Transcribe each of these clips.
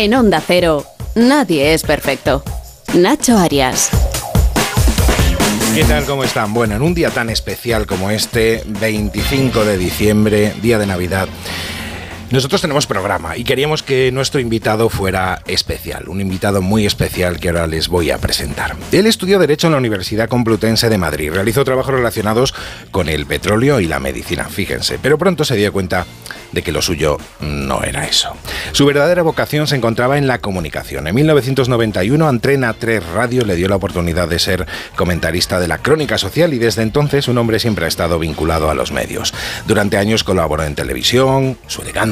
En Onda Cero, nadie es perfecto. Nacho Arias. ¿Qué tal? ¿Cómo están? Bueno, en un día tan especial como este, 25 de diciembre, día de Navidad, nosotros tenemos programa y queríamos que nuestro invitado fuera especial, un invitado muy especial que ahora les voy a presentar. Él estudió Derecho en la Universidad Complutense de Madrid, realizó trabajos relacionados con el petróleo y la medicina, fíjense, pero pronto se dio cuenta de que lo suyo no era eso. Su verdadera vocación se encontraba en la comunicación. En 1991, Antrena 3 Radio le dio la oportunidad de ser comentarista de la crónica social y desde entonces un hombre siempre ha estado vinculado a los medios. Durante años colaboró en televisión, su elegancia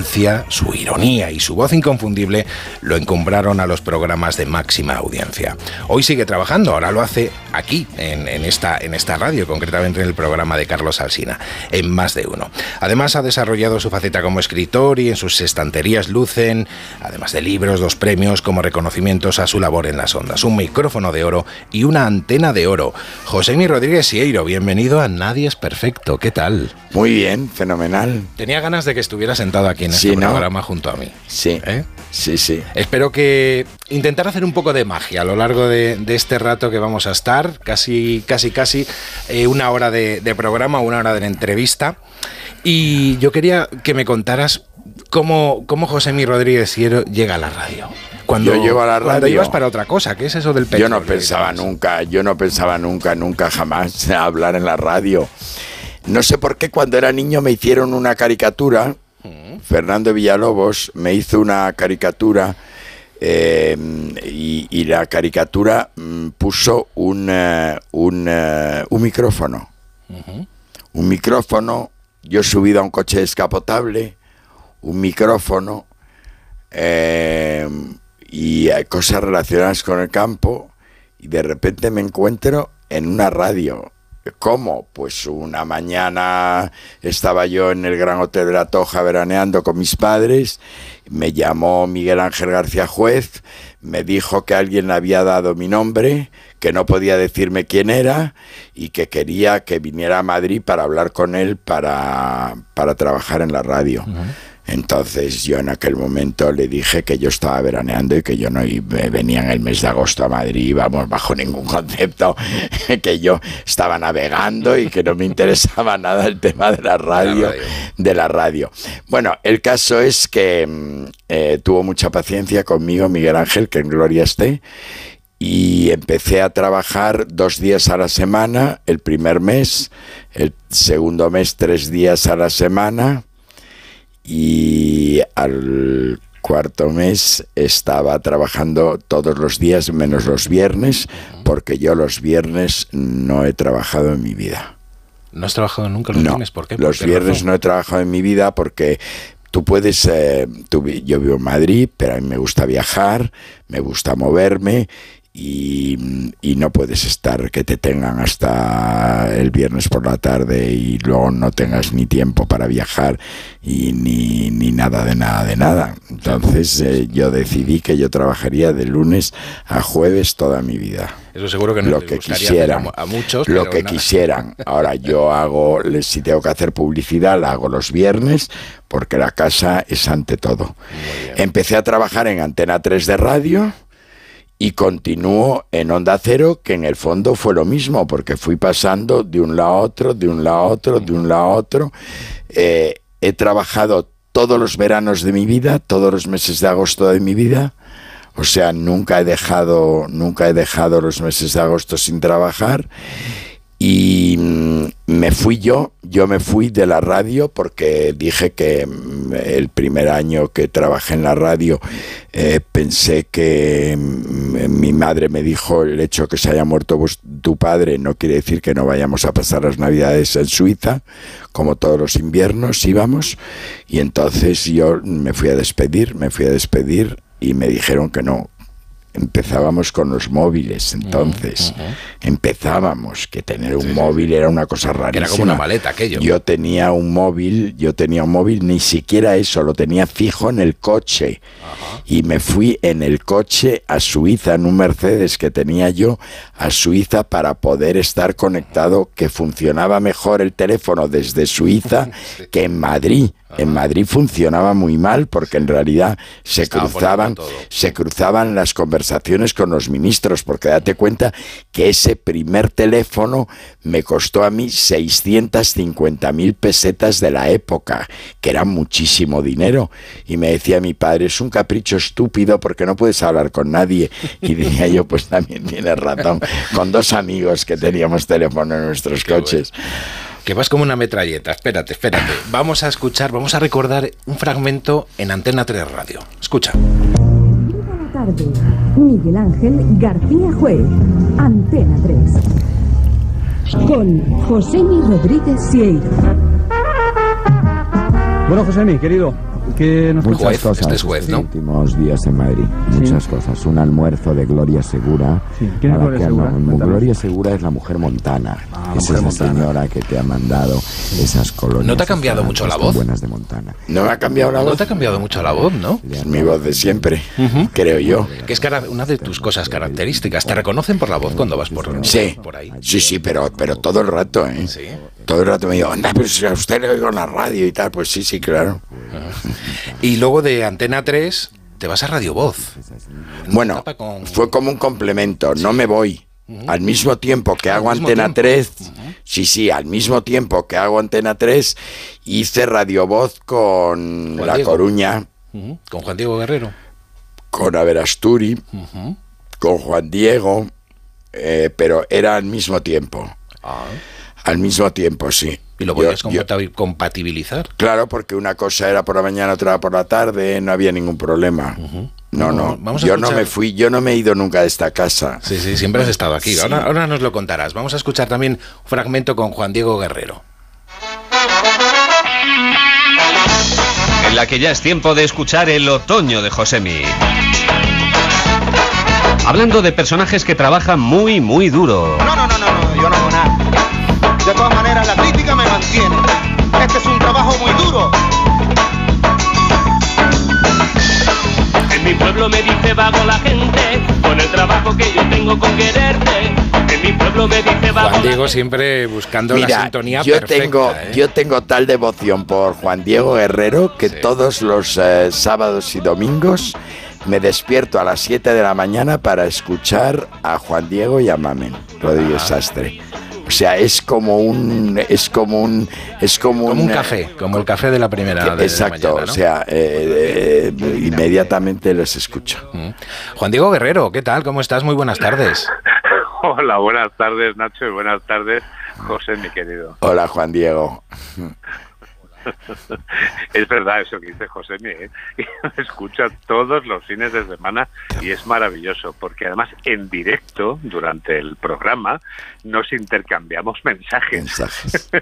su ironía y su voz inconfundible lo encumbraron a los programas de máxima audiencia. Hoy sigue trabajando, ahora lo hace aquí, en, esta, en esta radio, concretamente en el programa de Carlos Alsina, en más de uno. Además ha desarrollado su faceta como escritor y en sus estanterías lucen, además de libros, dos premios como reconocimientos a su labor en las ondas, un micrófono de oro y una antena de oro. Josémi Rodríguez Sieiro, bienvenido a Nadie es Perfecto, ¿qué tal? Muy bien, fenomenal. Tenía ganas de que estuviera sentado aquí en sí, este programa junto a mí. Sí. ¿Eh? Sí, sí. Espero que intentar hacer un poco de magia a lo largo de, este rato que vamos a estar, casi, casi, casi eh, una hora de, programa, una hora de entrevista. Y yo quería que me contaras cómo, cómo José Mi Rodríguez llega a la radio. Cuando, yo llego a la radio. Cuando ibas para otra cosa, ¿qué es eso del petróleo? Yo no pensaba nunca, yo no pensaba nunca, nunca jamás hablar en la radio. No sé por qué cuando era niño me hicieron una caricatura Fernando Villalobos me hizo una caricatura eh, y, la caricatura mm, puso un, eh, eh, un, micrófono. Un micrófono, yo he subido a un coche descapotable, un micrófono y cosas relacionadas con el campo y de repente me encuentro en una radio ¿Cómo? Pues una mañana estaba yo en el Gran Hotel de la Toja veraneando con mis padres, me llamó Miguel Ángel García Juez, me dijo que alguien le había dado mi nombre, que no podía decirme quién era y que quería que viniera a Madrid para hablar con él para, para trabajar en la radio. Entonces yo en aquel momento le dije que yo estaba veraneando y que yo no venía en el mes de agosto a Madrid, vamos, bajo ningún concepto, que yo estaba navegando y que no me interesaba nada el tema de la radio. De la radio. Bueno, el caso es que mm, eh, tuvo mucha paciencia conmigo Miguel Ángel, que en gloria esté, y empecé a trabajar dos días a la semana, el primer mes, el segundo mes tres días a la semana y al cuarto mes estaba trabajando todos los días menos los viernes, porque yo los viernes no he trabajado en mi vida. ¿No has trabajado nunca los viernes? ¿Por qué? los viernes no he trabajado en mi vida porque tú puedes, eh, yo vivo en Madrid, pero a mí me gusta viajar, me gusta moverme y, no puedes estar que te tengan hasta el viernes por la tarde y luego no tengas ni tiempo para viajar y ni, ni nada de nada de nada. Entonces eh, yo decidí que yo trabajaría de lunes a jueves toda mi vida. Eso seguro que no lo que quisieran. a muchos lo que quisieran. Ahora yo hago si tengo que hacer publicidad la hago los viernes porque la casa es ante todo. Empecé a trabajar en Antena 3 de radio y continúo en Onda Cero, que en el fondo fue lo mismo, porque fui pasando de un lado a otro, de un lado a otro, de un lado a otro. Eh, he trabajado todos los veranos de mi vida, todos los meses de agosto de mi vida. O sea, nunca he dejado, nunca he dejado los meses de agosto sin trabajar y mm, me fui yo, yo me fui de la radio porque dije que mm, el primer año que trabajé en la radio eh, pensé que mm, mi madre me dijo el hecho que se haya muerto tu padre no quiere decir que no vayamos a pasar las navidades en Suiza, como todos los inviernos íbamos, y entonces yo me fui a despedir, me fui a despedir y me dijeron que no, empezábamos con los móviles entonces. Empezábamos, que tener un móvil era una cosa rarísima. Era como una maleta aquello. Yo tenía un móvil, yo tenía un móvil, ni siquiera eso, lo tenía fijo en el coche. Y me fui en el coche a Suiza, en un Mercedes que tenía yo, a Suiza para poder estar conectado, que funcionaba mejor el teléfono desde Suiza que en Madrid En Madrid funcionaba muy mal porque en realidad se Estaba cruzaban, se cruzaban las conversaciones con los ministros, porque date cuenta que ese primer teléfono me costó a mí 650 mil pesetas de la época, que era muchísimo dinero. Y me decía mi padre, es un capricho estúpido porque no puedes hablar con nadie. Y decía yo, pues también tienes razón, con dos amigos que teníamos teléfono en nuestros coches. Que vas como una metralleta. Espérate, espérate. Vamos a escuchar, vamos a recordar un fragmento en Antena 3 Radio. Escucha. Buena tarde. Miguel Ángel García Juez, Antena 3. Con Josémi Rodríguez Sieiro. Bueno, José, mi querido, ¿qué nos Muchas? Juez, este es juez, ¿no? últimos días en Madrid. Muchas cosas. Un almuerzo de Gloria Segura. Sí. ¿Quién es la Gloria que Segura? Cuéntanos. Gloria Segura es la mujer montana. Ah, es mujer esa montana. señora que te ha mandado esas colonias. ¿No te ha cambiado mucho la voz? buenas de Montana. No me ha cambiado la No voz. te ha cambiado mucho la voz, ¿no? Es mi voz de siempre, creo yo. Que es cara- una de tus cosas características. Te reconocen por la voz cuando vas por, Sí, por ahí. sí, sí, pero, pero todo el rato, ¿eh? Sí. Todo el rato me digo, anda, pero si a usted le oigo en la radio y tal. Pues sí, sí, claro. Y luego de Antena 3 te vas a Radio Voz. Bueno, con- fue como un complemento, no me voy. Al mismo tiempo que hago Antena tiempo. 3, sí, sí, al mismo tiempo que hago Antena 3, hice Radio Voz con Juan La Diego. Coruña, Con Juan Diego Guerrero. con Averasturi, con Juan Diego, eh, pero era al mismo tiempo. Al mismo tiempo, sí. Y lo podías yo- compatibilizar. Claro, porque una cosa era por la mañana, otra por la tarde, no había ningún problema. No, no, Vamos a yo no escuchar- me fui, yo no me he ido nunca de esta casa. Sí, sí, siempre has estado aquí. Sí. Ahora, ahora nos lo contarás. Vamos a escuchar también un fragmento con Juan Diego Guerrero. en la que ya es tiempo de escuchar el otoño de Josemi. Hablando de personajes que trabajan muy, muy duro. No, no, no, no, no, yo no hago nada. Maneras, la crítica me mantiene. Este es un trabajo muy duro. En mi pueblo me dice vago la gente, con el trabajo que yo tengo con quererte. En mi pueblo me dice vago Juan la Diego siempre buscando la Mira, sintonía yo perfecta. tengo, ¿eh? yo tengo tal devoción por Juan Diego Guerrero que Sí. todos los eh, sábados y domingos me despierto a las 7 de la mañana para escuchar a Juan Diego y a Mamen Rodríguez Sastre. O sea, es como un, es como un, es como, Como un café, como el café de la primera de Exacto, mañana, ¿no? o sea, eh, eh, inmediatamente los escucho. Mm. Juan Diego Guerrero, ¿qué tal? ¿Cómo estás? Muy buenas tardes. Hola, buenas tardes Nacho y buenas tardes José, mi querido. Hola Juan Diego. Es verdad eso que dice José, ¿eh? me escucha todos los fines de semana y es maravilloso porque además en directo durante el programa nos intercambiamos mensajes. Mensajes.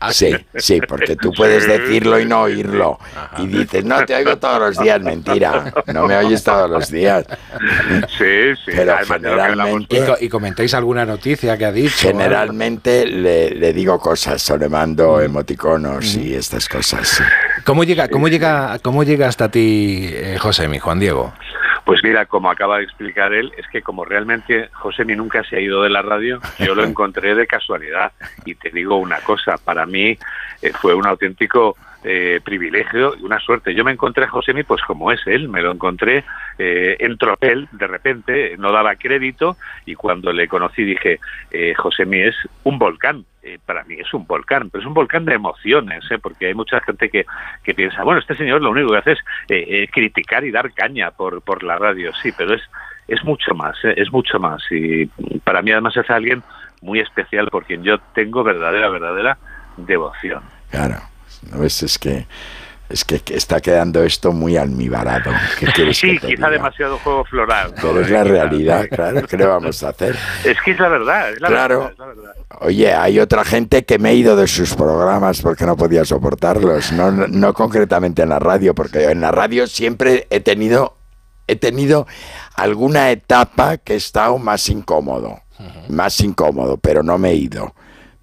Ah, Sí, sí, porque tú puedes decirlo y no oírlo. Y dices, no, te oigo todos los días. Mentira, no me oyes todos los días. Sí, sí. Pero hablamos- Y, co- y comentáis alguna noticia que ha dicho. Generalmente le, le digo cosas, o le mando emoticonos y estas cosas. ¿Cómo llega, cómo llega, cómo llega hasta ti, eh, José, mi Juan Diego? Pues mira, como acaba de explicar él, es que como realmente José ni nunca se ha ido de la radio, yo lo encontré de casualidad. Y te digo una cosa, para mí eh, fue un auténtico eh, privilegio y una suerte. Yo me encontré a Josemi pues como es él, me lo encontré eh, en tropel, de repente, no daba crédito y cuando le conocí dije, eh, Josemi es un volcán. Eh, para mí es un volcán, pero es un volcán de emociones, ¿eh? porque hay mucha gente que, que piensa, bueno, este señor lo único que hace es eh, eh, criticar y dar caña por, por la radio, sí, pero es, es mucho más, es mucho más. Y para mí además es alguien muy especial por quien yo tengo verdadera, verdadera devoción. Claro, ¿no ves? Es que, es que, está quedando esto muy almibarado. ¿Qué quieres Sí, que quizá diga? demasiado juego floral. Pero es Eh, la realidad, claro. ¿Qué le vamos a hacer? Es que es la verdad, es la Claro. verdad. es la verdad. Oye, hay otra gente que me he ido de sus programas porque no podía soportarlos. No, no, no concretamente en la radio, porque en la radio siempre he tenido, he tenido alguna etapa que he estado más incómodo. Más incómodo, pero no me he ido.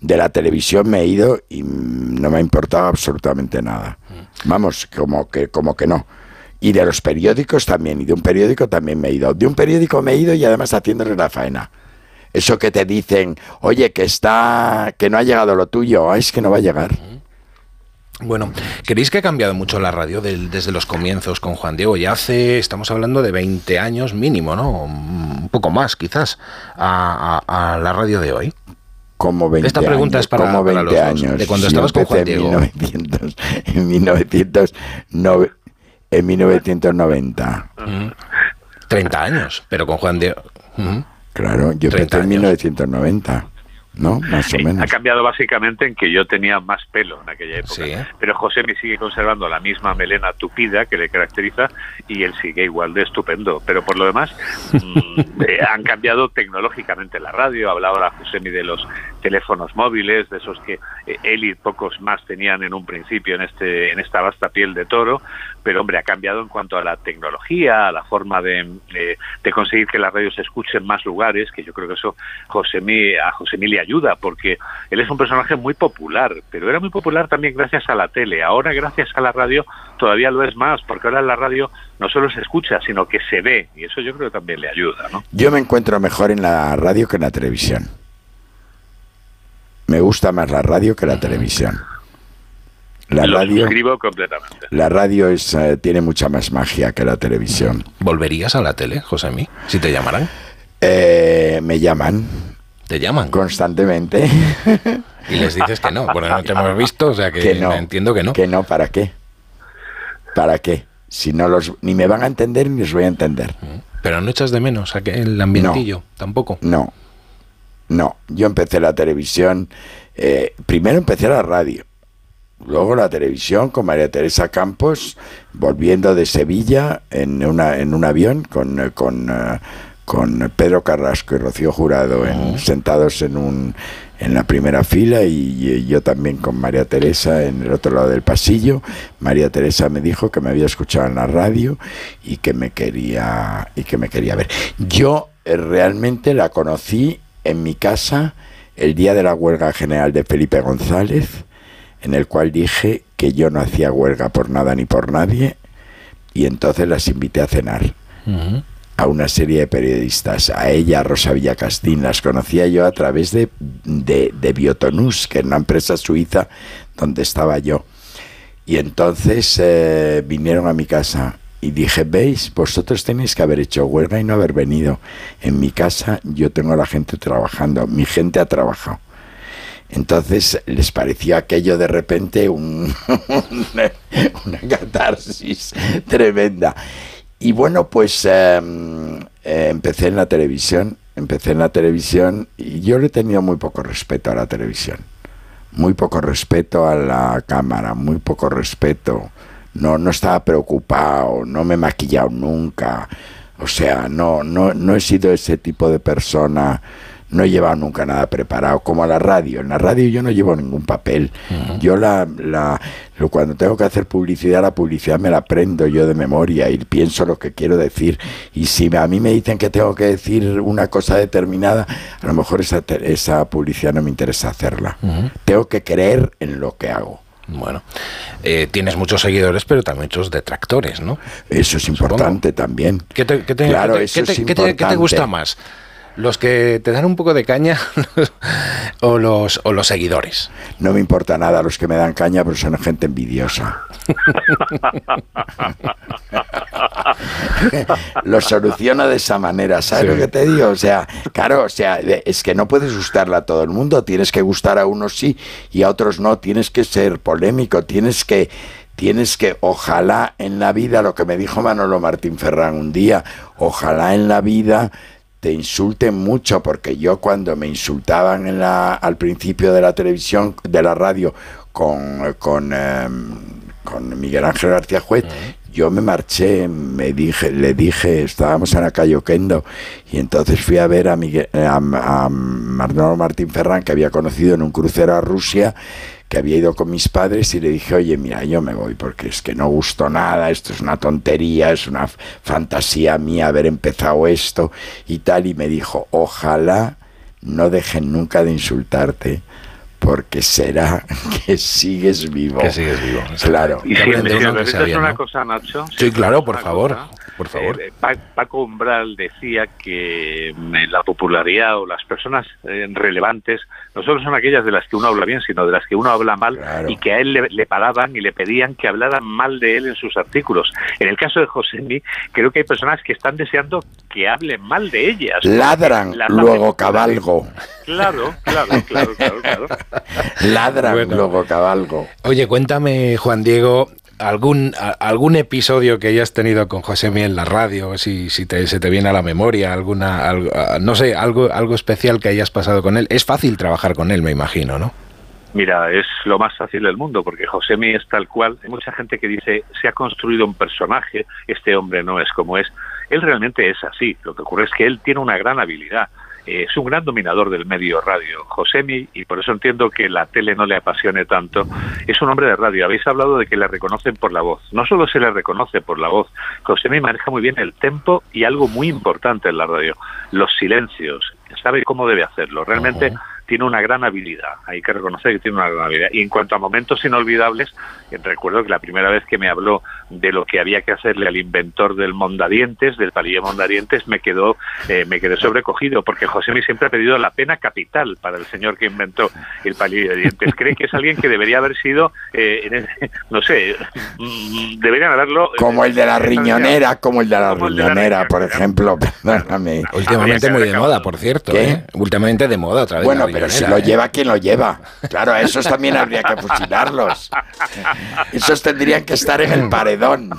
De la televisión me he ido y mm, no me ha importado absolutamente nada. Vamos, como que, como que no. Y de los periódicos también, y de un periódico también me he ido. De un periódico me he ido y además haciéndole la faena. Eso que te dicen, oye, que está, que no ha llegado lo tuyo, "Ah, es que no va a llegar. Bueno, ¿creéis que ha cambiado mucho la radio del- desde los comienzos con Juan Diego? Ya hace, estamos hablando de 20 años mínimo, ¿no? Un poco más, quizás, a, a- a la radio de hoy. Como 20 Esta pregunta años, es para- como para 20 los dos, años. de cuando estabas con Juan Diego. En 1900, en 1909 en 1990. 30 años, pero con Juan Diego. Ujú. Claro, yo 30 empecé en años. 1990, ¿no? Más o Sí, menos. ha cambiado básicamente en que yo tenía más pelo en aquella época. Sí. Pero José me sigue conservando la misma melena tupida que le caracteriza y él sigue igual de estupendo. Pero por lo demás, mm, eh, han cambiado tecnológicamente la radio. Hablaba ahora José de los teléfonos móviles, de esos que eh, él y pocos más tenían en un principio en, este, en esta vasta piel de toro. Pero hombre, ha cambiado en cuanto a la tecnología, a la forma de, eh, conseguir que la radio se escuche en más lugares, que yo creo que eso Josemi, a Josemi le ayuda, porque él es un personaje muy popular, pero era muy popular también gracias a la tele. Ahora, gracias a la radio, todavía lo es más, porque ahora en la radio no solo se escucha, sino que se ve, y eso yo creo que también le ayuda, ¿no? Yo me encuentro mejor en la radio que en la televisión. Me gusta más la radio que la televisión. La lo radio, suscribo completamente. la radio es, eh, tiene mucha más magia que la televisión. ¿Volverías a la tele, Josemi? Si te llamaran. Eh, me llaman ¿Te llaman? constantemente. Y les dices que no. Bueno, no te hemos visto, o sea que, que no. entiendo que no. Que no, ¿para qué? ¿Para qué? Si no los ni me van a entender ni los voy a entender. Pero no echas de menos el ambientillo, tampoco. No. No, yo empecé la televisión, eh, primero empecé la radio, luego la televisión con María Teresa Campos, volviendo de Sevilla en, una, en un avión con, eh, con, eh, con Pedro Carrasco y Rocío Jurado en- sentados en, un, en la primera fila y, y yo también con María Teresa en el otro lado del pasillo. María Teresa me dijo que me había escuchado en la radio y que me quería, y que me quería ver. Yo eh, realmente la conocí en mi casa el día de la huelga general de Felipe González, en el cual dije que yo no hacía huelga por nada ni por nadie, y entonces las invité a cenar a una serie de periodistas, a ella, a Rosa Villacastín, las conocía yo a través de, de, de Biotonus, que es una empresa suiza donde estaba yo. Y entonces eh, vinieron a mi casa y dije, veis, vosotros tenéis que haber hecho huelga y no haber venido. En mi casa yo tengo a la gente trabajando, mi gente ha trabajado. Entonces les pareció aquello de repente un- una, catarsis tremenda. Y bueno, pues eh, eh, empecé en la televisión, empecé en la televisión y yo le he tenido muy poco respeto a la televisión, muy poco respeto a la cámara, muy poco respeto. No, no estaba preocupado, no me he maquillado nunca. O sea, no, no, no he sido ese tipo de persona, no he llevado nunca nada preparado, como a la radio. En la radio yo no llevo ningún papel. Yo la, la, cuando tengo que hacer publicidad, la publicidad me la aprendo yo de memoria y pienso lo que quiero decir. Y si a mí me dicen que tengo que decir una cosa determinada, a lo mejor esa, esa publicidad no me interesa hacerla. Tengo que creer en lo que hago. Bueno, eh, tienes muchos seguidores, pero también muchos detractores, ¿no? Eso es importante también. ¿Qué te, qué gusta más? ¿Los que te dan un poco de caña o, los, o los seguidores? No me importa nada los que me dan caña, pero son gente envidiosa. lo soluciono de esa manera, ¿sabes Sí. lo que te digo? O sea, claro, o sea, es que no puedes gustarle a todo el mundo, tienes que gustar a unos sí y a otros no, tienes que ser polémico, tienes que tienes que ojalá en la vida lo que me dijo Manolo Martín Ferrán un día, ojalá en la vida te insulten mucho porque yo cuando me insultaban en la, al principio de la televisión, de la radio con, con, em, con Miguel Ángel García Juez, yo me marché, me dije, le dije, estábamos en la calle Oquendo y entonces fui a ver a, Miguel, a, a Martín Ferrán que había conocido en un crucero a Rusia que había ido con mis padres y le dije, oye, mira, yo me voy porque es que no gusto nada, esto es una tontería, es una fantasía mía haber empezado esto y tal. Y me dijo, ojalá no dejen nunca de insultarte porque será que sigues vivo. Que sigues vivo. Claro. Y si me una cosa, Nacho. Sí, claro, por favor. cosa. Por favor. Eh, Pa- Paco Umbral decía que mm, la popularidad o las personas eh, relevantes no solo son aquellas de las que uno habla bien, sino de las que uno habla mal y que a él le, le paraban y le pedían que hablaran mal de él en sus artículos. En el caso de Josemi, creo que hay personas que están deseando que hablen mal de ellas. Ladran, luego cabalgo. Claro, claro, claro, claro, claro. Ladran, Bueno. luego cabalgo. Oye, cuéntame, Juan Diego, algún, algún episodio que hayas tenido con Josemi en la radio, si, si te, se te viene a la memoria, alguna, algo, no sé, algo, algo especial que hayas pasado con él. Es fácil trabajar con él, me imagino, ¿no? Mira, es lo más fácil del mundo, porque Josemi es tal cual. Hay mucha gente que dice, se ha construido un personaje, este hombre no es como es. Él realmente es así. Lo que ocurre es que él tiene una gran habilidad. Eh, es un gran dominador del medio radio. Josemi, y por eso entiendo que la tele no le apasione tanto, es un hombre de radio. Habéis hablado de que le reconocen por la voz. No solo se le reconoce por la voz, Josemi maneja muy bien el tempo y algo muy importante en la radio, los silencios. Sabe cómo debe hacerlo. Realmente tiene una gran habilidad. Hay que reconocer que tiene una gran habilidad. Y en cuanto a momentos inolvidables, eh, recuerdo que la primera vez que me habló de lo que había que hacerle al inventor del mondadientes, del palillo mondadientes, me quedó, eh, me quedé sobrecogido, porque José siempre ha pedido la pena capital para el señor que inventó el palillo de dientes. Cree que es alguien que debería haber sido, eh, en el- no sé, mm, deberían haberlo. Como el de la riñonera, como el de la riñonera, por ejemplo. Perdóname. Últimamente muy de moda, por cierto. ¿Qué? ¿eh? Últimamente de moda otra vez. Bueno, pero si lo ¿eh? lleva quien lo lleva. Claro, a esos también habría que fusilarlos. Esos tendrían que estar en el paredón.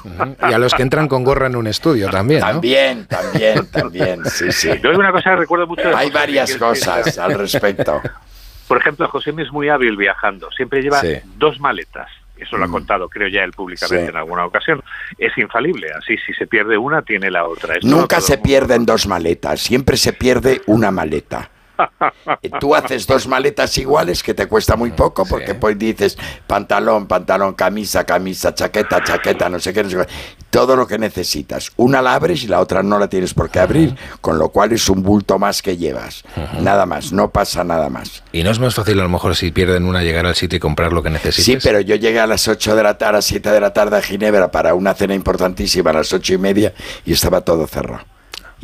Y a los que entran con gorra en un estudio también, ¿no? También, también, también, sí, sí. Yo hay una cosa que recuerdo mucho. de Hay José, varias cosas al respecto. Por ejemplo, José es muy hábil viajando. Siempre lleva Sí. dos maletas. Eso lo ha contado, creo ya él públicamente Sí. en alguna ocasión. Es infalible. Así, si se pierde una, tiene la otra. Esto Nunca todo se el mundo- pierden dos maletas, siempre se pierde una maleta. Eh, Tú haces dos maletas iguales que te cuesta muy poco porque pues dices pantalón, pantalón, camisa, camisa, chaqueta, chaqueta, no sé qué, no sé qué. Todo lo que necesitas. Una la abres y la otra no la tienes por qué abrir, con lo cual es un bulto más que llevas. Nada más, no pasa nada más. Y no es más fácil a lo mejor si pierden una llegar al sitio y comprar lo que necesites. Sí, pero yo llegué a las 8 de la tarde, a las 7 de la tarde a Ginebra para una cena importantísima a las ocho y media y estaba todo cerrado.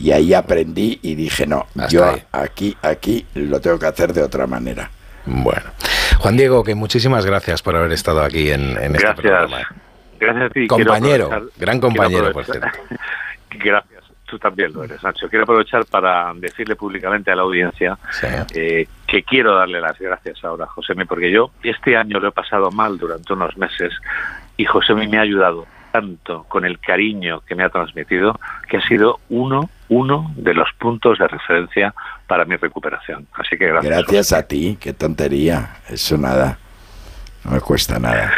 Y ahí aprendí y dije, no, yo aquí, aquí lo tengo que hacer de otra manera. Bueno. Juan Diego, que muchísimas gracias por haber estado aquí en, en este Gracias. programa. Gracias a ti. Compañero, gran compañero, por aprovechar- Gracias. Tú también lo eres, Nacho. Quiero aprovechar para decirle públicamente a la audiencia eh, que quiero darle las gracias ahora a Josemi, porque yo este año lo he pasado mal durante unos meses y Josemi me ha ayudado tanto con el cariño que me ha transmitido que ha sido uno, uno de los puntos de referencia para mi recuperación. Así que gracias. Gracias a ti, qué tontería, eso nada, no me cuesta nada.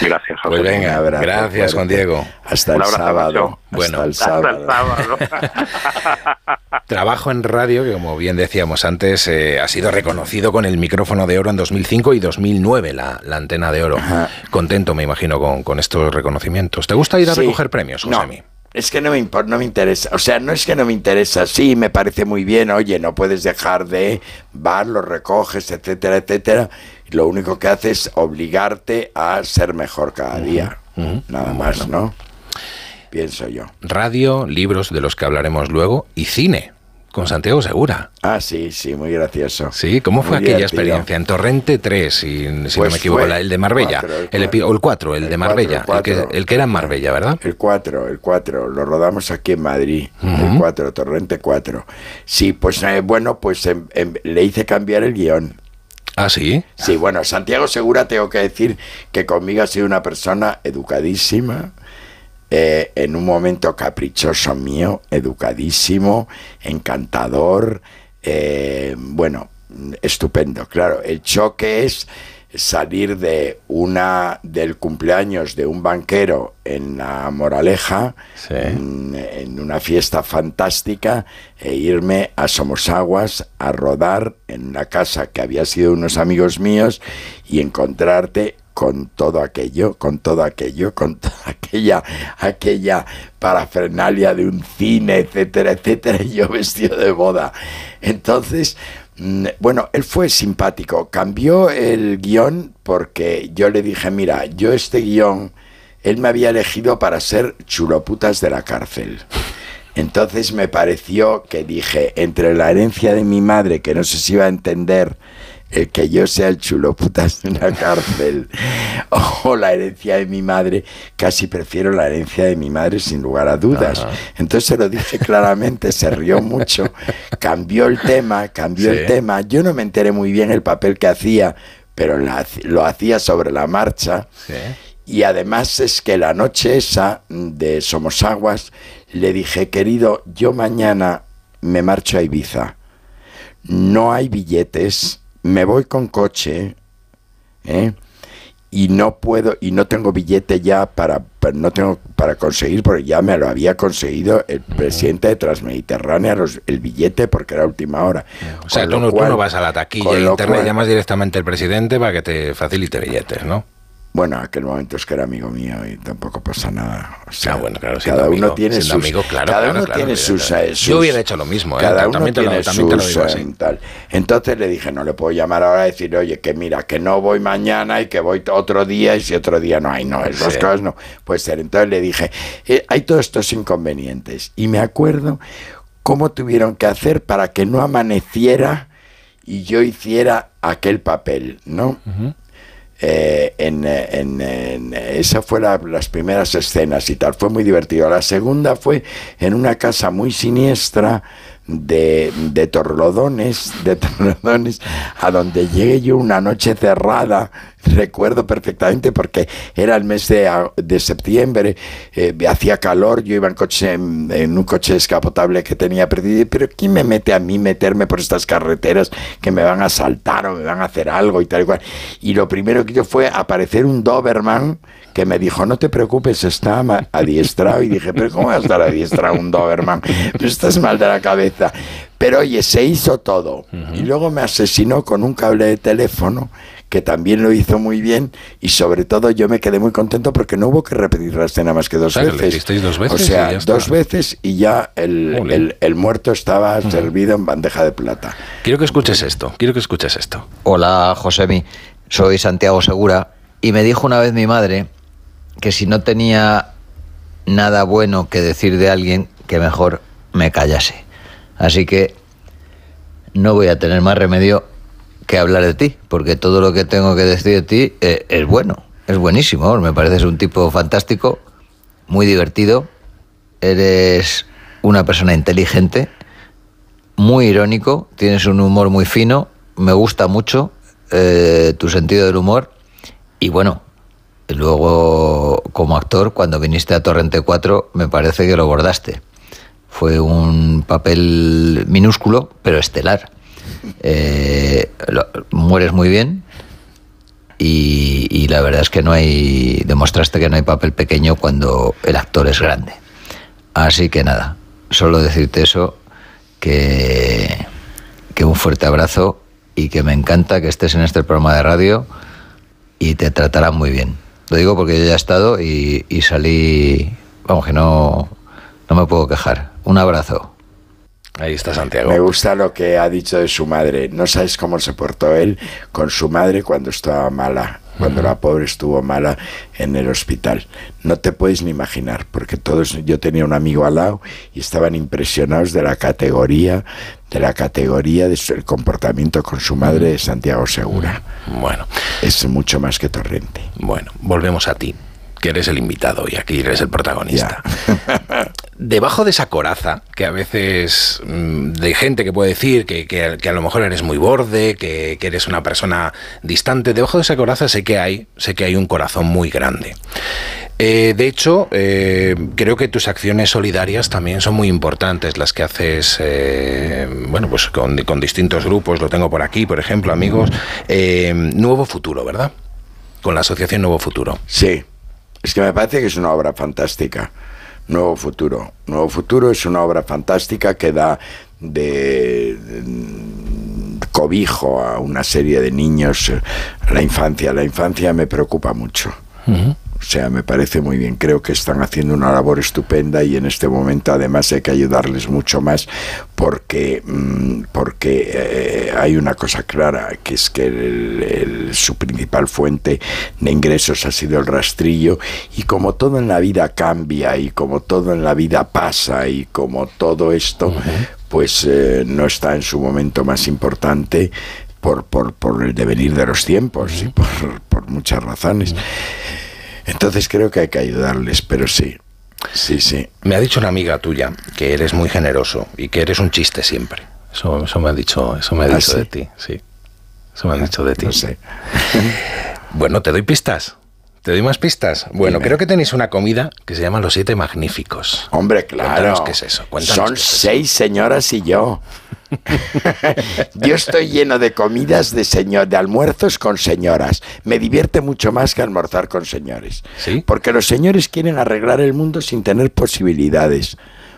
Gracias, Pues venga, abrazo gracias, Juan. Diego. Hasta el abrazo, sábado. Bueno. hasta el sábado. Trabajo en radio, que como bien decíamos antes, eh, ha sido reconocido con el micrófono de oro en 2005 y 2009, la, la antena de oro. Contento, me imagino, con, con estos reconocimientos. ¿Te gusta ir a Sí. recoger premios, No, Josemi? es que no me impor- no me interesa. O sea, no es que no me interesa. Sí, me parece muy bien. Oye, no puedes dejar de vas, lo recoges, etcétera, etcétera. Lo único que hace es obligarte a ser mejor cada día. Nada más, ¿no? Pienso yo. Radio, libros de los que hablaremos luego y cine, con Santiago Segura. Ah, sí, sí, muy gracioso. Sí, ¿cómo fue Muy aquella divertido. experiencia? En Torrente 3, si, si no Pues me equivoco, el de Marbella. cuatro, el el epi- o el 4, el, de Marbella. cuatro, el, que, cuatro. el que era en Marbella, ¿verdad? El 4, el 4, lo rodamos aquí en Madrid, el Ujú. 4, Torrente 4. Sí, pues eh, bueno, pues em- em, le hice cambiar el guion. Ah, sí. Sí, bueno, Santiago Segura tengo que decir que conmigo ha sido una persona educadísima, eh, en un momento caprichoso mío, educadísimo, encantador, eh, bueno, estupendo. Claro, el choque es salir de una del cumpleaños de un banquero en la Moraleja, en, en una fiesta fantástica, e irme a Somosaguas a rodar en una casa que había sido unos amigos míos y encontrarte con todo aquello, con todo aquello, con toda aquella, aquella parafernalia de un cine, etcétera, etcétera, y yo vestido de boda. Entonces, bueno, él fue simpático, cambió el guion porque yo le dije, mira, yo este guion, él me había elegido para ser chuloputas de la cárcel. Entonces me pareció que dije, entre la herencia de mi madre, que no sé si iba a entender el que yo sea el chulo putas de una cárcel o la herencia de mi madre, casi prefiero la herencia de mi madre sin lugar a dudas. Ajá. Entonces se lo dije claramente, se rió mucho, cambió el tema, cambió Sí. el tema. Yo no me enteré muy bien el papel que hacía, pero la- lo hacía sobre la marcha. Sí. Y además es que la noche esa de Somosaguas le dije, querido, yo mañana me marcho a Ibiza. No hay billetes, me voy con coche, ¿eh? y no puedo, y no tengo billete ya para, para- no tengo para conseguir, porque ya me lo había conseguido el presidente de Transmediterránea, los- el billete, porque era última hora. O sea, tú no, tú cual- no vas a la taquilla cual- llamas directamente al presidente para que te facilite billetes, ¿no? Bueno, aquel momento es que era amigo mío y tampoco pasa nada. O sea, Ah, bueno, claro, cada uno amigo, tiene sus, amigo, claro, cada claro, uno tiene sus, eh, Yo hubiera hecho lo mismo, ¿eh? Cada uno También te lo- tiene te lo sus, digo así. eh, tal. Entonces le dije, no le puedo llamar ahora y decir, oye, que mira, que no voy mañana y que voy otro día y si otro día no hay, no, esas Sí. cosas no puede ser. Entonces le dije, eh, hay todos estos inconvenientes y me acuerdo cómo tuvieron que hacer para que no amaneciera y yo hiciera aquel papel, ¿no? En, eh, en- en- esa fue la- las primeras escenas y tal, fue muy divertido. La segunda fue en una casa muy siniestra de, de torlodones, de torlodones, a donde llegué yo una noche cerrada, recuerdo perfectamente porque era el mes de, de septiembre, eh, hacía calor, yo iba en, coche, en, en un coche descapotable que tenía perdido, pero ¿quién me mete a mí meterme por estas carreteras que me van a saltar o me van a hacer algo y tal y cual? Y lo primero que hizo fue aparecer un Doberman que me dijo, no te preocupes, está adiestrado. Y dije, pero ¿cómo va a estar adiestrado un Doberman? Pero estás mal de la cabeza. Pero oye, se hizo todo. Y luego me asesinó con un cable de teléfono, que también lo hizo muy bien. Y sobre todo yo me quedé muy contento porque no hubo que repetir la escena más que dos O veces. dos O veces y sea, dos veces y ya el- el muerto estaba servido en bandeja de plata. Quiero que escuches esto, quiero que escuches esto. Hola, Josemi. Soy Santiago Segura. Y me dijo una vez mi madre que si no tenía nada bueno que decir de alguien, que mejor me callase. Así que no voy a tener más remedio que hablar de ti, porque todo lo que tengo que decir de ti eh, es bueno, es buenísimo. Me pareces un tipo fantástico, muy divertido. Eres una persona inteligente, muy irónico, tienes un humor muy fino, me gusta mucho eh, tu sentido del humor y bueno, luego como actor cuando viniste a Torrente 4 me parece que lo bordaste. Fue un papel minúsculo pero estelar. Eh, mueres muy bien y, y la verdad es que no hay, demostraste que no hay papel pequeño cuando el actor es grande. Así que nada, solo decirte eso, que, que un fuerte abrazo y que me encanta que estés en este programa de radio y te tratarán muy bien. Lo digo porque yo ya he estado y, y salí, vamos que no, no me puedo quejar. Un abrazo. Ahí está Santiago. Me gusta lo que ha dicho de su madre. No sabes cómo se portó él con su madre cuando estaba mala, cuando la pobre estuvo mala en el hospital. No te puedes ni imaginar, porque todos, yo tenía un amigo al lado y estaban impresionados de la categoría, de la categoría del comportamiento con su madre de Santiago Segura. Bueno, Es mucho más que torrente. bueno, volvemos a ti, que eres el invitado y aquí eres el protagonista. Debajo de esa coraza, que a veces mm, de gente que puede decir que, que- a lo mejor eres muy borde, que, que eres una persona distante, debajo de esa coraza sé que hay, sé que hay un corazón muy grande. Eh, de hecho, eh, creo que tus acciones solidarias también son muy importantes, las que haces, eh, bueno, pues con, con distintos grupos, lo tengo por aquí, por ejemplo, amigos. Eh, Nuevo Futuro, ¿verdad? Con la Asociación Nuevo Futuro. Sí, es que me parece que es una obra fantástica. Nuevo Futuro. Nuevo Futuro es una obra fantástica que da de, cobijo a una serie de niños. eh, La infancia, la infancia me preocupa mucho. O sea, me parece muy bien. Creo que están haciendo una labor estupenda y en este momento además hay que ayudarles mucho más porque, mm, porque eh, hay una cosa clara, que es que el- el- su principal fuente de ingresos ha sido el rastrillo y como todo en la vida cambia y como todo en la vida pasa y como todo esto, pues eh, no está en su momento más importante por, por, por el devenir de los tiempos y por, por muchas razones. Entonces creo que hay que ayudarles, pero sí, sí, sí. Me ha dicho una amiga tuya que eres muy generoso y que eres un chiste siempre. Eso, eso me ha dicho, eso me ha ¿Ah, dicho sí? de ti, sí. Eso me ha dicho de ti. No sé. Bueno, te doy pistas. ¿Te doy más pistas? Bueno, Dime. creo que tenéis una comida que se llama Los Siete Magníficos. Hombre, claro. Cuéntanos qué es eso, cuéntanos Son qué es eso. seis señoras y yo. yo estoy lleno de comidas de señor, de almuerzos con señoras. Me divierte mucho más que almorzar con señores. ¿Sí? Porque los señores quieren arreglar el mundo sin tener posibilidades.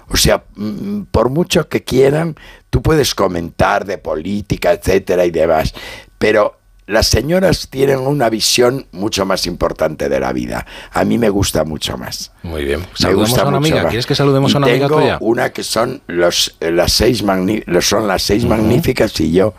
O sea, mm, por mucho que quieran, tú puedes comentar de política, etcétera y demás, pero las señoras tienen una visión mucho más importante de la vida. A mí me gusta mucho más. Muy bien. Me Saludemos gusta a una mucho amiga. más. ¿Quieres que saludemos Y a una amiga tuya? una que son los, eh, las seis son las seis magníficas y yo.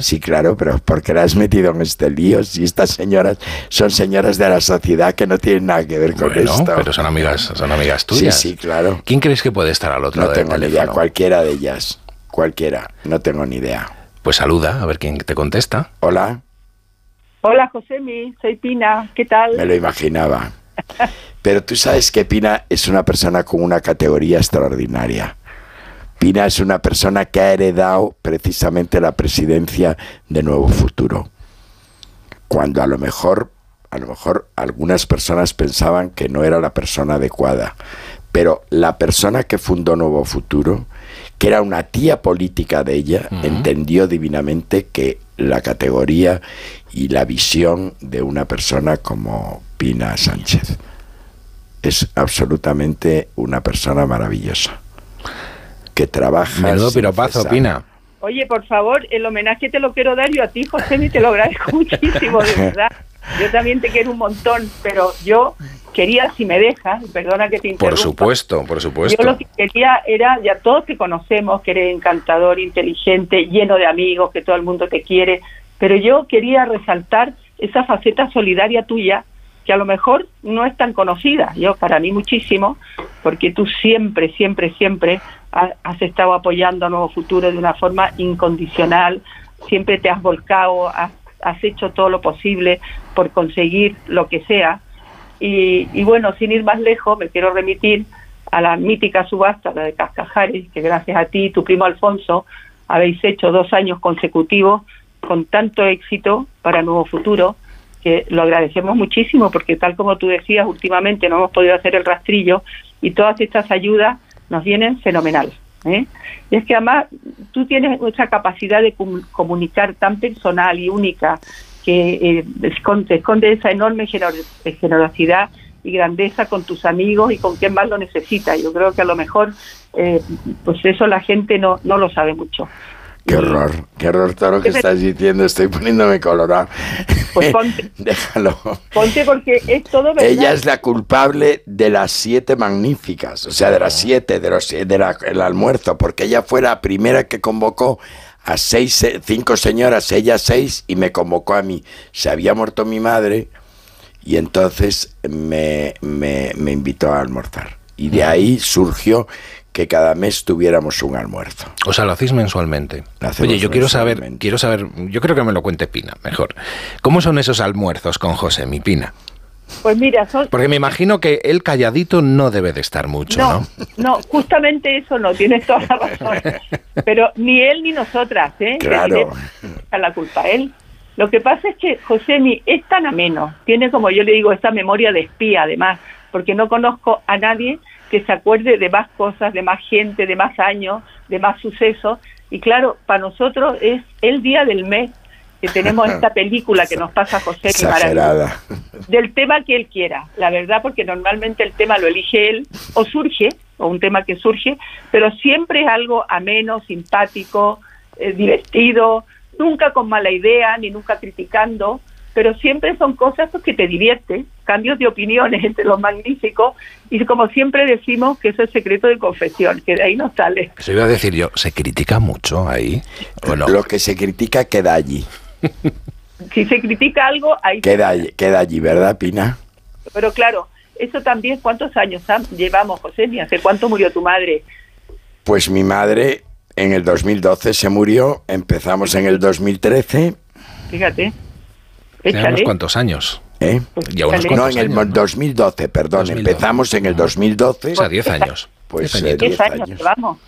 Sí. claro, pero porque la has metido en este lío? Si estas señoras son señoras de la sociedad que no tienen nada que ver con Bueno, esto. pero son amigas, son amigas sí, tuyas. sí, claro. ¿Quién crees que puede estar al otro No lado del tengo ni idea. Cualquiera de ellas. Cualquiera. No tengo ni idea. Pues saluda, a ver quién te contesta. Hola. Hola, Josemi, soy Pina, ¿qué tal? Me lo imaginaba. Pero tú sabes que Pina es una persona con una categoría extraordinaria. Pina es una persona que ha heredado precisamente la presidencia de Nuevo Futuro. Cuando a lo mejor, a lo mejor algunas personas pensaban que no era la persona adecuada. Pero la persona que fundó Nuevo Futuro, que era una tía política de ella, entendió divinamente que la categoría y la visión de una persona como Pina Sánchez es absolutamente una persona maravillosa que trabaja Menudo piropazo. Pina. Oye, por favor, el homenaje te lo quiero dar yo a ti, Josemi, te lo agradezco muchísimo, de verdad. Yo también te quiero un montón, pero yo quería, si me dejas, perdona que te interrumpa. Por supuesto, por supuesto. Yo lo que quería era, ya todos te conocemos, que eres encantador, inteligente, lleno de amigos, que todo el mundo te quiere, pero yo quería resaltar esa faceta solidaria tuya, que a lo mejor no es tan conocida, yo para mí muchísimo, porque tú siempre, siempre, siempre ha- has estado apoyando a Nuevo Futuro de una forma incondicional, siempre te has volcado, has, has hecho todo lo posible por conseguir lo que sea, y, y bueno, sin ir más lejos, me quiero remitir a la mítica subasta, la de Cascajares, que gracias a ti y tu primo Alfonso habéis hecho dos años consecutivos con tanto éxito para Nuevo Futuro, que lo agradecemos muchísimo porque tal como tú decías, últimamente no hemos podido hacer el rastrillo y todas estas ayudas nos vienen fenomenal. ¿eh? Y es que además tú tienes esa capacidad de comu- comunicar tan personal y única que eh, esconde, esconde esa enorme genero- generosidad y grandeza con tus amigos y con quien más lo necesita. Yo creo que a lo mejor eh, pues eso la gente no, no lo sabe mucho. Qué horror, qué horror todo lo que estás diciendo. Estoy poniéndome colorado. Pues ponte, Déjalo. ponte porque es todo verdad. Ella es la culpable de las siete magníficas, o sea, de las siete, de los de la- el almuerzo, porque ella fue la primera que convocó a seis, eh, cinco señoras, ella seis, y me convocó a mí. Se había muerto mi madre y entonces me, me, me invitó a almorzar. Y de ahí surgió que cada mes tuviéramos un almuerzo. O sea, lo hacéis mensualmente. Lo Oye, yo quiero saber, quiero saber, yo creo que me lo cuente Pina, mejor. ¿Cómo son esos almuerzos con José, mi Pina? Pues mira, son, Porque me imagino que él calladito no debe de estar mucho, ¿no? no, no, justamente eso no, tienes toda la razón. Pero ni él ni nosotras, ¿eh? Claro. La culpa él. Lo que pasa es que Josemi es tan ameno, tiene como yo le digo esta memoria de espía además, porque no conozco a nadie que se acuerde de más cosas, de más gente, de más años, de más sucesos. Y claro, para nosotros es el día del mes que tenemos esta película que nos pasa José Exagerada. del tema que él quiera, la verdad, porque normalmente el tema lo elige él o surge, o un tema que surge, pero siempre es algo ameno, simpático, eh, divertido, nunca con mala idea, ni nunca criticando, pero siempre son cosas pues, que te divierten, cambios de opiniones entre los magníficos, y como siempre decimos que eso es secreto de confesión, que de ahí no sale. Eso iba a decir yo, ¿se critica mucho ahí o no? Lo que se critica queda allí. Si se critica algo, ahí Queda, allí- queda allí, ¿verdad, Pina? Pero claro, eso también, ¿cuántos años Sam, llevamos, José? Ni ¿Hace cuánto murió tu madre? Pues mi madre en el 2012 se murió, empezamos en el 2013. Fíjate. Ya unos Échale. cuantos años. ¿eh? Ya unos Échale. No, cuantos en el años, ¿no? 2012, perdón, 2012. empezamos en el 2012. O sea, 10 años. Pues Diez eh, añitos. 10 10 años, años. llevamos,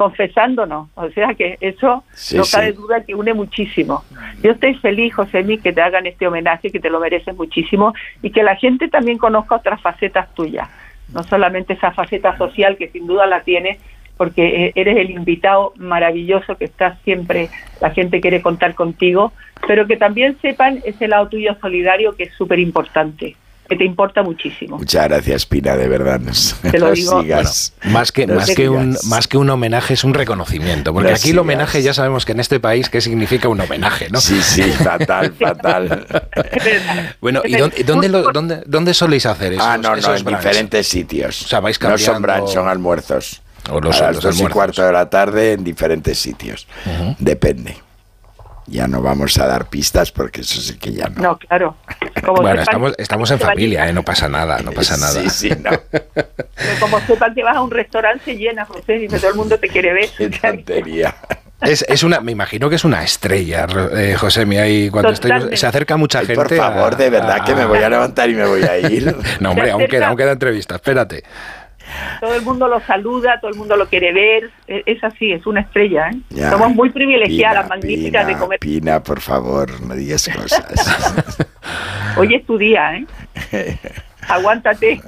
confesándonos. O sea que eso Sí, no sí. cabe duda que une muchísimo. Yo estoy feliz, José Mí, que te hagan este homenaje, que te lo mereces muchísimo y que la gente también conozca otras facetas tuyas. No solamente esa faceta social que sin duda la tienes, porque eh, eres el invitado maravilloso que estás siempre, la gente quiere contar contigo, pero que también sepan ese lado tuyo solidario que es súper importante, que te importa muchísimo. Muchas gracias, Pina, de verdad. Nos, Te lo digo. sigas. Más que, más, que un, más que un homenaje es un reconocimiento, porque aquí el sigas. homenaje ya sabemos que en este país qué significa un homenaje, ¿no? Sí, sí, fatal, fatal. Bueno, ¿y dónde, dónde, lo- dónde, dónde soléis hacer eso? ah, no, no, en diferentes sitios. O sea, vais no son cambiando- brunch, son almuerzos. O los- a las los dos y cuarto de la tarde en diferentes sitios. Depende. Ya no vamos a dar pistas porque eso sí que ya no. No, claro. Como Bueno, estamos, estamos en familia, ¿eh? no pasa nada, no pasa nada. Sí, sí, no. Que como sepan que vas a un restaurante se llena, José, y todo el mundo te quiere ver. Qué tontería. Es, es una, me imagino que es una estrella, eh, José, mi ahí cuando estoy, se acerca mucha Ay, gente. por favor, a- de verdad que me voy a levantar y me voy a ir. No, hombre, aún queda, aún queda entrevista, espérate. Todo el mundo lo saluda, todo el mundo lo quiere ver. Es es así, es una estrella. ¿eh? Ya. Somos muy privilegiadas, Pina, magníficas de comer. Pina, por favor, no digas cosas. Hoy es tu día, ¿eh? Aguántate.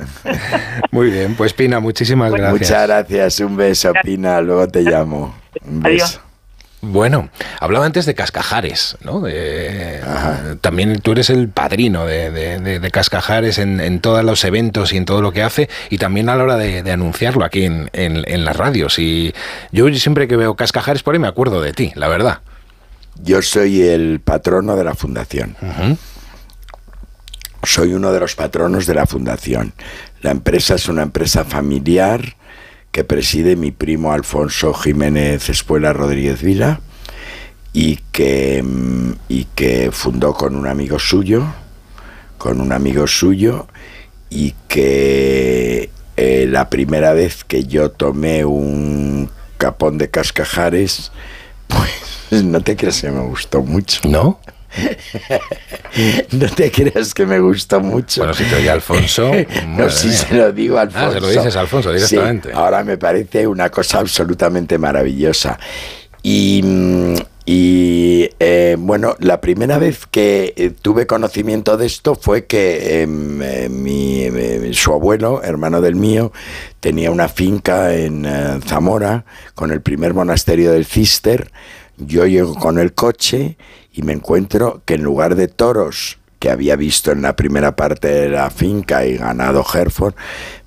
Muy bien, pues Pina, muchísimas Bueno, gracias. Muchas gracias, un beso, Pina, luego te llamo. Un Adiós. Bueno, hablaba antes de Cascajares, ¿no? De- también tú eres el padrino de, de- de- de Cascajares en, en todos los eventos y en todo lo que hace, y también a la hora de, anunciarlo aquí en, en- en las radios. Y yo siempre que veo Cascajares por ahí me acuerdo de ti, la verdad. Yo soy el patrono de la fundación. Soy uno de los patronos de la fundación. La empresa es una empresa familiar que preside mi primo Alfonso Jiménez Espuela Rodríguez Vila y que, mm, y que fundó con un amigo suyo, con un amigo suyo, y que eh, la primera vez que yo tomé un capón de cascajares, pues no te creas que me gustó mucho. ¿No? No te creas que me gustó mucho. Bueno, si te oye Alfonso. no, si mía. se lo digo a Alfonso. Ah, se lo dices a Alfonso directamente. Sí, ahora me parece una cosa absolutamente maravillosa. Y, mm, y, eh, bueno, la primera vez que eh, tuve conocimiento de esto fue que em, eh, mi, eh, su abuelo, hermano del mío, tenía una finca en eh, Zamora con el primer monasterio del Cister. Yo llego con el coche y me encuentro que en lugar de toros que había visto en la primera parte de la finca y ganado Hereford,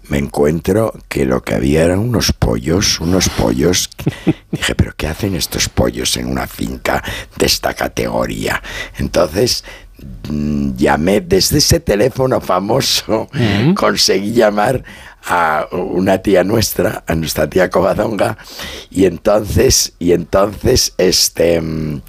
me encuentro que lo que había eran unos pollos, unos pollos. Dije, pero ¿qué hacen estos pollos en una finca de esta categoría? Entonces mm, llamé desde ese teléfono famoso, conseguí llamar a una tía nuestra, a nuestra tía Covadonga, y entonces, y entonces, este, mm,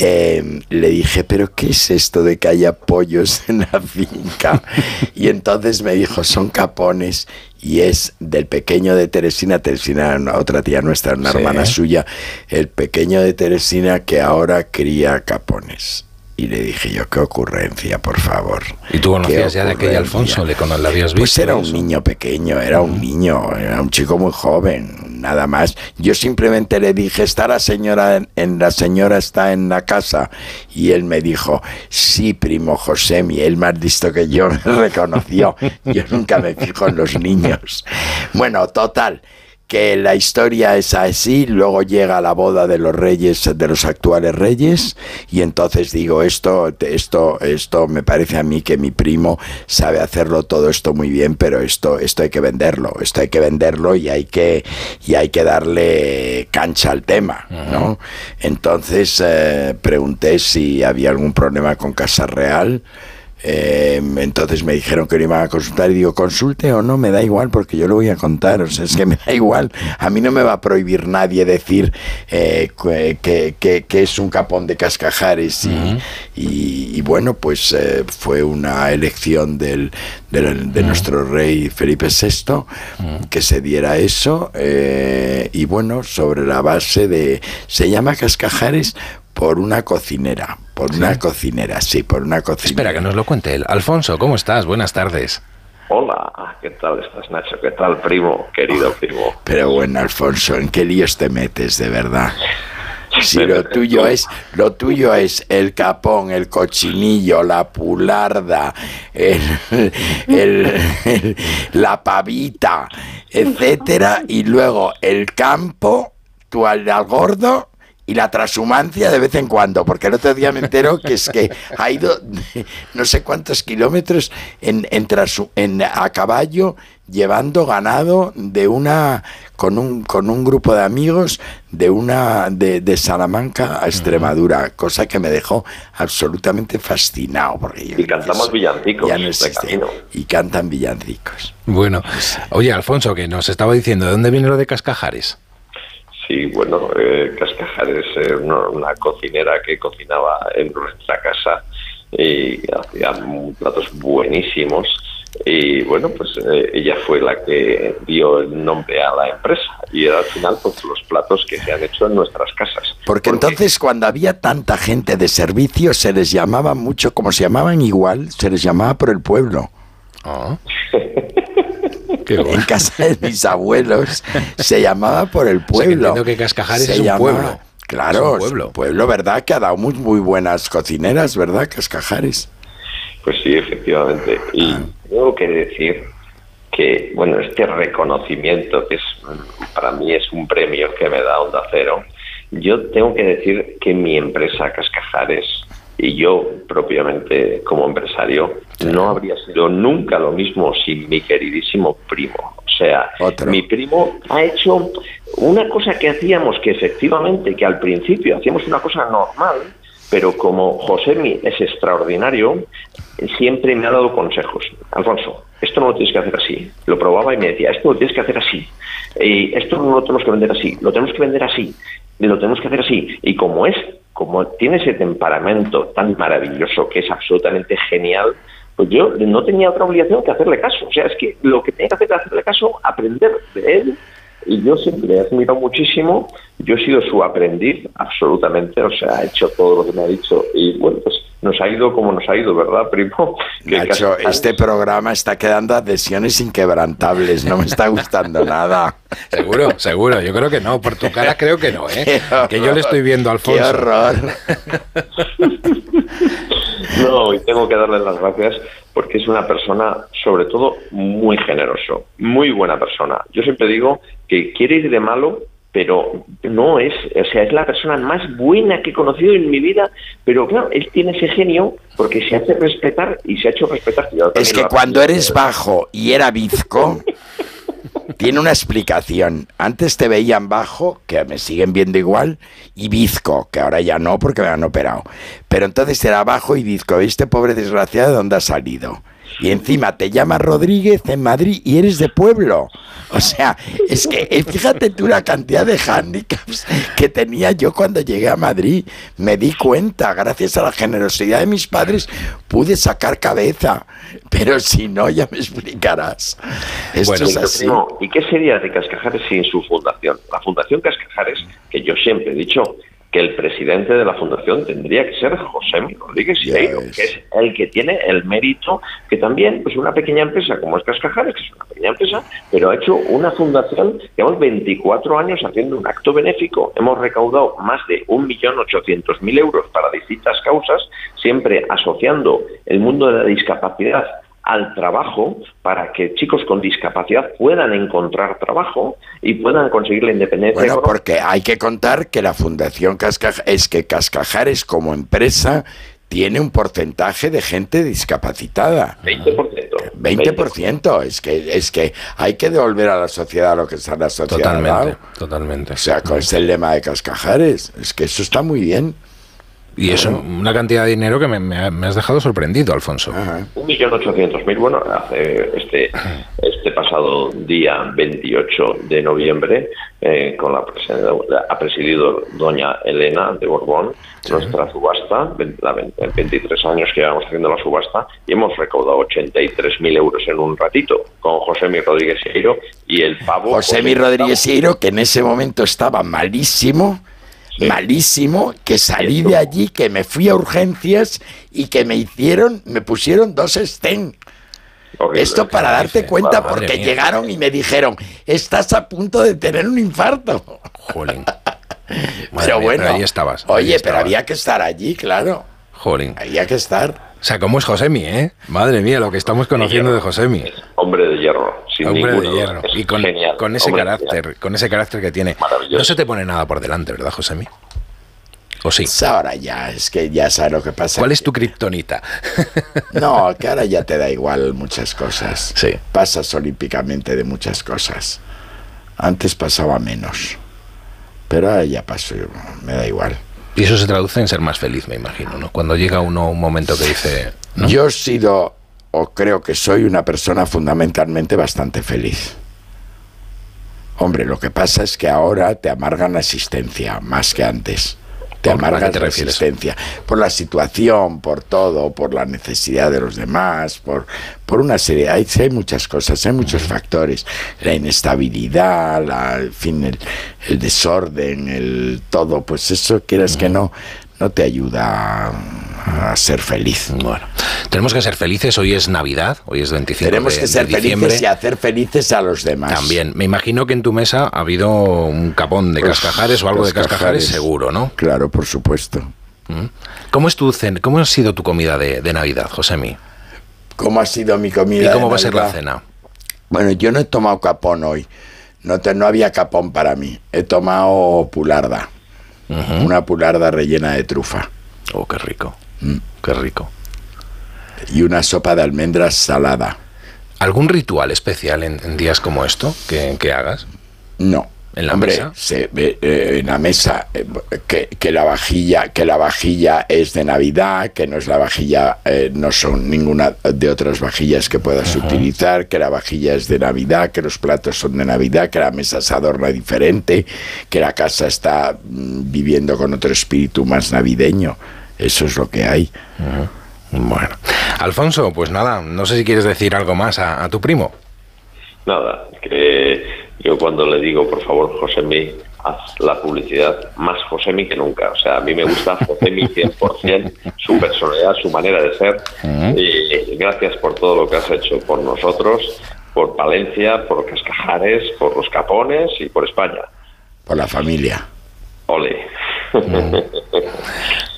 eh, le dije, pero ¿qué es esto de que haya pollos en la finca? Y entonces me dijo, son capones y es del pequeño de Teresina, Teresina, una- otra tía nuestra, una Sí. hermana suya, el pequeño de Teresina que ahora cría capones. Y le dije yo, qué ocurrencia, por favor. ¿Y tú conocías ya de aquella ocurrencia. Alfonso? ¿Le cono- le habías visto? Pues era un eso? niño pequeño, era un niño, era un chico muy joven, nada más. Yo simplemente le dije, ¿está la señora en, la señora está en la casa? Y él me dijo, sí, primo José, mi él más listo que yo me reconoció. Yo nunca me fijo en los niños. Bueno, total, que la historia es así, luego llega la boda de los reyes, de los actuales reyes, y entonces digo, esto, esto, esto me parece a mí que mi primo sabe hacerlo todo esto muy bien, pero esto, esto hay que venderlo, esto hay que venderlo y hay que, y hay que darle cancha al tema, ¿no? Entonces eh, pregunté si había algún problema con Casa Real. Eh, entonces me dijeron que no iban a consultar y digo, consulte o no, me da igual porque yo lo voy a contar, o sea, es que me da igual. A mí no me va a prohibir nadie decir eh, que, que- que es un capón de cascajares y, y- y bueno, pues eh, fue una elección del, del- de nuestro rey Felipe VI que se diera eso eh, y bueno, sobre la base de... Se llama cascajares por una cocinera, por una cocinera, sí, por una cocinera. Espera, que nos lo cuente él. Alfonso, ¿cómo estás? Buenas tardes. Hola, ¿qué tal estás, Nacho? ¿Qué tal, primo? Querido primo. Pero bueno, Alfonso, ¿en qué líos te metes de verdad? Si lo tuyo es, lo tuyo es el capón, el cochinillo, la pularda, el, el- el- la pavita, etcétera, y luego el campo, tu al gordo y la transhumancia de vez en cuando, porque el otro día me entero que es que ha ido no sé cuántos kilómetros en, en, transu- en- a caballo llevando ganado de una con un con un grupo de amigos de una de, de Salamanca a Extremadura, cosa que me dejó absolutamente fascinado porque yo Y cantamos villancicos ya no de existe. y cantan villancicos. Bueno, oye, Alfonso, que nos estaba diciendo, ¿de dónde viene lo de cascajares? Sí, bueno, eh, Cascajares es una, una cocinera que cocinaba en nuestra casa y hacía platos buenísimos. Y bueno, pues eh, ella fue la que dio el nombre a la empresa y al final pues los platos que se han hecho en nuestras casas. Porque entonces cuando había tanta gente de servicio se les llamaba mucho, como se llamaban igual, se les llamaba por el pueblo. En casa de mis abuelos se llamaba por el O sea, que pueblo. entiendo que Cascajares Se es un llamaba- pueblo. Claro, Es un pueblo. pueblo, ¿verdad? Que ha dado muy, muy buenas cocineras, ¿verdad? Cascajares. Pues sí, efectivamente. Y tengo que decir que, bueno, este reconocimiento, que es para mí es un premio que me da Onda Cero, yo tengo que decir que mi empresa Cascajares y yo propiamente como empresario no habría sido nunca lo mismo sin mi queridísimo primo. O sea, mi primo ha hecho una cosa que hacíamos que efectivamente, que al principio hacíamos una cosa normal, pero como José es extraordinario, siempre me ha dado consejos. Alfonso, esto no lo tienes que hacer así. Lo probaba y me decía, esto lo tienes que hacer así. Y esto no lo tenemos que vender así. Lo tenemos que vender así. Lo tenemos que hacer así. Y como es, como tiene ese temperamento tan maravilloso que es absolutamente genial, pues yo no tenía otra obligación que hacerle caso. O sea, es que lo que tenía que hacer era hacerle caso, aprender de él. Y yo siempre le he admirado muchísimo. Yo he sido su aprendiz, absolutamente. O sea, ha hecho todo lo que me ha dicho. Y bueno, pues nos ha ido como nos ha ido, ¿verdad, primo? Que Nacho, casi- este programa está quedando adhesiones inquebrantables, no me está gustando nada. Seguro, seguro. Yo creo que no. Por tu cara creo que no, ¿eh? Que yo le estoy viendo a Alfonso. Qué horror. No, y tengo que darle las gracias porque es una persona, sobre todo, muy generoso, muy buena persona. Yo siempre digo que quiere ir de malo, pero no es, o sea, es la persona más buena que he conocido en mi vida, pero claro, él tiene ese genio porque se hace respetar y se ha hecho respetar. Es que cuando eres bajo y era bizco, tiene una explicación. Antes te veían bajo, que me siguen viendo igual, y bizco, que ahora ya no porque me han operado. Pero entonces era bajo y bizco. ¿Viste, pobre desgraciado, de dónde has salido? Y encima te llamas Rodríguez en Madrid y eres de pueblo. O sea, es que eh, fíjate tú la cantidad de handicaps que tenía yo cuando llegué a Madrid. Me di cuenta, gracias a la generosidad de mis padres, pude sacar cabeza. Pero si no, ya me explicarás. Esto es pero, así. primo, ¿Y qué sería de Cascajares sin su fundación? La Fundación Cascajares, que yo siempre he dicho que el presidente de la fundación tendría que ser José Rodríguez Sieiro, que es el que tiene el mérito que también, pues una pequeña empresa como es Cascajares, que es una pequeña empresa, pero ha hecho una fundación, llevamos 24 años haciendo un acto benéfico, hemos recaudado más de 1.800.000 euros para distintas causas, siempre asociando el mundo de la discapacidad al trabajo para que chicos con discapacidad puedan encontrar trabajo y puedan conseguir la independencia. Bueno, porque hay que contar que la Fundación Cascajares, es que Cascajares como empresa tiene un porcentaje de gente discapacitada. 20%. 20%. Es que, es que hay que devolver a la sociedad lo que está en la sociedad. Totalmente, totalmente. O sea, con ese lema de Cascajares. Es que eso está muy bien. Y es una cantidad de dinero que me, me ha- me has dejado sorprendido, Alfonso. Un millón ochocientos mil. Bueno, hace este, este pasado día 28 de noviembre, eh, con la ha presidido doña Elena de Borbón nuestra subasta, la ven- 23 años que llevamos haciendo la subasta, y hemos recaudado 83 mil euros en un ratito con José Mi Rodríguez Seiro y el pavo. José Mi Rodríguez Seiro, que en ese momento estaba malísimo, malísimo, que salí de allí, que me fui a urgencias y que me hicieron, me pusieron dos stents. Esto para darte cuenta, porque llegaron y me dijeron, estás a punto de tener un infarto. Jolín. Pero mía, bueno, pero ahí estabas, ahí Oye, pero había que estar allí, claro. Jolín. Había que estar. O sea, ¿cómo es Josemi, eh? Madre mía, lo que estamos conociendo de Josemi. Hombre de hierro, sin Hombre de ninguna hierro. Es Y con, genial, con ese hombre de carácter, con ese carácter que tiene. No se te pone nada por delante, ¿verdad, Josemi? ¿O sí? Pues ahora ya, es que ya sabes lo que pasa. ¿Cuál es tu kriptonita? No, que ahora ya te da igual muchas cosas. Sí. Pasas olímpicamente de muchas cosas. Antes pasaba menos. Pero ahora ya paso, me da igual. Y eso se traduce en ser más feliz, me imagino, ¿no? Cuando llega uno un momento que dice... Yo he sido, o creo que soy una persona fundamentalmente bastante feliz. Hombre, lo que pasa es que ahora te amargan la existencia más que antes. Te ¿Por- a amargan qué te existencia. Por la situación, por todo, por la necesidad de los demás, por, por una serie. Hay, hay muchas cosas, hay muchos factores. La inestabilidad, la, en fin, el, el desorden, el todo. Pues eso, quieras que no, no te ayuda a, ser feliz. Bueno, tenemos que ser felices. Hoy es Navidad, hoy es 25 Tenemos de, que ser de diciembre. felices y hacer felices a los demás. También, me imagino que en tu mesa ha habido un capón de Pues, cascajares o algo de cascajares seguro, ¿no? Claro, por supuesto. ¿Mm? ¿Cómo es tu cen- cómo ha sido tu comida de, de Navidad, Josemi? ¿Cómo ha sido mi comida? ¿Y cómo de va a ser la cena? Bueno, yo no he tomado capón hoy. No, te- no había capón para mí. He tomado pularda. Una pularda rellena de trufa. Oh, qué rico. Mm. Qué rico. Y una sopa de almendras salada. ¿Algún ritual especial en, en días como esto que, que hagas? No. ¿En la Hombre, mesa? se ve, eh, en la mesa eh, que, que la vajilla que la vajilla es de Navidad, que no es la vajilla, eh, no son ninguna de otras vajillas que puedas utilizar, que la vajilla es de Navidad, que los platos son de Navidad, que la mesa se adorna diferente, que la casa está mm, viviendo con otro espíritu más navideño. Eso es lo que hay. Bueno. Alfonso, pues nada, no sé si quieres decir algo más a, a tu primo. Nada, que yo cuando le digo, por favor, Josemi, haz la publicidad más Josemi que nunca. O sea, a mí me gusta Josemi 100%, su personalidad, su manera de ser. Y gracias por todo lo que has hecho por nosotros, por Valencia, por Cascajares, por los Capones y por España. Por la familia. Ole.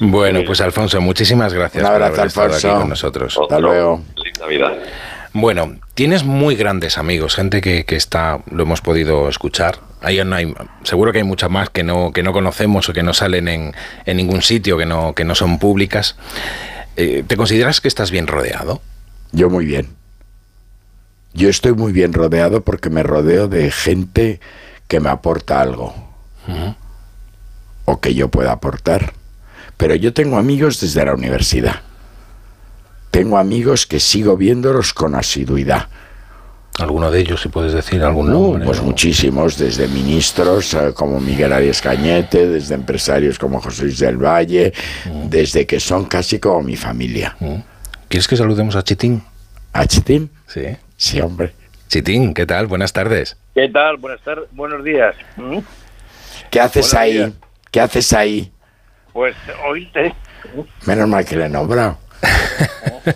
Bueno, pues Alfonso, muchísimas gracias por haber estado aquí con nosotros. Hasta luego. Feliz Navidad. Bueno, tienes muy grandes amigos, gente que, que está, lo hemos podido escuchar. Hay, no hay- seguro que hay muchas más que no, que no conocemos o que no salen en, en ningún sitio, que no, que no son públicas. Eh, ¿Te consideras que estás bien rodeado? Yo muy bien. Yo estoy muy bien rodeado porque me rodeo de gente que me aporta algo. O que yo pueda aportar. Pero yo tengo amigos desde la universidad. Tengo amigos que sigo viéndolos con asiduidad. ¿Alguno de ellos, si puedes decir algún Uh, nombre? pues o- muchísimos, desde ministros eh, como Miguel Arias Cañete, desde empresarios como José Luis del Valle, desde que son casi como mi familia. ¿Quieres que saludemos a Chitín? ¿A Chitín? Sí. Sí, hombre. Chitín, ¿qué tal? Buenas tardes. ¿Qué tal? Buenas tardes, buenos días. ¿Mm? ¿Qué haces Buenos ahí? días. ¿Qué haces ahí? Pues oíste. Menos mal que le he nombrado.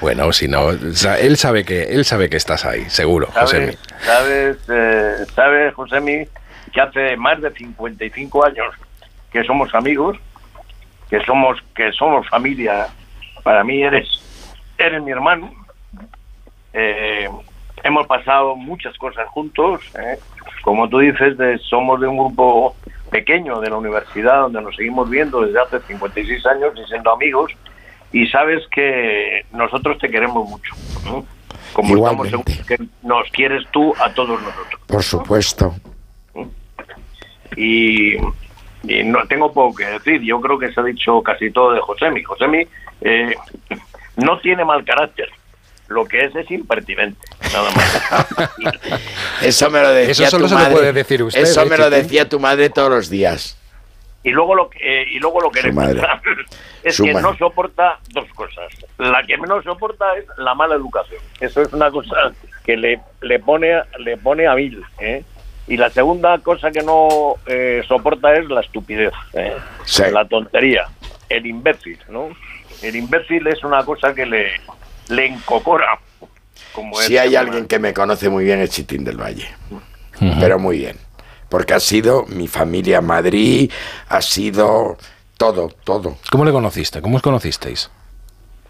Bueno, si no, él sabe que él sabe que estás ahí, seguro, José. ¿Sabes, sabes, eh, sabes, Josemi, que hace más de 55 años que somos amigos, que somos que somos familia. Para mí eres eres mi hermano eh, hemos pasado muchas cosas juntos. ¿eh? Como tú dices, de- somos de un grupo pequeño de la universidad donde nos seguimos viendo desde hace 56 años y siendo amigos. Y sabes que nosotros te queremos mucho. ¿no? Como estamos Igualmente. seguros que nos quieres tú a todos nosotros. Por supuesto. y, y no tengo poco que decir. Yo creo que se ha dicho casi todo de Josemi. Josemi eh, no tiene mal carácter. Lo que es es impertinente, nada más. Eso me lo decía Eso solo tu se lo madre. puede decir usted, Eso ¿eh, me lo decía tu madre todos los días. Y luego lo que, eh, y luego lo que Su le pasa es Su que madre. no soporta dos cosas. La que menos soporta es la mala educación. Eso es una cosa que le, le pone le pone a mil. ¿eh? Y la segunda cosa que no eh, soporta es la estupidez, ¿eh? la tontería, el imbécil, ¿no? El imbécil es una cosa que le, le encocora. Como Si hay alguien que me conoce muy bien es Chitín del Valle. Pero muy bien. Porque ha sido mi familia en Madrid, ha sido todo, todo. ¿Cómo le conociste? ¿Cómo os conocisteis?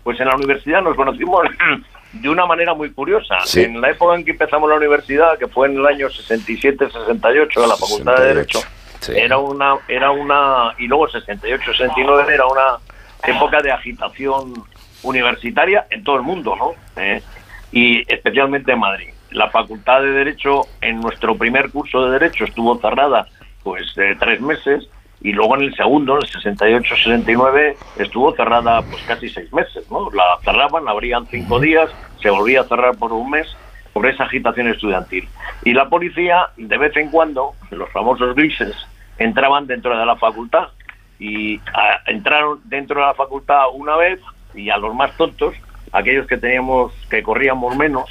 Pues en la universidad nos conocimos de una manera muy curiosa. Sí. En la época en que empezamos la universidad, que fue en el año 67-68, en la Facultad de Derecho, era una, era una, y luego 68-69 era una época de agitación universitaria en todo el mundo, ¿no? ¿Eh? Y especialmente en Madrid. La Facultad de Derecho, en nuestro primer curso de Derecho, estuvo cerrada pues eh, tres meses y luego en el segundo, en el 68-69, estuvo cerrada pues casi seis meses, ¿no? La cerraban, la abrían cinco días, se volvía a cerrar por un mes por esa agitación estudiantil. Y la policía, de vez en cuando, los famosos grises, entraban dentro de la facultad y ah, entraron dentro de la facultad una vez y a los más tontos, aquellos que teníamos, que corríamos menos,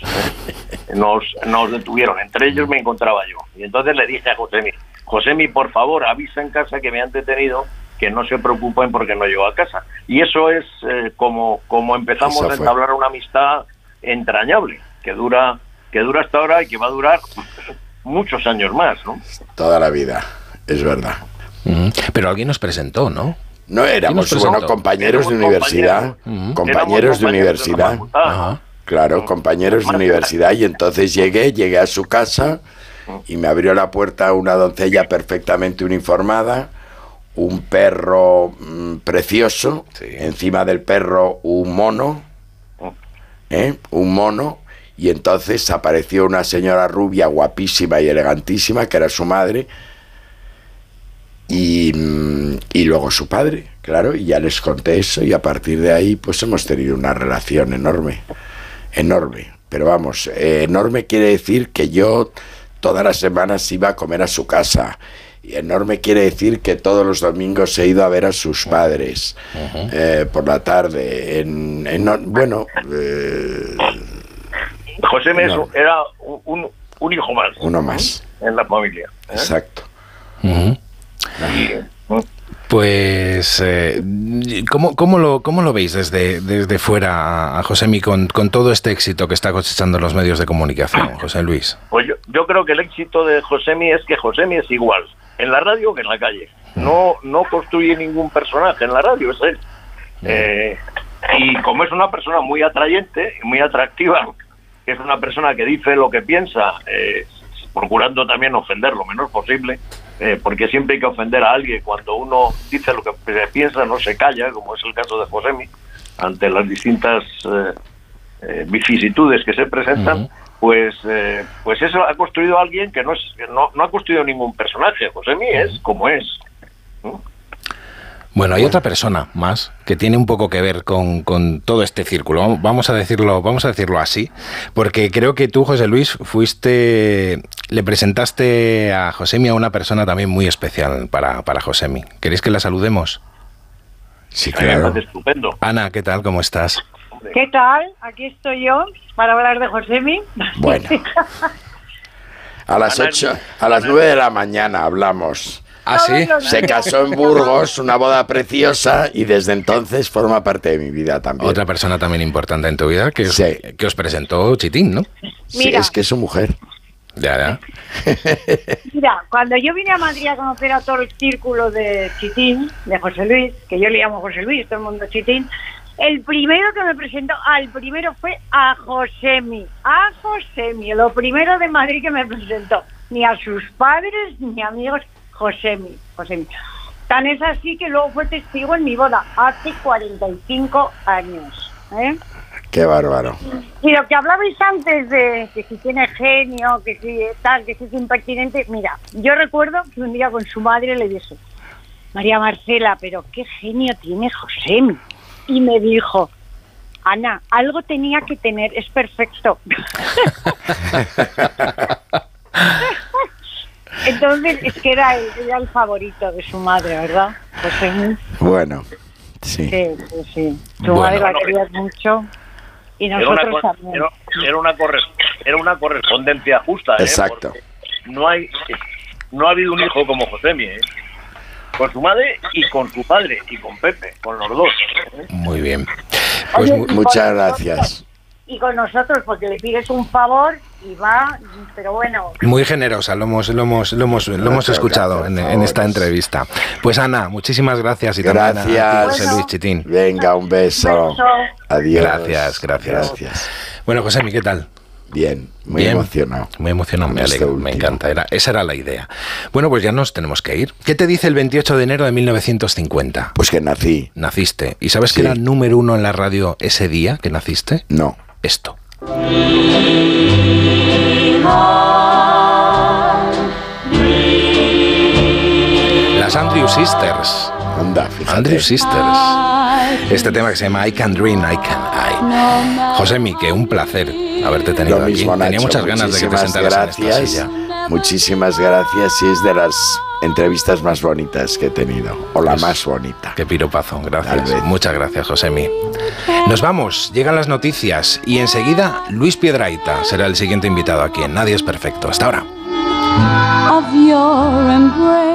nos, nos detuvieron. Entre ellos me encontraba yo. Y entonces le dije a Josemi, Josemi, por favor, avisa en casa que me han detenido, que no se preocupen porque no llego a casa. Y eso es eh, como, como empezamos a entablar una amistad entrañable, que dura, que dura hasta ahora y que va a durar muchos años más, ¿no? Toda la vida, es verdad. Pero alguien nos presentó, ¿no? No éramos, ¿Quién nos bueno, compañeros de universidad. compañeros. De universidad. Claro, compañeros de universidad. Y entonces llegué, llegué a su casa y me abrió la puerta una doncella perfectamente uniformada, un perro mm, precioso, encima del perro un mono, ¿eh? un mono, y entonces apareció una señora rubia, guapísima y elegantísima, que era su madre, y, y luego su padre, claro, y ya les conté eso y a partir de ahí pues hemos tenido una relación enorme, enorme, pero vamos, eh, enorme quiere decir que yo todas las semanas iba a comer a su casa. Y enorme quiere decir que todos los domingos he ido a ver a sus padres eh, por la tarde. En, en- bueno, eh, José me No. era un, un- un hijo más uno más. en la familia. ¿eh? Exacto. Ujú. Pues, eh, ¿cómo, cómo lo, ¿cómo lo veis desde, desde fuera a, Josemi con, con todo este éxito que está cosechando los medios de comunicación, José Luis? Pues yo, yo creo que el éxito de Josemi es que Josemi es igual en la radio que en la calle. No, no construye ningún personaje en la radio, es él. Eh, y como es una persona muy atrayente, muy atractiva, es una persona que dice lo que piensa, eh, procurando también ofender lo menos posible, eh, porque siempre hay que ofender a alguien. Cuando uno dice lo que piensa, no se calla, como es el caso de Josemi, ante las distintas eh, eh, vicisitudes que se presentan, pues eh, pues eso ha construido alguien que no es que no, no ha construido ningún personaje. Josemi es como es. Bueno, hay otra persona más que tiene un poco que ver con, con todo este círculo. Vamos a decirlo, vamos a decirlo así, porque creo que tú, José Luis, fuiste, le presentaste a Josemi a una persona también muy especial para, para Josemi. ¿Queréis que la saludemos? Sí, claro. estupendo. Ana, ¿qué tal? ¿Cómo estás? ¿Qué tal? Aquí estoy yo para hablar de Josemi. Bueno. A las ocho, a las nueve de la mañana hablamos. ¿Ah, sí? Se casó en Burgos, una boda preciosa, y desde entonces forma parte de mi vida también. Otra persona también importante en tu vida que os, que os presentó Chitín, ¿no? Sí, Mira. es que es su mujer. Ya, ya. Mira, cuando yo vine a Madrid a conocer a todo el círculo de Chitín, de José Luis, que yo le llamo José Luis, todo el mundo Chitín, El primero que me presentó, al primero fue a Josemi, a Josemi, lo primero de Madrid que me presentó, ni a sus padres ni amigos, Josemi, Josemi. Tan es así que luego fue testigo en mi boda, hace 45 años. ¿eh? Qué bárbaro. Y lo que hablabais antes de que si tiene genio, que si tal, que si es impertinente, mira, yo recuerdo que un día con su madre le dije, María Marcela, pero qué genio tiene Josemi. Y me dijo, Ana, algo tenía que tener, es perfecto. Entonces, es que era el, era el favorito de su madre, ¿verdad? Josemi. Bueno, sí. Sí, sí, sí. Su Bueno. madre la quería mucho. Y Era una, nosotros también. era, era una corres- era una correspondencia justa, ¿eh? Exacto. Porque No hay, no ha habido un hijo como Josemi, ¿eh? Con su madre y con su padre y con Pepe, con los dos. ¿eh? Muy bien. Pues Oye, mu- y muchas gracias. Y con nosotros, porque le pides un favor y va, pero bueno, Muy generosa, lo hemos, lo hemos, lo hemos, lo hemos escuchado en, en esta entrevista. Pues Ana, muchísimas gracias y también a ti, Gracias. José Luis Chitín. Venga, un beso. beso. Adiós. Gracias, gracias. Gracias. Bueno, José, ¿qué tal? Bien, muy Bien. emocionado. Muy emocionado, me este alegro, me encanta. Era, esa era la idea. Bueno, pues ya nos tenemos que ir. ¿Qué te dice el 28 de enero de 1950? Pues que nací. Naciste. ¿Y sabes que era número uno en la radio ese día que naciste? No. Esto. Las Andrew Sisters. Anda, fíjate. Andrew Sisters. Este tema que se llama I Can Dream, I Can I. Josemi, que un placer haberte tenido Lo mismo, aquí. Tenía muchas ganas de que te sentaras en esta gracias. silla. Muchísimas gracias y es de las entrevistas más bonitas que he tenido, o la más bonita. Qué piropazo, gracias. Muchas gracias, Josemi. Nos vamos, llegan las noticias y enseguida Luis Piedraita será el siguiente invitado aquí en Nadie es Perfecto. Hasta ahora. of your embrace.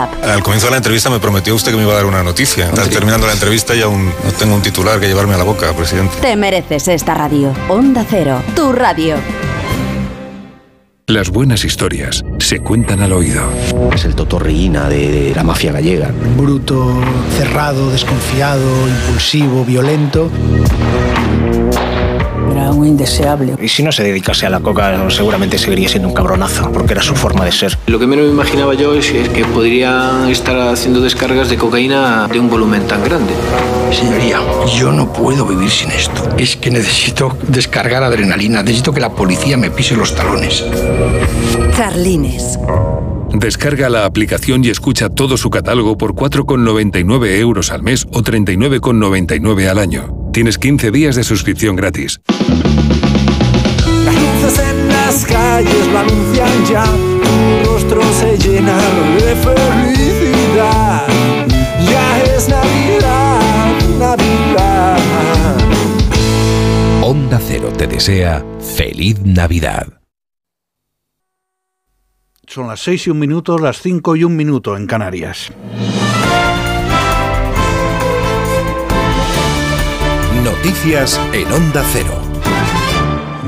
Al comienzo de la entrevista me prometió usted que me iba a dar una noticia. Está terminando la entrevista y aún no tengo un titular que llevarme a la boca, presidente. Te mereces esta radio. Onda Cero. Tu radio. Las buenas historias se cuentan al oído. Es el totorriina de, de la mafia gallega. Bruto, cerrado, desconfiado, impulsivo, violento. Era un indeseable. Y si no se dedicase a la coca, seguramente seguiría siendo un cabronazo, porque era su forma de ser. Lo que menos me imaginaba yo es es que podría estar haciendo descargas de cocaína de un volumen tan grande. Señoría, yo no puedo vivir sin esto. Es que necesito descargar adrenalina. Necesito que la policía me pise los talones. Carlines. Descarga la aplicación y escucha todo su catálogo por 4,99 euros al mes o 39,99 al año. Tienes 15 días de suscripción gratis. Ya es Navidad, Navidad. Onda Cero te desea feliz Navidad. Son las 6 y un minuto, las 5 y un minuto en Canarias. Noticias en Onda Cero.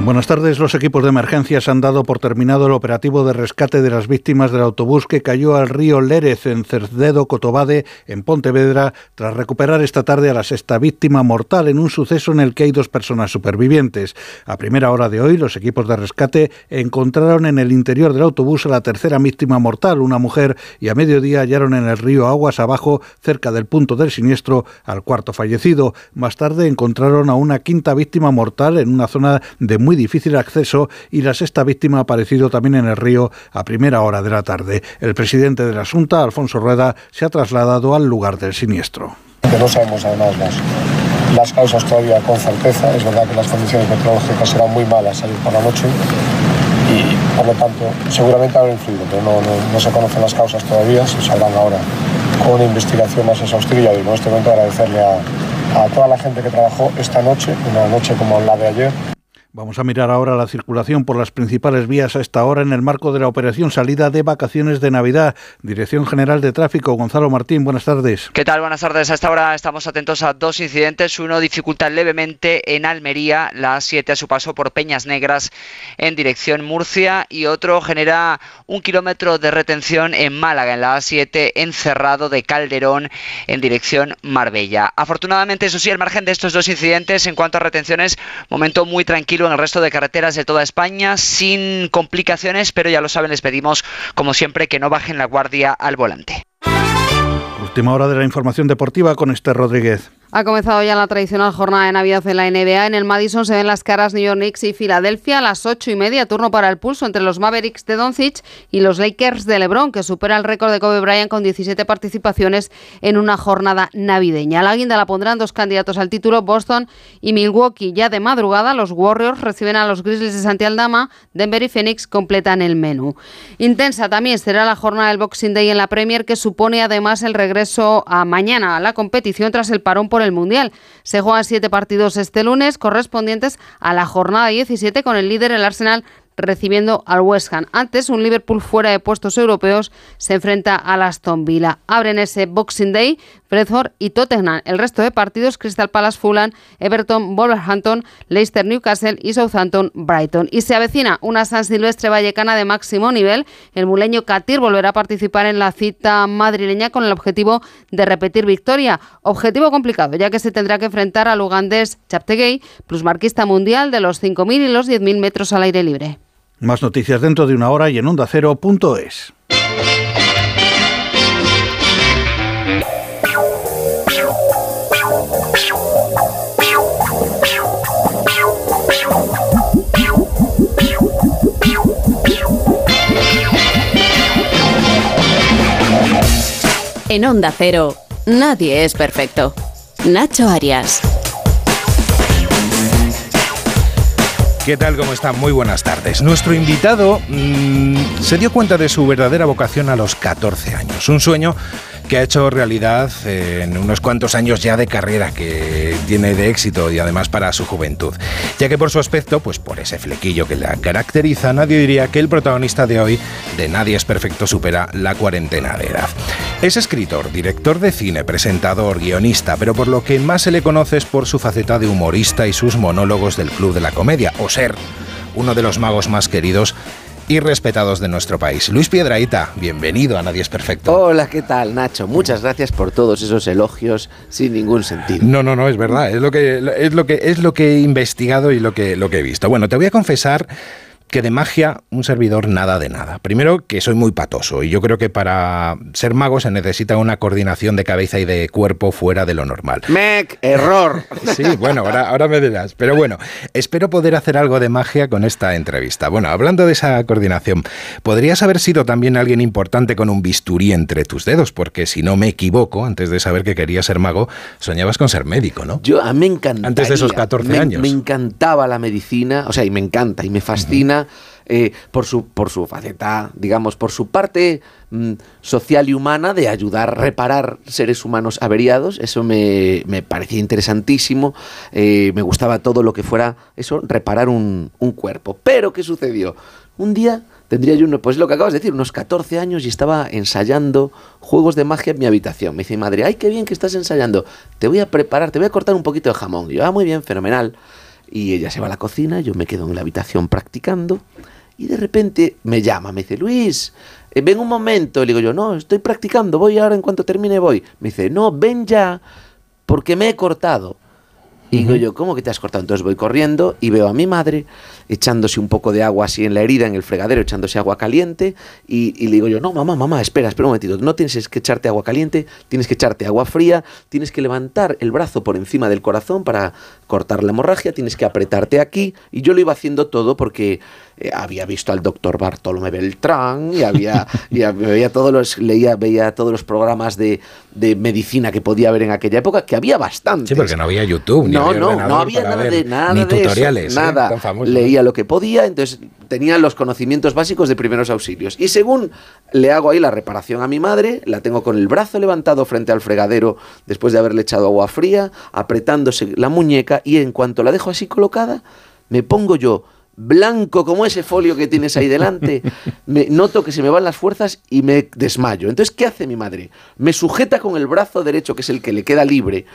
Buenas tardes. Los equipos de emergencias han dado por terminado el operativo de rescate de las víctimas del autobús que cayó al río Lérez en Cercedo, Cotobade, en Pontevedra, tras recuperar esta tarde a la sexta víctima mortal en un suceso en el que hay dos personas supervivientes. A primera hora de hoy, los equipos de rescate encontraron en el interior del autobús a la tercera víctima mortal, una mujer, y a mediodía hallaron en el río aguas abajo, cerca del punto del siniestro, al cuarto fallecido. Más tarde encontraron a una quinta víctima mortal en una zona de muy difícil acceso y la sexta víctima ha aparecido también en el río a primera hora de la tarde. El presidente de la Junta, Alfonso Rueda, se ha trasladado al lugar del siniestro. No sabemos además las, las causas todavía con certeza. Es verdad que las condiciones meteorológicas serán muy malas salir por la noche y por lo tanto seguramente habrá influido, pero no, no, no se conocen las causas todavía, se sabrán ahora con una investigación más exhaustiva y en este momento agradecerle a, a toda la gente que trabajó esta noche, una noche como la de ayer, Vamos a mirar ahora la circulación por las principales vías a esta hora en el marco de la operación salida de vacaciones de Navidad. Dirección General de Tráfico, Gonzalo Martín, buenas tardes. ¿Qué tal? Buenas tardes. A esta hora estamos atentos a dos incidentes. Uno dificulta levemente en Almería, la A7 a su paso por Peñas Negras en dirección Murcia y otro genera un kilómetro de retención en Málaga, en la A7 encerrado de Calderón en dirección Marbella. Afortunadamente, eso sí, al margen de estos dos incidentes, en cuanto a retenciones, momento muy tranquilo en el resto de carreteras de toda España sin complicaciones, pero ya lo saben, les pedimos como siempre que no bajen la guardia al volante. Última hora de la información deportiva con Esther Rodríguez. Ha comenzado ya la tradicional jornada de Navidad en la NBA. En el Madison se ven las caras New York Knicks y Filadelfia a las ocho y media. Turno para el pulso entre los Mavericks de Doncic y los Lakers de LeBron, que supera el récord de Kobe Bryant con 17 participaciones en una jornada navideña. La guinda la pondrán dos candidatos al título, Boston y Milwaukee. Ya de madrugada, los Warriors reciben a los Grizzlies de Santi Aldama. Denver y Phoenix completan el menú. Intensa también será la jornada del Boxing Day en la Premier, que supone además el regreso a mañana a la competición tras el parón por el Mundial. Se juegan siete partidos este lunes correspondientes a la jornada 17 con el líder el Arsenal recibiendo al West Ham. Antes, un Liverpool fuera de puestos europeos se enfrenta al Aston Villa. Abren ese Boxing Day Brentford y Tottenham. El resto de partidos, Crystal Palace, Fulham, Everton, Wolverhampton, Leicester, Newcastle y Southampton, Brighton. Y se avecina una San Silvestre vallecana de máximo nivel. El muleño Catir volverá a participar en la cita madrileña con el objetivo de repetir victoria. Objetivo complicado, ya que se tendrá que enfrentar al ugandés Chaptegei, plusmarquista mundial de los 5.000 y los 10.000 metros al aire libre. Más noticias dentro de una hora y en ondacero.es. En Onda Cero, nadie es perfecto. Nacho Arias. ¿Qué tal? ¿Cómo están? Muy buenas tardes. Nuestro invitado mmm, se dio cuenta de su verdadera vocación a los 14 años. Un sueño que ha hecho realidad eh, en unos cuantos años ya de carrera que tiene de éxito y además para su juventud. Ya que por su aspecto, pues por ese flequillo que la caracteriza, nadie diría que el protagonista de hoy, de Nadie es Perfecto, supera la cuarentena de edad. Es escritor, director de cine, presentador, guionista, pero por lo que más se le conoce es por su faceta de humorista y sus monólogos del Club de la Comedia, o ser uno de los magos más queridos y respetados de nuestro país. Luis Piedraíta, bienvenido a Nadie es Perfecto. Hola, ¿qué tal, Nacho? Muchas gracias por todos esos elogios sin ningún sentido. No, no, no, es verdad, es lo que es lo que es lo que he investigado y lo que lo que he visto. Bueno, te voy a confesar que de magia un servidor nada de nada. Primero que soy muy patoso y yo creo que para ser mago se necesita una coordinación de cabeza y de cuerpo fuera de lo normal. ¡Mec! ¡Error! Sí, bueno, ahora, ahora me dirás. Pero bueno, espero poder hacer algo de magia con esta entrevista. Bueno, hablando de esa coordinación, podrías haber sido también alguien importante con un bisturí entre tus dedos, porque si no me equivoco, antes de saber que querías ser mago, soñabas con ser médico, ¿no? Yo a mí me encantaba. Antes de esos 14 me, años. Me encantaba la medicina, o sea, y me encanta y me fascina eh, por, su, por su faceta, digamos, por su parte mm, social y humana de ayudar a reparar seres humanos averiados. Eso me, me parecía interesantísimo. Eh, me gustaba todo lo que fuera eso, reparar un, un cuerpo. Pero, ¿qué sucedió? Un día tendría yo, pues lo que acabas de decir, unos 14 años y estaba ensayando juegos de magia en mi habitación. Me dice madre, ay, qué bien que estás ensayando. Te voy a preparar, te voy a cortar un poquito de jamón. Y yo, ah, muy bien, fenomenal. Y ella se va a la cocina, yo me quedo en la habitación practicando. Y de repente me llama, me dice, Luis, eh, ven un momento. Le digo yo, no, estoy practicando, voy ahora en cuanto termine, voy. Me dice, no, ven ya, porque me he cortado. Y digo yo, ¿cómo que te has cortado? Entonces voy corriendo y veo a mi madre echándose un poco de agua así en la herida, en el fregadero, echándose agua caliente. Y, y le digo yo, no, mamá, mamá, espera, espera un momentito. No tienes que echarte agua caliente, tienes que echarte agua fría, tienes que levantar el brazo por encima del corazón para cortar la hemorragia, tienes que apretarte aquí. Y yo lo iba haciendo todo porque eh, había visto al doctor Bartolomé Beltrán y había, y veía todos los, leía, veía todos los programas de, de medicina que podía haber en aquella época, que había bastante. Sí, porque no había YouTube, ni No, había no, no había nada de nada ni de eso, tutoriales, ¿eh? nada. tan famosos. Leía lo que podía, entonces tenía los conocimientos básicos de primeros auxilios. Y según le hago ahí la reparación a mi madre, la tengo con el brazo levantado frente al fregadero después de haberle echado agua fría, apretándose la muñeca y en cuanto la dejo así colocada, me pongo yo blanco como ese folio que tienes ahí delante, me noto que se me van las fuerzas y me desmayo. Entonces, ¿qué hace mi madre? Me sujeta con el brazo derecho, que es el que le queda libre,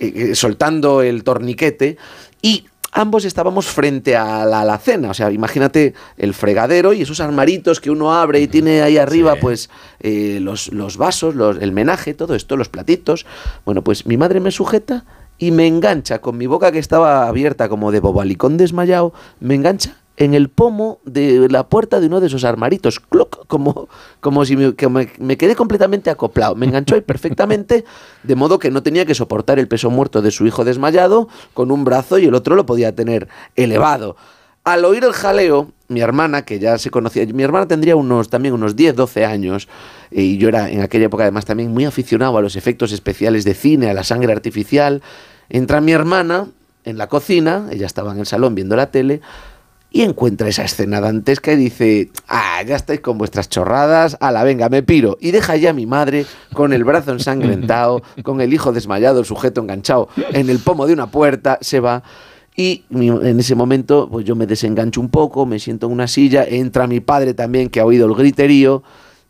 eh, eh, soltando el torniquete, y ambos estábamos frente a la alacena. O sea, imagínate el fregadero y esos armaritos que uno abre y tiene ahí arriba, pues eh, los, los vasos, los- el menaje, todo esto, los platitos. Bueno, pues mi madre me sujeta y me engancha con mi boca que estaba abierta como de bobalicón desmayado, me engancha en el pomo de la puerta de uno de esos armaritos, cloc, como, como si que me, me quedé completamente acoplado. Me enganchó ahí perfectamente, de modo que no tenía que soportar el peso muerto de su hijo desmayado con un brazo y el otro lo podía tener elevado. Al oír el jaleo, mi hermana, que ya se conocía, mi hermana tendría unos también unos 10, 12 años, y yo era en aquella época además también muy aficionado a los efectos especiales de cine, a la sangre artificial. Entra mi hermana en la cocina, ella estaba en el salón viendo la tele, y encuentra esa escena dantesca y dice, ah, ya estáis con vuestras chorradas, la venga, me piro. Y deja ya a mi madre con el brazo ensangrentado, con el hijo desmayado, el sujeto enganchado en el pomo de una puerta, se va. Y en ese momento, pues yo me desengancho un poco, me siento en una silla, entra mi padre también, que ha oído el griterío,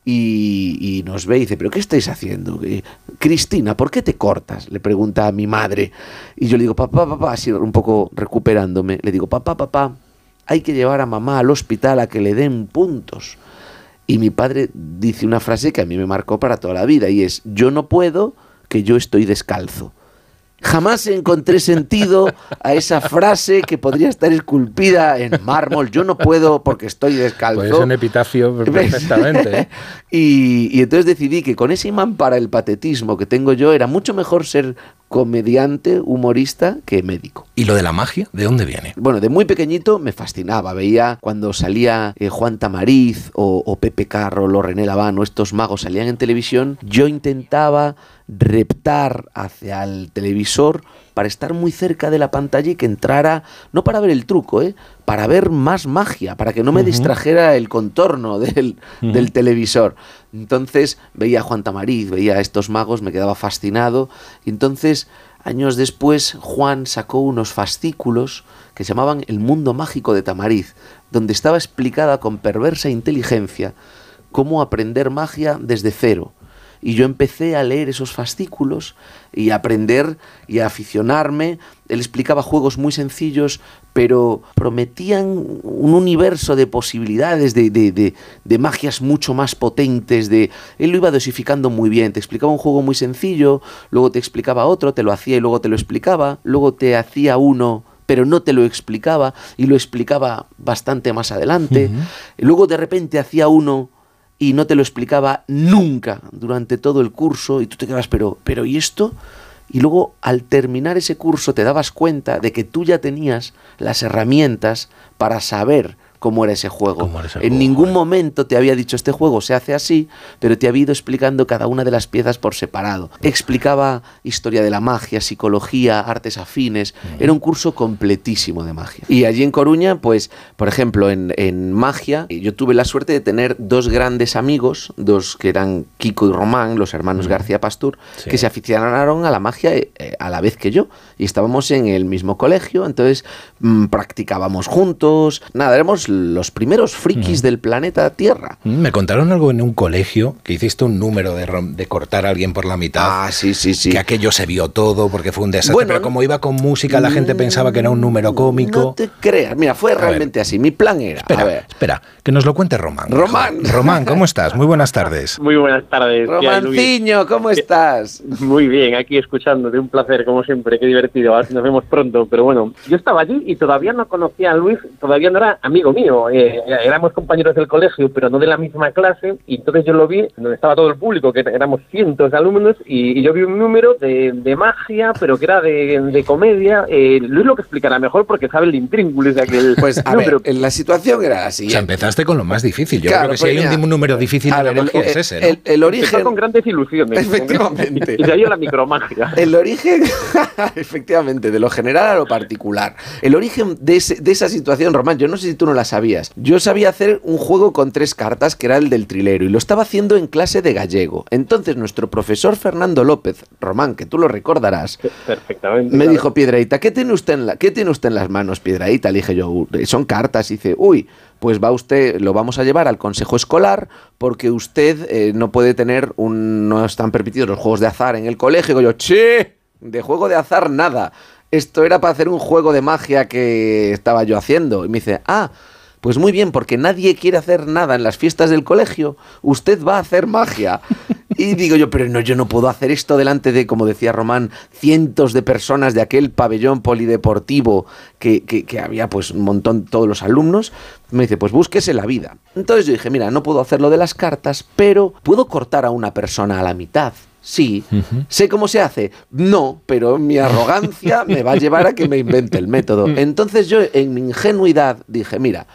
y, y nos ve y dice, ¿pero qué estáis haciendo? Eh, Cristina, ¿por qué te cortas? Le pregunta a mi madre. Y yo le digo, papá, papá, así un poco recuperándome, le digo, papá, papá, hay que llevar a mamá al hospital a que le den puntos. Y mi padre dice una frase que a mí me marcó para toda la vida y es, yo no puedo, que yo estoy descalzo. Jamás encontré sentido a esa frase que podría estar esculpida en mármol. Yo no puedo porque estoy descalzo. Pues es un epitafio perfectamente. ¿eh? Y, y entonces decidí que con ese imán para el patetismo que tengo yo era mucho mejor ser comediante, humorista que médico. ¿Y lo de la magia? ¿De dónde viene? Bueno, de muy pequeñito me fascinaba. Veía cuando salía eh, Juan Tamariz o, o Pepe Carro, o René Lavano, estos magos salían en televisión. Yo intentaba reptar hacia el televisor para estar muy cerca de la pantalla y que entrara, no para ver el truco, ¿eh? para ver más magia, para que no me distrajera el contorno del, del televisor. Entonces veía a Juan Tamariz, veía a estos magos, me quedaba fascinado. Y entonces, años después, Juan sacó unos fascículos que se llamaban El mundo mágico de Tamariz, donde estaba explicada con perversa inteligencia cómo aprender magia desde cero. Y yo empecé a leer esos fascículos y a aprender y a aficionarme. Él explicaba juegos muy sencillos, pero prometían un universo de posibilidades, de, de- de- de magias mucho más potentes. De... Él lo iba dosificando muy bien. Te explicaba un juego muy sencillo, luego te explicaba otro, te lo hacía y luego te lo explicaba, luego te hacía uno pero no te lo explicaba y lo explicaba bastante más adelante. Y luego de repente hacía uno y no te lo explicaba nunca durante todo el curso y tú te quedabas, pero, pero ¿y esto? Y luego al terminar ese curso te dabas cuenta de que tú ya tenías las herramientas para saber cómo era ese juego. en ningún momento te había dicho este juego se hace así, pero te había ido explicando cada una de las piezas por separado. Explicaba historia de la magia, psicología, artes afines. Era un curso completísimo de magia. Y allí en Coruña, pues, por ejemplo, en, en magia, yo tuve la suerte de tener dos grandes amigos, dos que eran Kiko y Román, los hermanos García Pastur, que se aficionaron a la magia eh, a la vez que yo. Y estábamos en el mismo colegio, entonces mm, practicábamos juntos. Nada, éramos los primeros frikis del planeta Tierra. Mm, Me contaron algo en un colegio que hiciste un número de, rom- de cortar a alguien por la mitad. Ah, sí, sí, sí. Que aquello se vio todo porque fue un desastre. Bueno, pero como iba con música, la gente pensaba que era un número cómico. No te creas, mira, fue A ver. realmente así. Mi plan era. Espera, a ver, espera, que nos lo cuente Román. Román. Román, ¿cómo estás? Muy buenas tardes. Muy buenas tardes. Romanciño, ¿cómo estás? Muy bien, aquí escuchándote, un placer como siempre, qué divertido, a ver si nos vemos pronto, pero bueno, yo estaba allí y todavía no conocía a Luis, todavía no era amigo mío, eh, éramos compañeros del colegio, pero no de la misma clase, y entonces yo lo vi, donde estaba todo el público, que éramos cientos de alumnos, y, y yo vi un número de, de magia, pero que era de, de comedia, eh, Luis lo que explicará mejor porque sabe el intríngulis de aquel Pues a número. ver, la situación era así. O sea, empezaste con lo más difícil. Yo Claro, creo que si pues hay un, mira, dim- número difícil a de la ver, el- magia es ese, ¿no? el- el origen- Empezó con grandes ilusiones. Efectivamente. Y de ahí a la micromagia. El origen, efectivamente, de lo general a lo particular. El origen de, ese- de esa situación, Román, yo no sé si tú no la sabías. Yo sabía hacer un juego con tres cartas que era el del trilero y lo estaba haciendo en clase de gallego. Entonces nuestro profesor Fernando López, Román, que tú lo recordarás, Perfectamente. me claro. dijo, Piedraíta, ¿qué tiene usted en la, qué tiene usted en las manos, Piedraíta? Le dije yo, "Uh, son cartas. Y dice, uy, pues va usted, lo vamos a llevar al consejo escolar porque usted eh, no puede tener un, no están permitidos los juegos de azar en el colegio. Y yo, che, de juego de azar nada. Esto era para hacer un juego de magia que estaba yo haciendo. Y me dice, ah, pues muy bien, porque nadie quiere hacer nada en las fiestas del colegio. Usted va a hacer magia. Y digo yo, pero no, yo no puedo hacer esto delante de, como decía Román, cientos de personas de aquel pabellón polideportivo que, que- que había pues un montón, todos los alumnos. Me dice, pues búsquese la vida. Entonces yo dije, mira, no puedo hacer lo de las cartas, pero puedo cortar a una persona a la mitad. Sí. ¿Sé cómo se hace? No, pero mi arrogancia me va a llevar a que me invente el método. Entonces yo, en mi ingenuidad, dije, mira,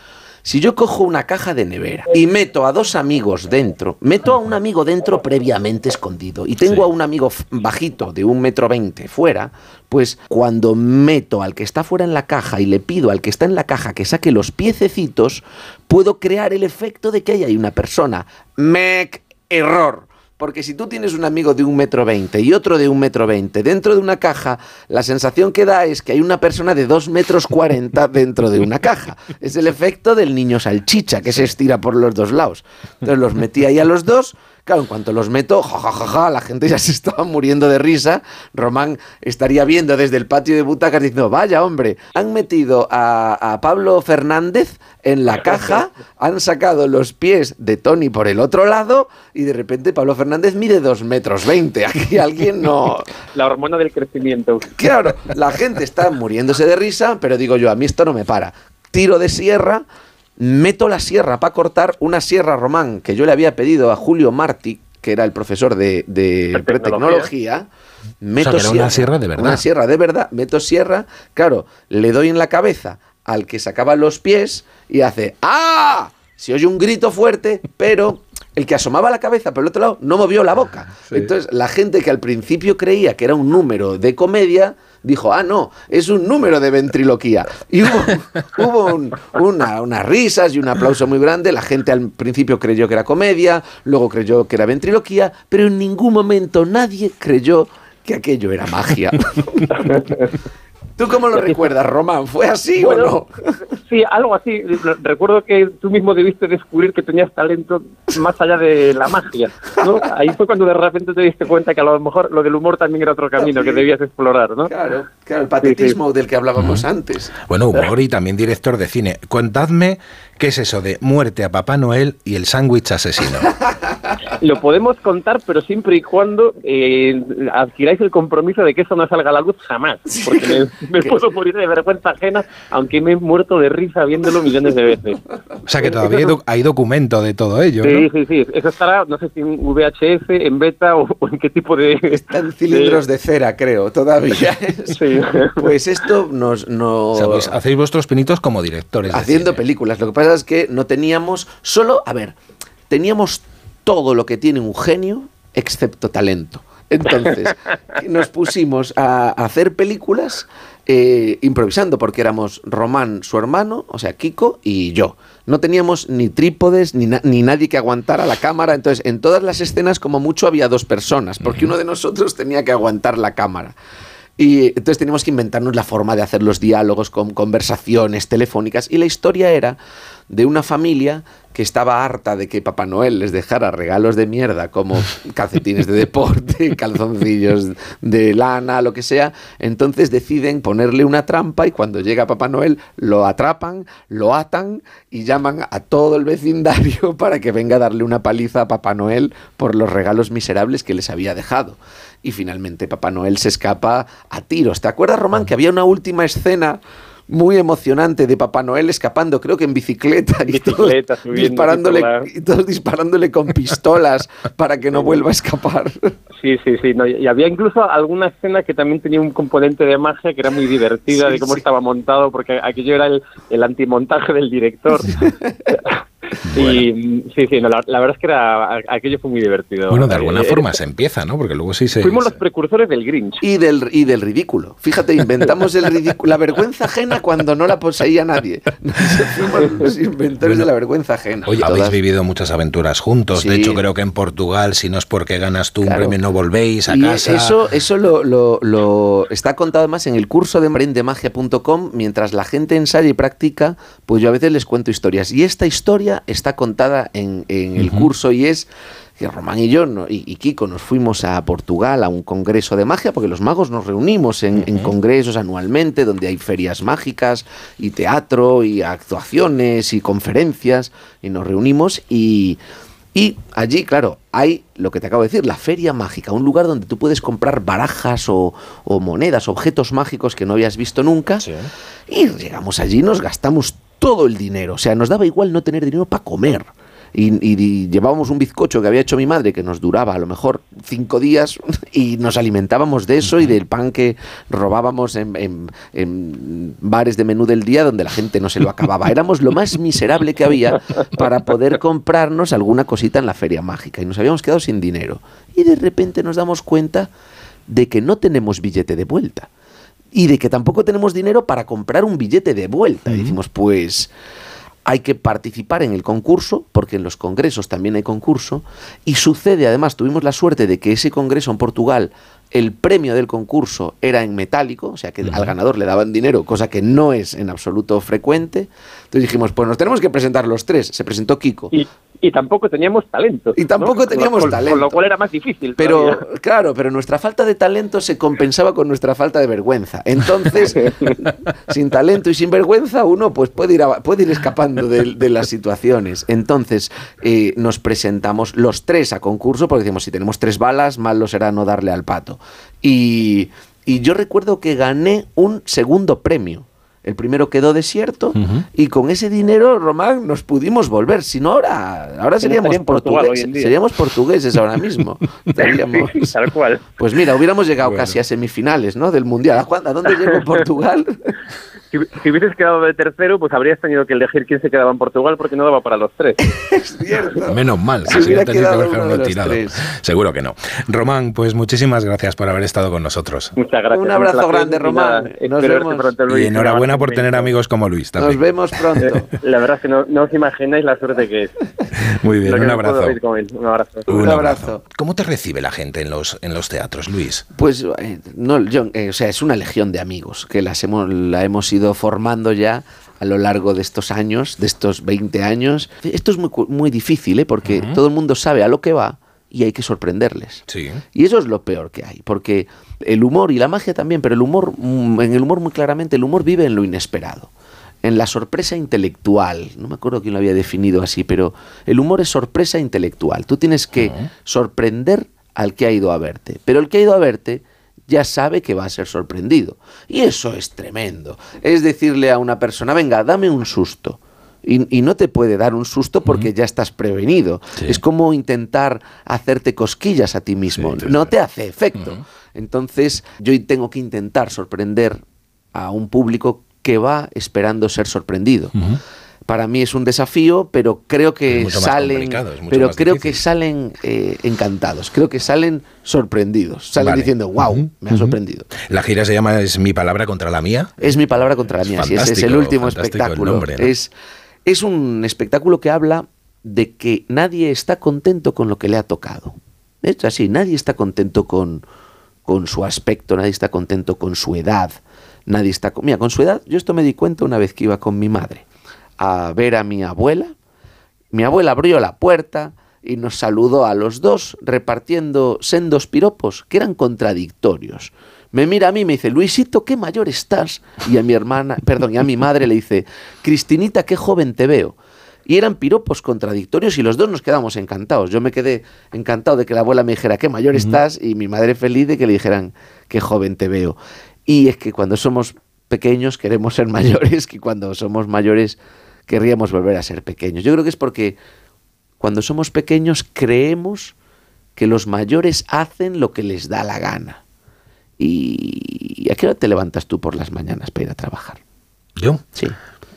si yo cojo una caja de nevera y meto a dos amigos dentro, meto a un amigo dentro previamente escondido y tengo a un amigo bajito de un metro veinte fuera, pues cuando meto al que está fuera en la caja y le pido al que está en la caja que saque los piececitos, puedo crear el efecto de que ahí hay una persona. Mec, error. Porque si tú tienes un amigo de un metro veinte y otro de un metro veinte dentro de una caja, la sensación que da es que hay una persona de dos metros cuarenta dentro de una caja. Es el efecto del niño salchicha que se estira por los dos lados. Entonces los metí ahí a los dos. Claro, en cuanto los meto, ja, ja, ja, ja, la gente ya se estaba muriendo de risa. Román estaría viendo desde el patio de butacas diciendo, vaya hombre, han metido a, a Pablo Fernández en la caja, han sacado los pies de Tony por el otro lado y de repente Pablo Fernández mide dos metros veinte. Aquí alguien no... La hormona del crecimiento. Claro, la gente está muriéndose de risa, pero digo yo, a mí esto no me para. Tiro de sierra, meto la sierra para cortar una sierra román que yo le había pedido a Julio Martí, que era el profesor de, de pretecnología. Meto que era una sierra de verdad. Una sierra de verdad. Meto sierra, claro, le doy en la cabeza al que sacaba los pies y hace ¡Ah! Se oye un grito fuerte, pero el que asomaba la cabeza por el otro lado no movió la boca. Entonces, la gente que al principio creía que era un número de comedia, dijo, ah, no, es un número de ventriloquía. Y hubo, hubo un- una- unas risas y un aplauso muy grande. La gente al principio creyó que era comedia, luego creyó que era ventriloquía, pero en ningún momento nadie creyó que aquello era magia. ¿Tú cómo lo recuerdas, Román? ¿Fue así o Bueno, no? Sí, algo así. Recuerdo que tú mismo debiste descubrir que tenías talento más allá de la magia. ¿no? Ahí fue cuando de repente te diste cuenta que a lo mejor lo del humor también era otro camino que debías explorar, ¿no? Claro, claro, el patetismo del que hablábamos antes. Bueno, humor y también director de cine. Contadme qué es eso de muerte a Papá Noel y el sándwich asesino. lo podemos contar, pero siempre y cuando eh, adquiráis el compromiso de que eso no salga a la luz jamás. Porque me, me puedo morir de vergüenza ajena, aunque me he muerto de risa viéndolo millones de veces. O sea que todavía hay, doc- hay documento de todo ello, Sí, ¿no? sí, sí. Eso estará, no sé si en VHS, en beta o, o en qué tipo de... Están cilindros de cera, creo, todavía. Sí. Pues esto nos... nos... O sea, pues hacéis vuestros pinitos como directores. haciendo películas. Lo que pasa es que no teníamos solo, a ver, teníamos todo lo que tiene un genio, excepto talento. Entonces, nos pusimos a hacer películas eh, improvisando, porque éramos Román, su hermano, o sea, Kiko y yo. No teníamos ni trípodes, ni, na- ni nadie que aguantara la cámara. Entonces, en todas las escenas, como mucho, había dos personas, porque uno de nosotros tenía que aguantar la cámara. Y entonces teníamos que inventarnos la forma de hacer los diálogos con conversaciones telefónicas. Y la historia era de una familia que estaba harta de que Papá Noel les dejara regalos de mierda como calcetines de deporte, calzoncillos de lana, lo que sea. Entonces deciden ponerle una trampa y cuando llega Papá Noel lo atrapan, lo atan y llaman a todo el vecindario para que venga a darle una paliza a Papá Noel por los regalos miserables que les había dejado. Y finalmente Papá Noel se escapa a tiros. ¿Te acuerdas, Román, que había una última escena muy emocionante de Papá Noel escapando, creo que en bicicleta, y todos Bicicleta, subiendo disparándole, y todos disparándole con pistolas para que no vuelva a escapar. Sí, sí, sí. no, y y había incluso alguna escena que también tenía un componente de magia que era muy divertida, Sí, de cómo sí. estaba montado, porque aquello era el, el antimontaje del director. Y sí, sí, no, la, la verdad es que era, aquello fue muy divertido. Bueno, de alguna Eh, forma se empieza, ¿no? Porque luego sí se... Fuimos los precursores del Grinch. Y del, y del ridículo. Fíjate, inventamos el ridículo, la vergüenza ajena cuando no la poseía nadie. Fuimos los inventores de la vergüenza ajena. Oye, habéis vivido muchas aventuras juntos. De hecho, creo que en Portugal, si no es porque ganas tú un premio, no volvéis a Y casa. Eso, eso lo, lo- lo- está contado además en el curso de marindemagia.com. Mientras la gente ensaya y practica, pues yo a veces les cuento historias. Y esta historia está contada en, en el curso y es que Román y yo no- y, y Kiko nos fuimos a Portugal a un congreso de magia, porque los magos nos reunimos en, en congresos anualmente, donde hay ferias mágicas y teatro y actuaciones y conferencias, y nos reunimos y... Y allí, claro, hay lo que te acabo de decir, la feria mágica, un lugar donde tú puedes comprar barajas o, o monedas, objetos mágicos que no habías visto nunca. Y llegamos allí nos gastamos todo el dinero. O sea, nos daba igual no tener dinero para comer. Y, y- y llevábamos un bizcocho que había hecho mi madre que nos duraba a lo mejor cinco días y nos alimentábamos de eso y del pan que robábamos en, en- en bares de menú del día donde la gente no se lo acababa. Éramos lo más miserable que había para poder comprarnos alguna cosita en la feria mágica y nos habíamos quedado sin dinero. Y de repente nos damos cuenta de que no tenemos billete de vuelta y de que tampoco tenemos dinero para comprar un billete de vuelta. Y decimos, pues hay que participar en el concurso, porque en los congresos también hay concurso, y sucede, además, tuvimos la suerte de que ese congreso en Portugal, el premio del concurso era en metálico, o sea que al ganador le daban dinero, cosa que no es en absoluto frecuente. Entonces dijimos, pues nos tenemos que presentar los tres. Se presentó Kiko. Y, y tampoco teníamos talento. Y tampoco ¿no? teníamos Con- talento. Con lo cual era más difícil. Pero, todavía. claro, pero nuestra falta de talento se compensaba con nuestra falta de vergüenza. Entonces, sin talento y sin vergüenza, uno pues puede ir, a- puede ir escapando de, de las situaciones. Entonces, eh, nos presentamos los tres a concurso, porque decimos, si tenemos tres balas, malo será no darle al pato. Y, y yo recuerdo que gané un segundo premio. El primero quedó desierto y con ese dinero, Román, nos pudimos volver. Si no, ahora, ahora Que no seríamos portugueses. Seríamos portugueses ahora mismo. Estaríamos- Sí, tal cual. Pues mira, hubiéramos llegado Bueno. casi a semifinales, ¿no? Del Mundial. ¿A, dónde llegó Portugal? Si, si hubieses quedado de tercero, pues habrías tenido que elegir quién se quedaba en Portugal porque no daba para los tres. Menos mal, Si que se hubiera que quedado haber uno de uno los tirado. tres. Seguro que no. Román, pues muchísimas gracias por haber estado con nosotros. Muchas gracias. Un abrazo grande, Román. Nos vemos. pronto, Luis. Y enhorabuena Por tener amigos como Luis Nos también. vemos pronto. La verdad es que no, no os imagináis la suerte que es. Muy bien, un abrazo. Un abrazo. Un abrazo. ¿Cómo te recibe la gente en los, en los teatros, Luis? Pues eh, no, yo, eh, o sea, es una legión de amigos que las hemos, la hemos ido formando ya a lo largo de estos años, de estos 20 años. Esto es muy, muy difícil, ¿eh? porque todo el mundo sabe a lo que va y hay que sorprenderles. Sí. Y eso es lo peor que hay, porque el humor y la magia también, pero el humor, mm, en el humor muy claramente, el humor vive en lo inesperado. en la sorpresa intelectual. No me acuerdo quién lo había definido así, pero el humor es sorpresa intelectual. Tú tienes que sorprender al que ha ido a verte, pero el que ha ido a verte ya sabe que va a ser sorprendido. Y eso es tremendo. Es decirle a una persona, venga, dame un susto. Y, y no te puede dar un susto porque ya estás prevenido. Es como intentar hacerte cosquillas a ti mismo. no te hace efecto. Entonces yo tengo que intentar sorprender a un público que va esperando ser sorprendido. Para mí es un desafío, pero creo que Es salen, es pero creo difícil. que salen eh, encantados. Creo que salen sorprendidos. Salen Vale. diciendo, wow, me ha sorprendido. La gira se llama Es mi palabra contra la mía. Es mi palabra contra la mía. sí, ese es el el espectáculo. nombre, ¿no? es, es un espectáculo que habla de que nadie está contento con lo que le ha tocado. Es así, nadie está contento con, con su aspecto, nadie está contento con su edad, nadie está... con- Mira, con su edad, yo esto me di cuenta una vez que iba con mi madre a ver a mi abuela. Mi abuela abrió la puerta y nos saludó a los dos repartiendo sendos piropos que eran contradictorios. Me mira a mí y me dice, Luisito, qué mayor estás. Y a mi hermana, perdón, y a mi madre le dice, Cristinita, qué joven te veo. Y eran piropos contradictorios y los dos nos quedamos encantados. Yo me quedé encantado de que la abuela me dijera, qué mayor estás, y mi madre feliz de que le dijeran, qué joven te veo. Y es que cuando somos pequeños queremos ser mayores, que cuando somos mayores querríamos volver a ser pequeños. Yo creo que es porque cuando somos pequeños creemos que los mayores hacen lo que les da la gana. ¿Y a qué hora te levantas tú por las mañanas para ir a trabajar? ¿Yo? Sí.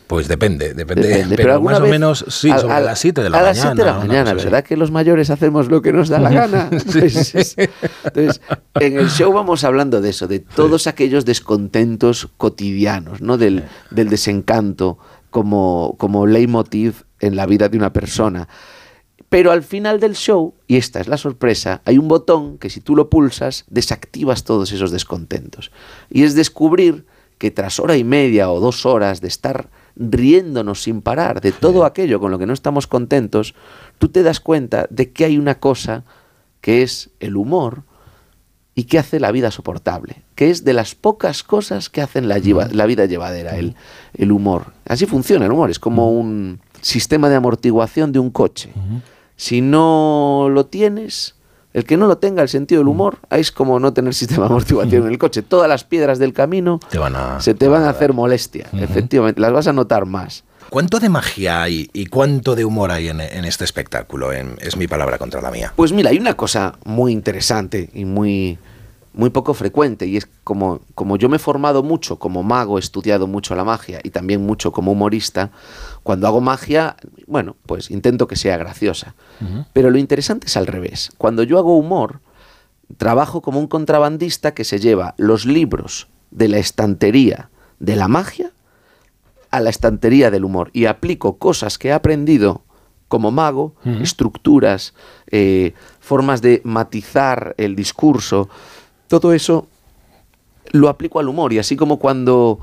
Pues depende, depende. Depende, pero más o menos, sí, a- sobre a- las 7 de la a mañana. las 7 de la mañana, así. ¿verdad? Que los mayores hacemos lo que nos da la gana. Es- entonces, en el show vamos hablando de eso, de todos aquellos descontentos cotidianos, ¿no? Del, del desencanto como, como leitmotiv en la vida de una persona. Pero al final del show, y esta es la sorpresa, hay un botón que si tú lo pulsas, desactivas todos esos descontentos. Y es descubrir que tras hora y media o dos horas de estar riéndonos sin parar de todo aquello con lo que no estamos contentos, tú te das cuenta de que hay una cosa que es el humor y que hace la vida soportable, que es de las pocas cosas que hacen la, lleva- la vida llevadera, el, el humor. Así funciona el humor, es como un sistema de amortiguación de un coche. Si no lo tienes, el que no lo tenga, el sentido del humor, es como no tener sistema de amortiguación en el coche. Todas las piedras del camino Te van a- se te van a hacer molestia, efectivamente, las vas a notar más. ¿Cuánto de magia hay y cuánto de humor hay en, en este espectáculo? En- es mi palabra contra la mía. Pues mira, hay una cosa muy interesante y muy, muy poco frecuente, y es como, como yo me he formado mucho como mago, he estudiado mucho la magia y también mucho como humorista, cuando hago magia, bueno, pues intento que sea graciosa. Pero lo interesante es al revés. Cuando yo hago humor, trabajo como un contrabandista que se lleva los libros de la estantería de la magia a la estantería del humor y aplico cosas que he aprendido como mago, estructuras, eh, formas de matizar el discurso, todo eso lo aplico al humor y así como cuando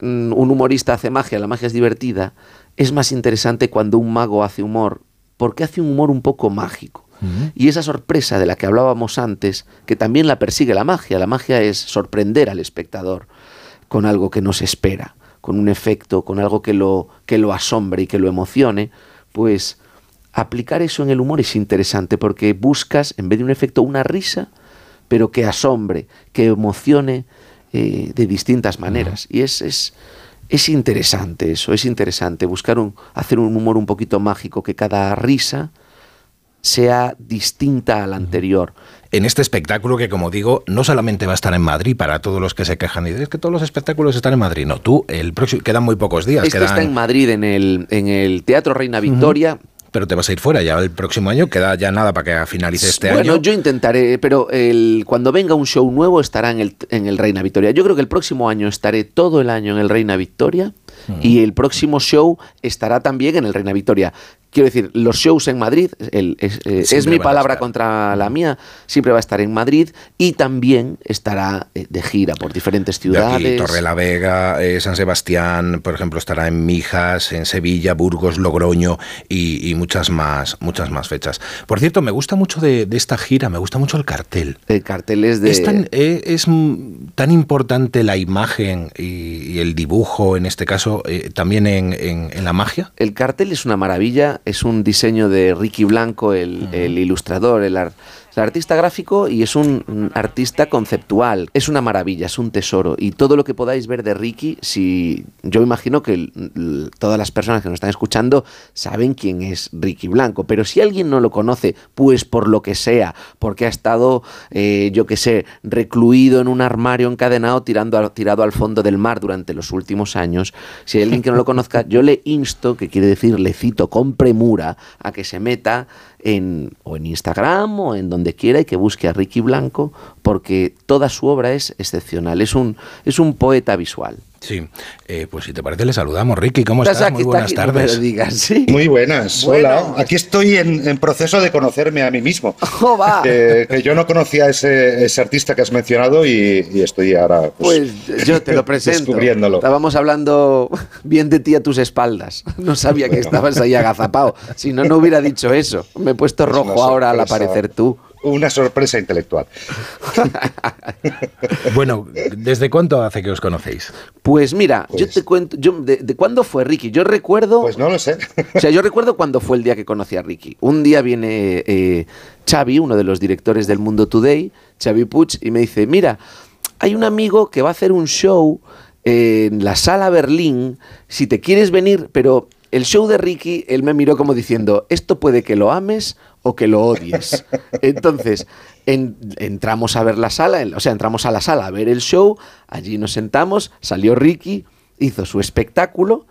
mm, un humorista hace magia, la magia es divertida, es más interesante cuando un mago hace humor, porque hace un humor un poco mágico. Y esa sorpresa de la que hablábamos antes, que también la persigue la magia, la magia es sorprender al espectador con algo que no se espera, con un efecto, con algo que lo, que lo asombre y que lo emocione, pues aplicar eso en el humor es interesante porque buscas, en vez de un efecto, una risa, pero que asombre, que emocione eh, de distintas maneras. Y es, es, es interesante eso, es interesante buscar un, hacer un humor un poquito mágico, que cada risa sea distinta a la anterior. En este espectáculo que, como digo, no solamente va a estar en Madrid para todos los que se quejan y dicen "Es que todos los espectáculos están en Madrid. No, tú, el próximo, quedan muy pocos días. Este quedan, está en Madrid, en el, en el Teatro Reina Victoria. Pero te vas a ir fuera ya el próximo año, queda ya nada para que finalice este bueno, año. yo intentaré, pero el, cuando venga un show nuevo estará en el, en el Reina Victoria. Yo creo que el próximo año estaré todo el año en el Reina Victoria y el próximo show estará también en el Reina Victoria. Quiero decir, los shows en Madrid, el- es, eh, es mi palabra contra la mía, siempre va a estar en Madrid y también estará eh, de gira por diferentes De aquí, ciudades. Torre la Vega, eh, San Sebastián, por ejemplo, estará en Mijas, en Sevilla, Burgos, Logroño y, y muchas más, muchas más fechas. Por cierto, me gusta mucho de, de esta gira, me gusta mucho el cartel. El cartel es de... Es tan, eh, es, tan importante la imagen y, y el dibujo, en este caso, eh, también en, en- en la magia. El cartel es una maravilla, es un diseño de Ricky Blanco, el, el ilustrador, el, ar- el artista gráfico y es un artista conceptual. Es una maravilla, es un tesoro. Y todo lo que podáis ver de Ricky, si yo imagino que todas las personas que nos están escuchando saben quién es Ricky Blanco, pero si alguien no lo conoce, pues por lo que sea, porque ha estado, eh, yo que sé, recluido en un armario encadenado tirando tirado al fondo del mar durante los últimos años, si hay alguien que no lo conozca, yo le insto, que quiere decir le cito con premura, a que se meta en, o en Instagram o en donde quiera y que busque a Ricky Blanco, porque toda su obra es excepcional, es un, es un poeta visual. Sí, eh, pues si te parece le saludamos. Ricky, ¿cómo Estás estás? aquí, Muy está buenas tardes. lo digas, sí. Muy buenas, Bueno. hola. Aquí estoy en, en proceso de conocerme a mí mismo. Oh, va. Que, que yo no conocía a ese, ese artista que has mencionado y, y estoy ahora pues, Pues yo te lo presento. descubriéndolo. Estábamos hablando bien de ti a tus espaldas. No sabía que estabas ahí agazapado. Si no, no hubiera dicho eso. Me he puesto Es rojo ahora al sorpresa. aparecer tú. Una sorpresa intelectual. Bueno, ¿desde cuánto hace que os conocéis? Pues mira, yo te cuento, yo, de, de cuándo fue Ricky? Yo recuerdo... Pues no lo sé. O sea, yo recuerdo cuándo fue el día que conocí a Ricky. Un día viene eh, Xavi, uno de los directores del Mundo Today, Xavi Puig, y me dice, mira, hay un amigo que va a hacer un show en la sala Berlín, si te quieres venir, pero el show de Ricky, él me miró como diciendo, esto puede que lo ames o que lo odies. Entonces, en- entramos a ver la sala, en- o sea, entramos a la sala a ver el show, allí nos sentamos, salió Ricky, hizo su espectáculo.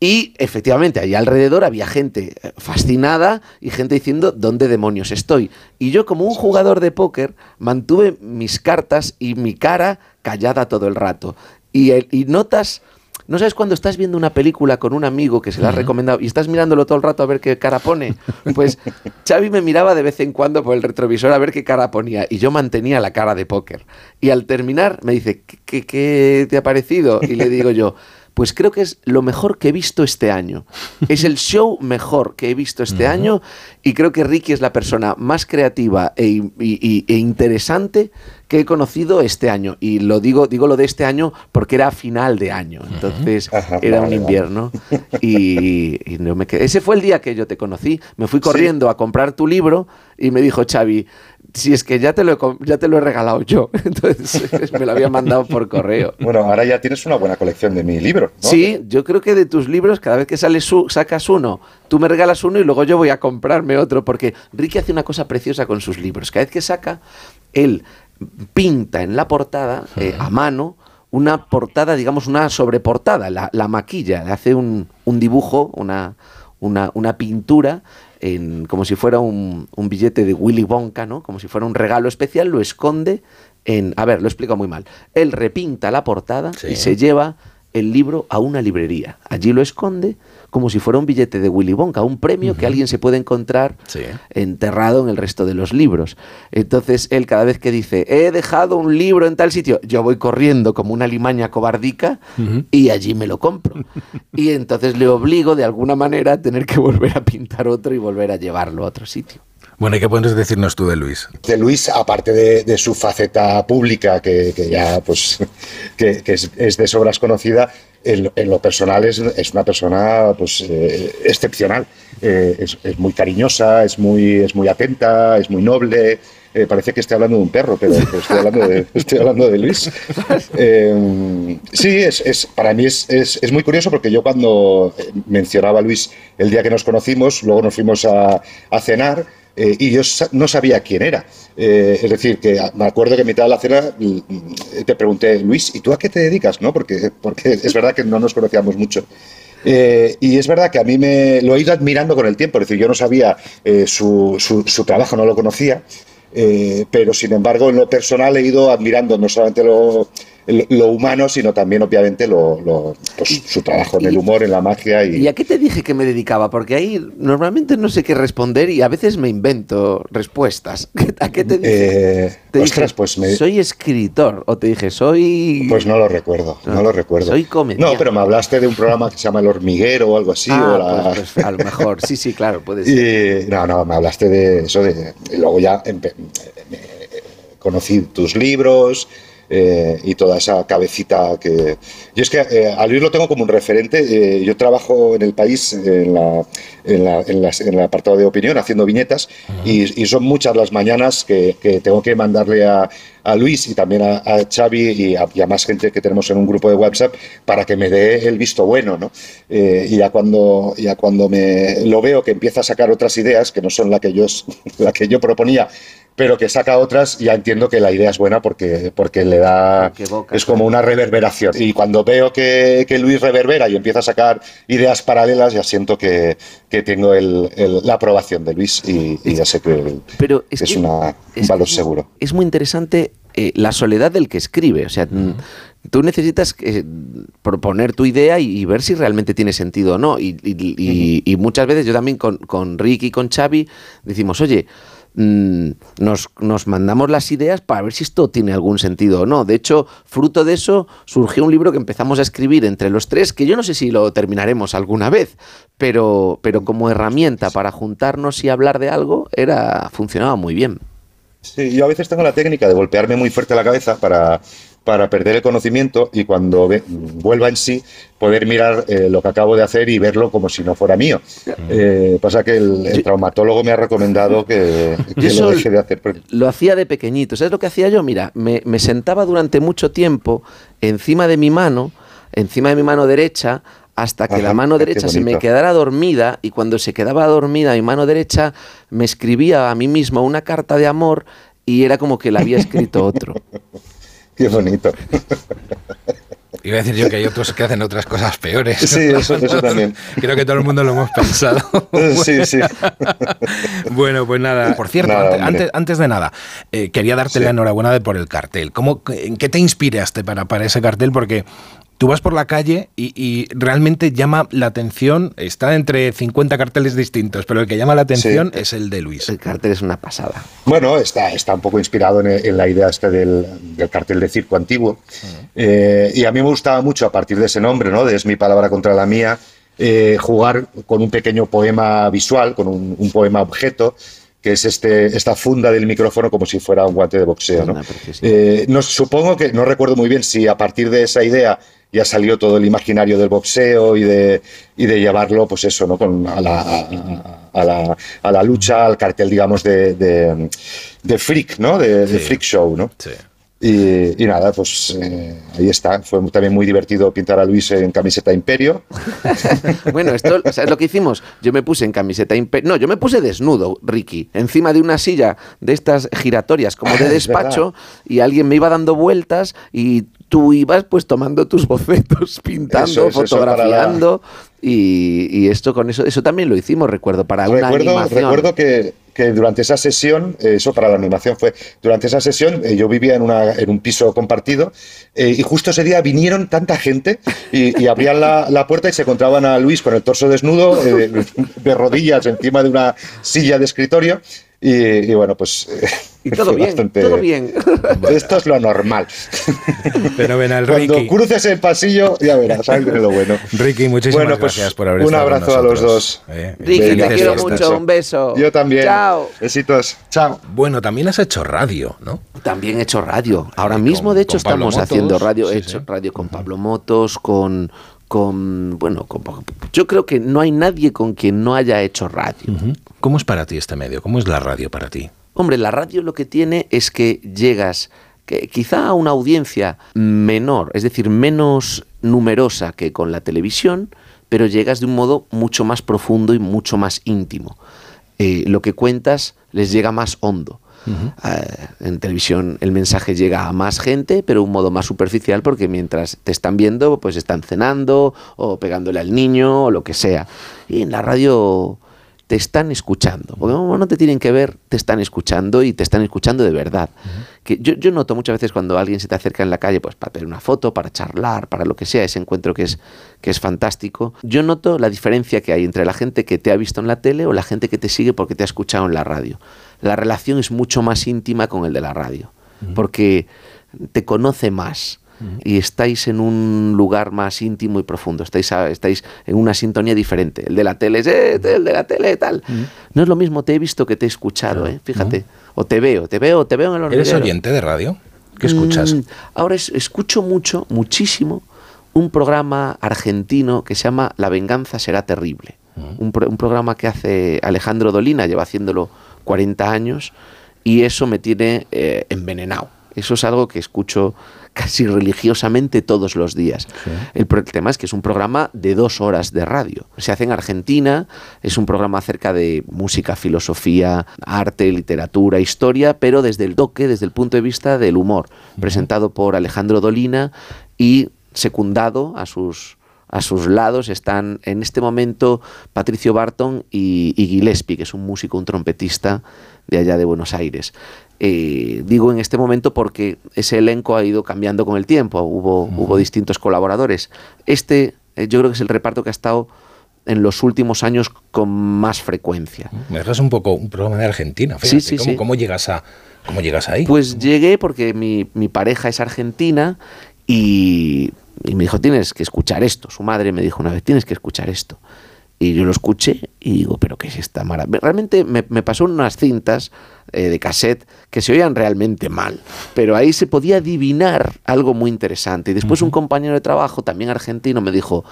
Y efectivamente, allí alrededor había gente eh, fascinada y gente diciendo ¿dónde demonios estoy? Y yo como un jugador de póker mantuve mis cartas y mi cara callada todo el rato. Y, el- y notas, ¿no sabes cuando estás viendo una película con un amigo que se la ha recomendado y estás mirándolo todo el rato a ver qué cara pone? Pues Xavi me miraba de vez en cuando por el retrovisor a ver qué cara ponía y yo mantenía la cara de póker. Y al terminar me dice, ¿qué, qué- qué te ha parecido? Y le digo yo, pues creo que es lo mejor que he visto este año. Es el show mejor que he visto este año y creo que Ricky es la persona más creativa e, e interesante que he conocido este año. Y lo digo, digo lo de este año porque era final de año, entonces era un vale, vale. invierno y, y no me quedé. Ese fue el día que yo te conocí. Me fui corriendo a comprar tu libro y me dijo Xavi, si es que ya te lo he, ya te lo he regalado yo. Entonces me lo había mandado por correo. Bueno, ahora ya tienes una buena colección de mi libro. ¿no? Sí, yo creo que de tus libros, cada vez que sales su- sacas uno, tú me regalas uno y luego yo voy a comprarme otro, porque Ricky hace una cosa preciosa con sus libros. Cada vez que saca, él pinta en la portada, eh, a mano, una portada, digamos, una sobreportada, la, la maquilla, le hace un, un dibujo, una, una, una pintura, en, como si fuera un, un billete de Willy Wonka, ¿no? Como si fuera un regalo especial, lo esconde en... A ver, lo explico muy mal. Él repinta la portada y se lleva el libro a una librería. Allí lo esconde como si fuera un billete de Willy Wonka, un premio que alguien se puede encontrar enterrado en el resto de los libros. Entonces él cada vez que dice, he dejado un libro en tal sitio, yo voy corriendo como una limaña cobardica y allí me lo compro. y entonces le obligo de alguna manera a tener que volver a pintar otro y volver a llevarlo a otro sitio. Bueno, ¿y qué puedes decirnos tú de Luis? De Luis, aparte de, de su faceta pública, que, que ya pues que, que es, es de sobras conocida, en, en lo personal es, es una persona pues eh, excepcional. Eh, es, es muy cariñosa, es muy, es muy atenta, es muy noble. Eh, parece que estoy hablando de un perro, pero, pero estoy, hablando de, estoy hablando de Luis. Eh, sí, es, es- para mí es, es- es muy curioso porque yo cuando mencionaba a Luis el día que nos conocimos, luego nos fuimos a, a cenar eh, y yo no sabía quién era. Eh, es decir, que a- me acuerdo que en mitad de la cena mm, te pregunté, Luis, ¿y tú a qué te dedicas? ¿No? Porque, porque es verdad que no nos conocíamos mucho. Eh, y es verdad que a mí me lo he ido admirando con el tiempo, es decir, yo no sabía eh, su, su- su trabajo, no lo conocía, eh, pero sin embargo en lo personal he ido admirando no solamente lo, lo, lo humano, sino también, obviamente, lo, lo- pues, su trabajo en el humor, en la magia. Y, ¿Y a qué te dije que me dedicaba? Porque ahí normalmente no sé qué responder y a veces me invento respuestas. ¿A qué te dije? Eh, Te ostras, dije, pues me- Soy escritor. O te dije, soy. Pues no lo recuerdo, no, lo recuerdo. Soy comediante. No, pero me hablaste de un programa que se llama El Hormiguero o algo así. Ah, o la- pues, pues, a lo mejor. Sí, sí, claro, puede ser. Y, no, no, me hablaste de eso. De, y luego ya empe- me- conocí tus libros eh, y toda esa cabecita que... Yo es que eh, a Luis lo tengo como un referente. eh, yo trabajo en el país en, la, en, la- en las- en el apartado de opinión haciendo viñetas y, y son muchas las mañanas que, que tengo que mandarle a, a Luis y también a, a Xavi y a, y a más gente que tenemos en un grupo de WhatsApp para que me dé el visto bueno, ¿no? Eh, y ya cuando, ya cuando me lo veo que empieza a sacar otras ideas que no son la que yo, la que yo proponía, pero que saca otras, ya entiendo que la idea es buena porque, porque le da, es como una reverberación. Y cuando veo que, que Luis reverbera y empieza a sacar ideas paralelas, ya siento que, que tengo el- el- la aprobación de Luis y, y ya sé que Pero es, es, que- una, es un valor seguro. Es muy interesante eh, la soledad del que escribe. O sea, mm, tú necesitas eh, proponer tu idea y, y ver si realmente tiene sentido o no. Y, y- y- y muchas veces yo también con, con Ricky y con Xavi decimos, oye, mm, nos, nos mandamos las ideas para ver si esto tiene algún sentido o no. De hecho, fruto de eso surgió un libro que empezamos a escribir entre los tres, que yo no sé si lo terminaremos alguna vez, pero, pero como herramienta para juntarnos y hablar de algo, era, funcionaba muy bien. Sí, yo a veces tengo la técnica de golpearme muy fuerte la cabeza para, para perder el conocimiento y cuando ve- vuelva en sí poder mirar eh, lo que acabo de hacer y verlo como si no fuera mío. Eh, pasa que el, el traumatólogo me ha recomendado que, que Yo lo deje de hacer. Lo hacía de pequeñito. ¿Sabes lo que hacía yo? Mira, me, me sentaba durante mucho tiempo encima de mi mano, encima de mi mano derecha, hasta que Ajá, la mano derecha se me quedara dormida y cuando se quedaba dormida mi mano derecha me escribía a mí mismo una carta de amor y era como que la había escrito otro. Qué bonito. Iba a decir yo que hay otros que hacen otras cosas peores. Sí, eso- eso también. Creo que todo el mundo lo hemos pensado. Sí, sí. Bueno, pues nada. Por cierto, Nada, antes, antes de nada, eh, quería darte Sí. la enhorabuena de por el cartel. ¿Cómo, ¿En qué te inspiraste para, para ese cartel? Porque tú vas por la calle y, y realmente llama la atención, está entre 50 carteles distintos, pero el que llama la atención es el de Luis. El cartel es una pasada. Bueno, está, está un poco inspirado en, en la idea este del, del cartel de circo antiguo. Eh, y a mí me gustaba mucho a partir de ese nombre, ¿no? De Es mi palabra contra la mía, eh, jugar con un pequeño poema visual, con un, un poema objeto que es este, esta funda del micrófono como si fuera un guante de boxeo. ¿no? Eh, no, supongo que, no recuerdo muy bien si a partir de esa idea ya salió todo el imaginario del boxeo y de, y de llevarlo, pues eso, ¿no? Con, a, la, a, a la, a la lucha, al cartel, digamos, de, de, de freak, ¿no? De, de freak show, ¿no? Y, y nada, pues eh, ahí está. Fue también muy divertido pintar a Luis en camiseta Imperio. Bueno, esto, ¿sabes lo que hicimos? Yo me puse en camiseta impe- No, yo me puse desnudo, Ricky, encima de una silla de estas giratorias como de es despacho y alguien me iba dando vueltas y tú ibas pues tomando tus bocetos, pintando, es, la- fotografiando y, y esto con eso, eso también lo hicimos, recuerdo, para una recuerdo, animación. recuerdo que, que durante esa sesión, eh, eso para la animación fue, durante esa sesión eh, yo vivía en, una, en un piso compartido eh, y justo ese día vinieron tanta gente y, y abrían la, la puerta y se encontraban a Luis con el torso desnudo, eh, de rodillas encima de una silla de escritorio. Y, y bueno, pues. Y todo bien, bastante- todo bien. Esto es lo normal. Fenomenal, Cuando Ricky. cruces el pasillo, ya verás, viene lo bueno. Ricky, muchísimas Bueno, pues, gracias por haber un con abrazo a los dos. Eh, Ricky, te quiero mucho, un beso. Yo también. Chao. Besitos. Chao. Bueno, también has hecho radio, ¿no? También he hecho radio. Ahora mismo, de hecho, estamos Motos, haciendo radio. sí, He hecho radio con Pablo Motos, con. Con bueno, con- yo creo que no hay nadie con quien no haya hecho radio. ¿Cómo es para ti este medio? ¿Cómo es la radio para ti? Hombre, la radio lo que tiene es que llegas que quizá a una audiencia menor, es decir, menos numerosa que con la televisión, pero llegas de un modo mucho más profundo y mucho más íntimo. Eh, lo que cuentas les llega más hondo. Eh, en televisión el mensaje llega a más gente, pero de un modo más superficial, porque mientras te están viendo, pues están cenando o pegándole al niño o lo que sea. Y en la radio te están escuchando. Porque no te tienen que ver, te están escuchando y te están escuchando de verdad. que yo, yo noto muchas veces cuando alguien se te acerca en la calle, pues para pedir una foto, para charlar, para lo que sea, ese encuentro que es, que es fantástico. Yo noto la diferencia que hay entre la gente que te ha visto en la tele o la gente que te sigue porque te ha escuchado en la radio. La relación es mucho más íntima con el de la radio, porque te conoce más y estáis en un lugar más íntimo y profundo, estáis, estáis en una sintonía diferente. El de la tele es, "Eh, el de la tele, tal. No es lo mismo te he visto que te he escuchado, ¿eh? fíjate. O te veo, te veo, te veo en el ¿Eres oyente de radio? ¿Qué escuchas? Mm, ahora es- escucho mucho, muchísimo, un programa argentino que se llama La venganza será terrible. Un, pro- un programa que hace Alejandro Dolina, lleva haciéndolo 40 años, y eso me tiene eh, envenenado. Eso es algo que escucho casi religiosamente todos los días. El, tema es que es un programa de dos horas de radio. Se hace en Argentina, es un programa acerca de música, filosofía, arte, literatura, historia, pero desde el toque, desde el punto de vista del humor, presentado por Alejandro Dolina y secundado a sus a sus lados están en este momento Patricio Barton y, y Gillespie, que es un músico, un trompetista de allá de Buenos Aires. Eh, digo en este momento porque ese elenco ha ido cambiando con el tiempo, hubo, hubo distintos colaboradores. Este eh, yo creo que es el reparto que ha estado en los últimos años con más frecuencia. Me dejas un poco un programa de Argentina. Sí, sí, ¿cómo, sí. cómo llegas a, ¿Cómo llegas ahí? Pues llegué porque mi, mi pareja es argentina y, y me dijo, tienes que escuchar esto. Su madre me dijo una vez, tienes que escuchar esto. Y yo lo escuché y digo, pero ¿qué es esta maravilla? Realmente me, me pasó unas cintas eh, de cassette que se oían realmente mal, pero ahí se podía adivinar algo muy interesante. Y después un compañero de trabajo, también argentino, me dijo,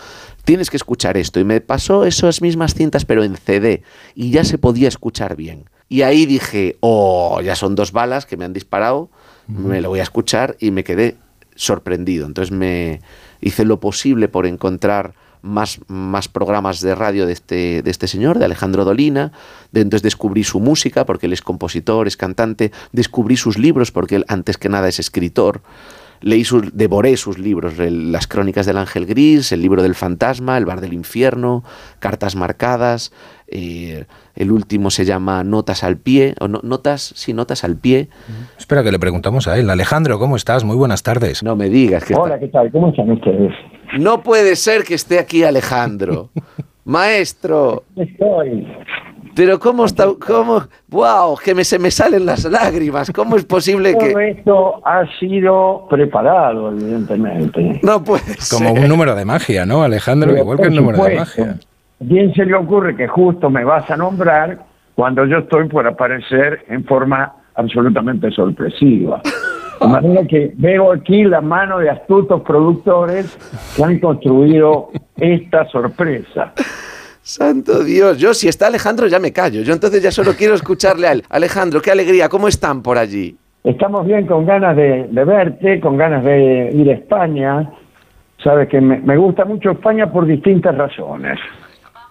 tienes que escuchar esto. Y me pasó esas mismas cintas, pero en CD, y ya se podía escuchar bien. Y ahí dije, oh, ya son dos balas que me han disparado, me lo voy a escuchar y me quedé sorprendido. Entonces me hice lo posible por encontrar más, más programas de radio de este, de este señor, de Alejandro Dolina. De, entonces descubrí su música, porque él es compositor, es cantante. Descubrí sus libros, porque él antes que nada es escritor. Leí sus, devoré sus libros, el- las crónicas del ángel gris, el libro del fantasma, el bar del infierno, cartas marcadas, eh, el último se llama Notas al pie, o no- notas, sí, notas al pie. Espera que le preguntamos a él. Alejandro, ¿cómo estás? Muy buenas tardes. No me digas que Hola, ¿qué tal? ¿Cómo están ustedes? No puede ser que esté aquí Alejandro. Maestro. Estoy. Pero cómo está, cómo, wow, que me, se me salen las lágrimas. ¿Cómo es posible Todo que esto ha sido preparado, evidentemente. no puede Como un número de magia, ¿no, Alejandro? Pero, Igual que el número de magia. Bien se le ocurre que justo me vas a nombrar cuando yo estoy por aparecer en forma absolutamente sorpresiva. De manera que veo aquí la mano de astutos productores que han construido esta sorpresa. Santo Dios, yo si está Alejandro ya me callo. Yo entonces ya solo quiero escucharle a él. Alejandro, qué alegría, ¿cómo están por allí? Estamos bien con ganas de, de verte, con ganas de ir a España. Sabes que me, me gusta mucho España por distintas razones.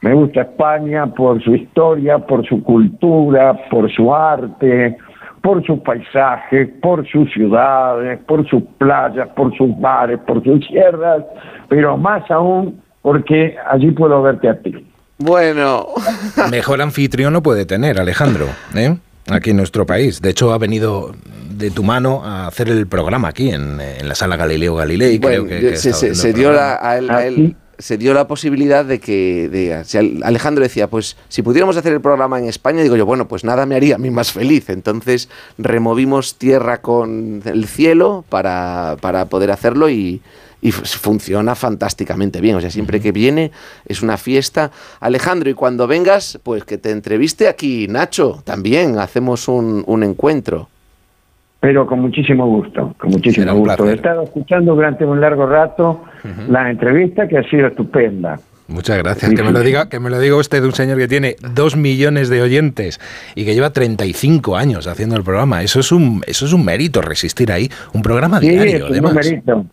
Me gusta España por su historia, por su cultura, por su arte, por sus paisajes, por sus ciudades, por sus playas, por sus bares, por sus sierras, pero más aún porque allí puedo verte a ti. Bueno. Mejor anfitrión no puede tener, Alejandro, ¿eh? aquí en nuestro país. De hecho, ha venido de tu mano a hacer el programa aquí en, en la sala Galileo Galilei. Bueno, creo que, se, se- dio la, a él, a él- se dio la posibilidad de que de- si Al- Alejandro decía, pues si pudiéramos hacer el programa en España, digo yo, bueno, pues nada me haría a mí más feliz. Entonces removimos tierra con el cielo para, para poder hacerlo y, y funciona fantásticamente bien. O sea, siempre que viene es una fiesta. Alejandro, y cuando vengas, pues que te entreviste aquí, Nacho, también hacemos un, un encuentro. Pero con muchísimo gusto, con muchísimo Será un gusto. He estado escuchando durante un largo rato la entrevista que ha sido estupenda. Muchas gracias. Sí, Que me lo diga, que me lo diga usted, un señor que tiene dos millones de oyentes y que lleva 35 años haciendo el programa. Eso es un, eso es un mérito resistir ahí. Un programa Sí, diario, es un además. numerito.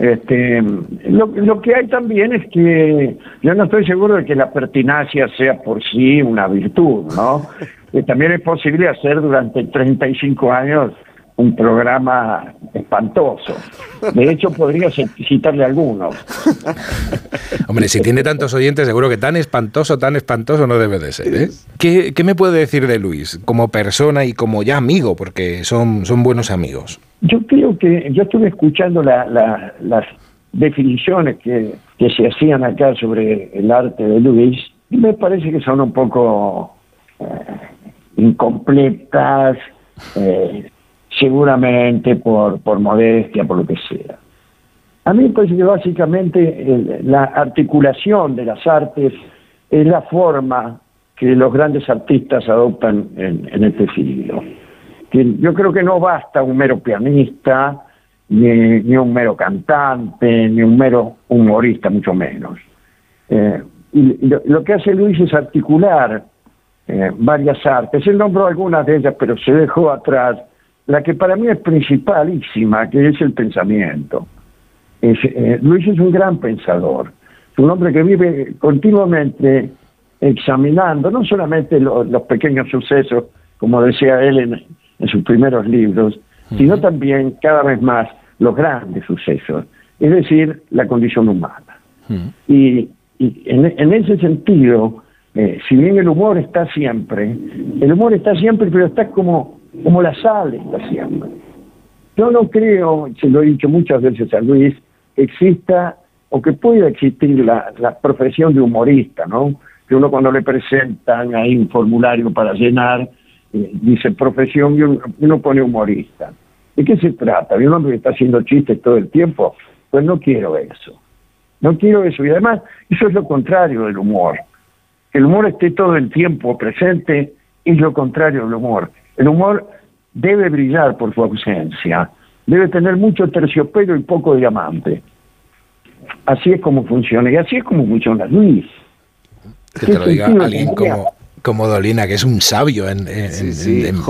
Este, lo, lo que hay también es que yo no estoy seguro de que la pertinacia sea por sí una virtud, ¿no? Que también es posible hacer durante 35 años un programa espantoso. De hecho, podría citarle algunos. Hombre, si tiene tantos oyentes, seguro que tan espantoso, tan espantoso no debe de ser. ¿eh? ¿Qué, ¿Qué, me puede decir de Luis como persona y como ya amigo? Porque son, son buenos amigos. Yo creo que yo estuve escuchando la, la, las definiciones que, que se hacían acá sobre el arte de Luis y me parece que son un poco eh, incompletas, eh, seguramente por, por modestia, por lo que sea. A mí me parece que básicamente la articulación de las artes es la forma que los grandes artistas adoptan en, en este siglo. Yo creo que no basta un mero pianista, ni, ni, un mero cantante, ni un mero humorista, mucho menos. Eh, lo, que hace Luis es articular eh, varias artes. Él nombró algunas de ellas, pero se dejó atrás la que para mí es principalísima, que es el pensamiento. Es, eh, Luis es un gran pensador, es un hombre que vive continuamente examinando no solamente lo, los pequeños sucesos, como decía él en, en sus primeros libros, uh -huh. sino también cada vez más los grandes sucesos, es decir, la condición humana. Uh -huh. Y, y en, en, ese sentido, eh, si bien el humor está siempre, el humor está siempre, pero está como como la sal está siempre. Yo no creo, se lo he dicho muchas veces a Luis, que exista o que pueda existir la, profesión de humorista, ¿no? Que uno cuando le presentan ahí un formulario para llenar, eh, dice profesión y uno, uno, pone humorista. ¿De qué se trata? ¿De un hombre que está haciendo chistes todo el tiempo? Pues no quiero eso. No quiero eso. Y además, eso es lo contrario del humor. Que el humor esté todo el tiempo presente es lo contrario del humor. El humor debe brillar por su ausencia, debe tener mucho terciopelo y poco diamante. Así es como funciona, y así es como funciona Luis. Que te lo diga alguien como, como Dolina, que es un sabio en, en, sí, sí, en,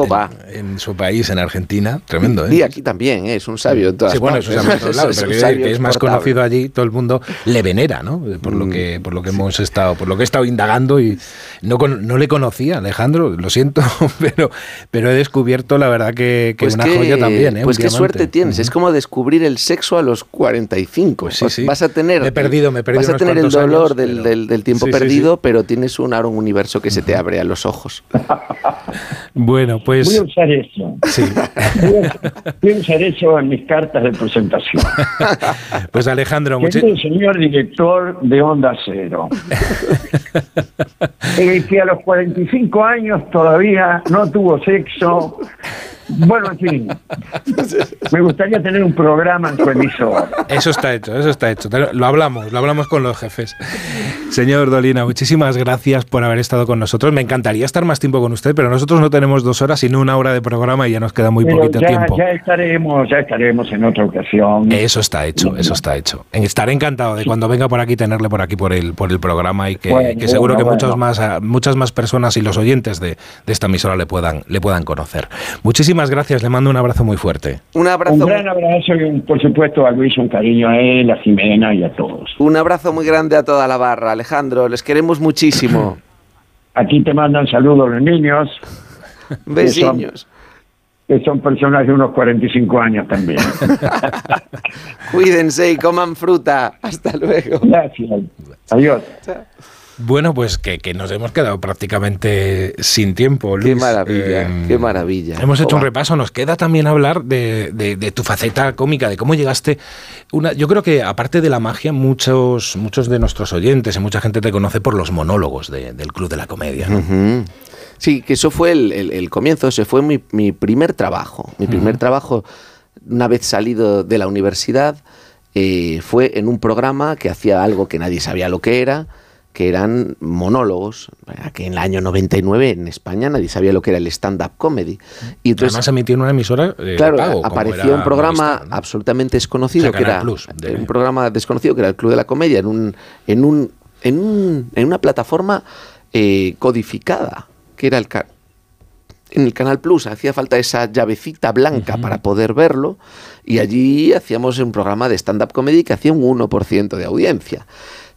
en, su país, en Argentina. Tremendo, ¿eh? Y aquí también, ¿eh? es un sabio en todas sí, bueno, partes. Eso es, todos lados, pero que, que es más conocido allí, todo el mundo le venera, ¿no? Por lo que, por lo que hemos estado, por lo que he estado indagando y no, no le conocía, Alejandro, lo siento, pero, pero he descubierto la verdad que, que pues una que, joya también, ¿eh? Pues qué suerte tienes, uh -huh. es como descubrir el sexo a los 45. Pues sí. Vas a tener, me he perdido, me he perdido vas a tener el dolor años, del, pero... del, del, tiempo perdido, pero tienes un, un universo que uh -huh. se te abre a los ojos. Bueno, pues. Voy a usar eso. Sí. Voy, a, voy a usar eso en mis cartas de presentación. pues Alejandro, mucho... señor director de Onda Cero. y que a los 45 años todavía no tuvo sexo. Bueno, en fin, me gustaría tener un programa en su emisor. Eso está hecho, eso está hecho. Lo hablamos, lo hablamos con los jefes. Señor Dolina, muchísimas gracias por haber estado con nosotros. Me encantaría estar más tiempo con usted, pero nosotros no tenemos dos horas, sino una hora de programa y ya nos queda muy pero poquito ya, tiempo. Ya estaremos, ya estaremos en otra ocasión. Eso está hecho, eso está hecho. Estaré encantado de cuando venga por aquí tenerle por aquí por el, por el programa y que, bueno, que seguro bueno, que muchos bueno. más, muchas más personas y los oyentes de, de esta emisora le puedan, le puedan conocer. Muchísimas gracias, le mando un abrazo muy fuerte. Un abrazo. Un gran abrazo y por supuesto a Luis un cariño a él, a Jimena y a todos. Un abrazo muy grande a toda la barra, Alejandro, les queremos muchísimo. Aquí te mandan saludos los niños. Besiños. Que son personas de unos 45 años también. Cuídense y coman fruta. Hasta luego. Gracias. Adiós. Bueno, pues que, que, nos hemos quedado prácticamente sin tiempo, Luis. Qué maravilla, eh, qué maravilla. Hemos hecho Oba. un repaso, nos queda también hablar de, de, de, tu faceta cómica, de cómo llegaste. Una, yo creo que aparte de la magia, muchos, muchos de nuestros oyentes y mucha gente te conoce por los monólogos de, del Club de la Comedia. ¿no? Uh -huh. Sí, que eso fue el, el, el, comienzo, ese fue mi, mi primer trabajo. Mi primer uh -huh. trabajo, una vez salido de la universidad, eh, fue en un programa que hacía algo que nadie sabía lo que era que eran monólogos, que en el año 99 en España nadie sabía lo que era el stand-up comedy. Y entonces, Además emitió en una emisora eh, Claro, pago, apareció un programa absolutamente desconocido, o sea, que era Plus, de... un programa desconocido que era el Club de la Comedia, en, un, en, un, en, un, en una plataforma eh, codificada, que era el, en el Canal Plus hacía falta esa llavecita blanca uh -huh. para poder verlo y allí hacíamos un programa de stand-up comedy que hacía un 1% de audiencia.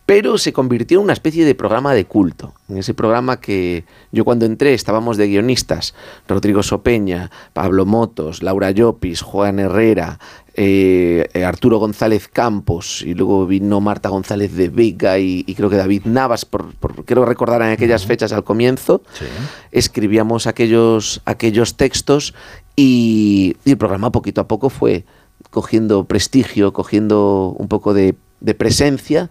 Pero se convirtió en una especie de programa de culto. En ese programa que yo cuando entré estábamos de guionistas, Rodrigo Sopeña, Pablo Motos, Laura Llopis, Juan Herrera, eh, Arturo González Campos y luego vino Marta González de Vega y, y creo que David Navas, por, por- quiero recordar en aquellas fechas al comienzo, escribíamos aquellos, aquellos textos y, y el programa poquito a poco fue cogiendo prestigio, cogiendo un poco de, de presencia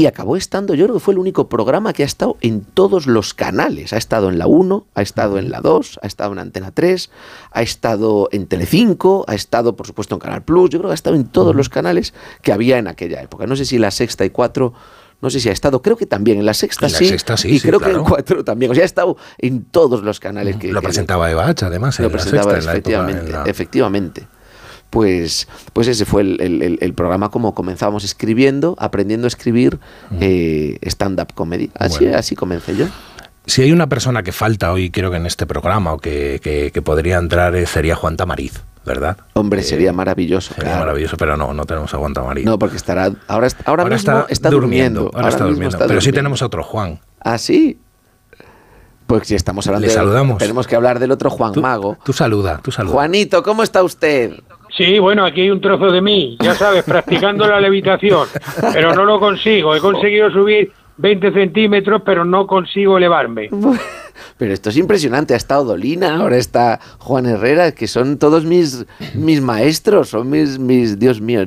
y acabó estando, yo creo que fue el único programa que ha estado en todos los canales. Ha estado en la 1, ha estado en la 2, ha estado en Antena 3, ha estado en Telecinco, ha estado, por supuesto, en Canal Plus. Yo creo que ha estado en todos los canales que había en aquella época. No sé si la sexta y cuatro, no sé si ha estado, creo que también en la sexta En la sí. sexta sí, y sí, creo que en cuatro también. O sea, ha estado en todos los canales que Lo que- presentaba Eva H, además. en lo la presentaba, sexta, en la en efectivamente, la- efectivamente. Pues, pues ese fue el, el- el- el programa como comenzábamos escribiendo, aprendiendo a escribir eh, stand-up comedy. Así, Bueno. así comencé yo. Si hay una persona que falta hoy, creo que en este programa, o que, que- que podría entrar, eh, sería Juan Tamariz, ¿verdad? Hombre, sería maravilloso. Sería claro. maravilloso, pero no, no tenemos a Juan Tamariz. No, porque estará ahora, est- ahora, mismo está, durmiendo. Ahora, está durmiendo. está pero sí tenemos a otro Juan. Ah, sí. Pues si estamos hablando Le de- saludamos. tenemos que hablar del otro Juan Mago. Tú saluda, tú saluda. Juanito, ¿cómo está usted? Sí, bueno, aquí hay un trozo de mí, ya sabes, practicando la levitación, pero no lo consigo. He conseguido subir 20 centímetros, pero no consigo elevarme. Pero esto es impresionante. Ha estado Dolina, ahora está Juan Herrera, que son todos mis, mis maestros, son mis, mis, Dios mío.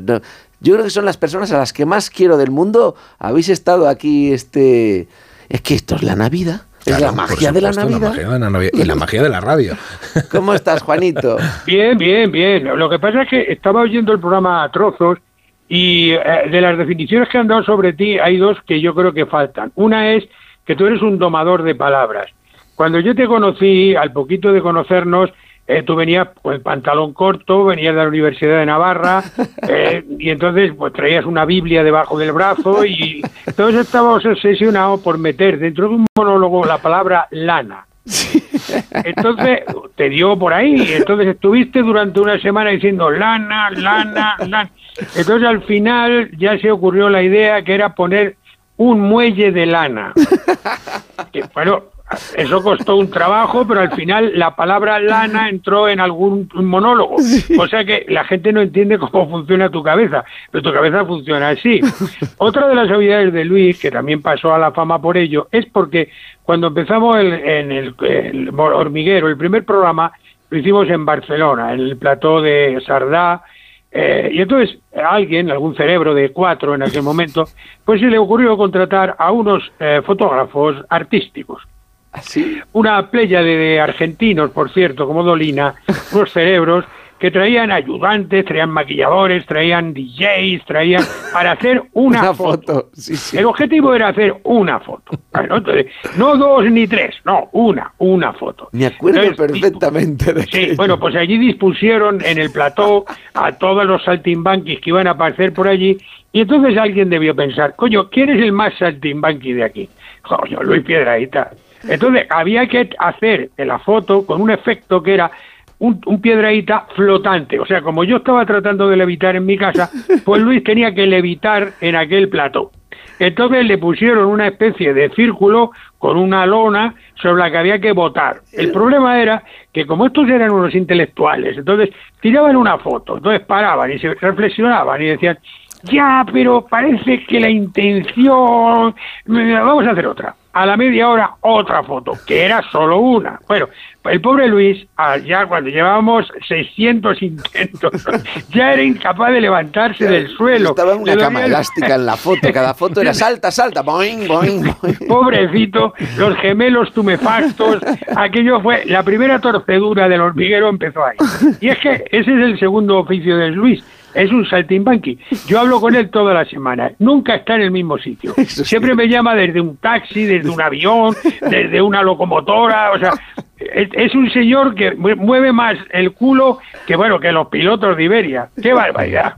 Yo creo que son las personas a las que más quiero del mundo. Habéis estado aquí, este... Es que esto es la Navidad. Es Claro, la magia de la Navidad. magia de la Navidad y la magia de la radio. ¿Cómo estás, Juanito? Bien, bien, bien. Lo que pasa es que estaba oyendo el programa a trozos y eh, de las definiciones que han dado sobre ti hay dos que yo creo que faltan. Una es que tú eres un domador de palabras. Cuando yo te conocí, al poquito de conocernos, eh, tú venías con el pantalón corto, venías de la Universidad de Navarra eh, y entonces pues traías una Biblia debajo del brazo y todos estábamos obsesionados por meter dentro de un monólogo la palabra lana. Entonces te dio por ahí, entonces estuviste durante una semana diciendo lana, lana, lana. Entonces al final ya se ocurrió la idea que era poner un muelle de lana. Que, bueno, eso costó un trabajo, pero al final la palabra lana entró en algún monólogo. O sea que la gente no entiende cómo funciona tu cabeza, pero tu cabeza funciona así. Otra de las habilidades de Luis, que también pasó a la fama por ello, es porque cuando empezamos el- en el, el hormiguero, el primer programa, lo hicimos en Barcelona, en el plató de Sardá, eh, y entonces a alguien, algún cerebro de cuatro en aquel momento, pues se le ocurrió contratar a unos eh, fotógrafos artísticos. Una playa de, argentinos, por cierto, como Dolina, unos cerebros que traían ayudantes, traían maquilladores, traían DJs, traían para hacer una, Una foto. foto, sí, sí. El objetivo era hacer una foto. Bueno, entonces, no dos ni tres, no, una, una foto. Me acuerdo Entonces, perfectamente de Sí, bueno, pues allí dispusieron en el plató a todos los saltimbanquis que iban a aparecer por allí y entonces alguien debió pensar, coño, ¿quién es el más saltimbanqui de aquí? Coño, Luis Piedrahita. Entonces había que hacer en la foto con un efecto que era un, un piedraíta flotante. O sea, como yo estaba tratando de levitar en mi casa, pues Luis tenía que levitar en aquel plató. Entonces le pusieron una especie de círculo con una lona sobre la que había que votar. El problema era que como estos eran unos intelectuales, entonces tiraban una foto, entonces paraban y se reflexionaban y decían, ya, pero parece que la intención... Vamos a hacer otra. A la media hora otra foto, que era solo una. Bueno, el pobre Luis, ah, ya cuando llevábamos 600 intentos, ya era incapaz de levantarse del suelo. Estaba en una cama elástica en la foto. Cada foto era salta, salta, boing, boing, boing. Pobrecito, los gemelos tumefactos, aquello fue la primera torcedura del hormiguero empezó ahí. Y es que ese es el segundo oficio de Luis, es un saltimbanqui. Yo hablo con él toda la semana, nunca está en el mismo sitio. Siempre me llama desde un taxi, desde un avión, desde una locomotora, o sea, es, es un señor que mu- mueve más el culo que bueno que los pilotos de Iberia. ¡Qué barbaridad!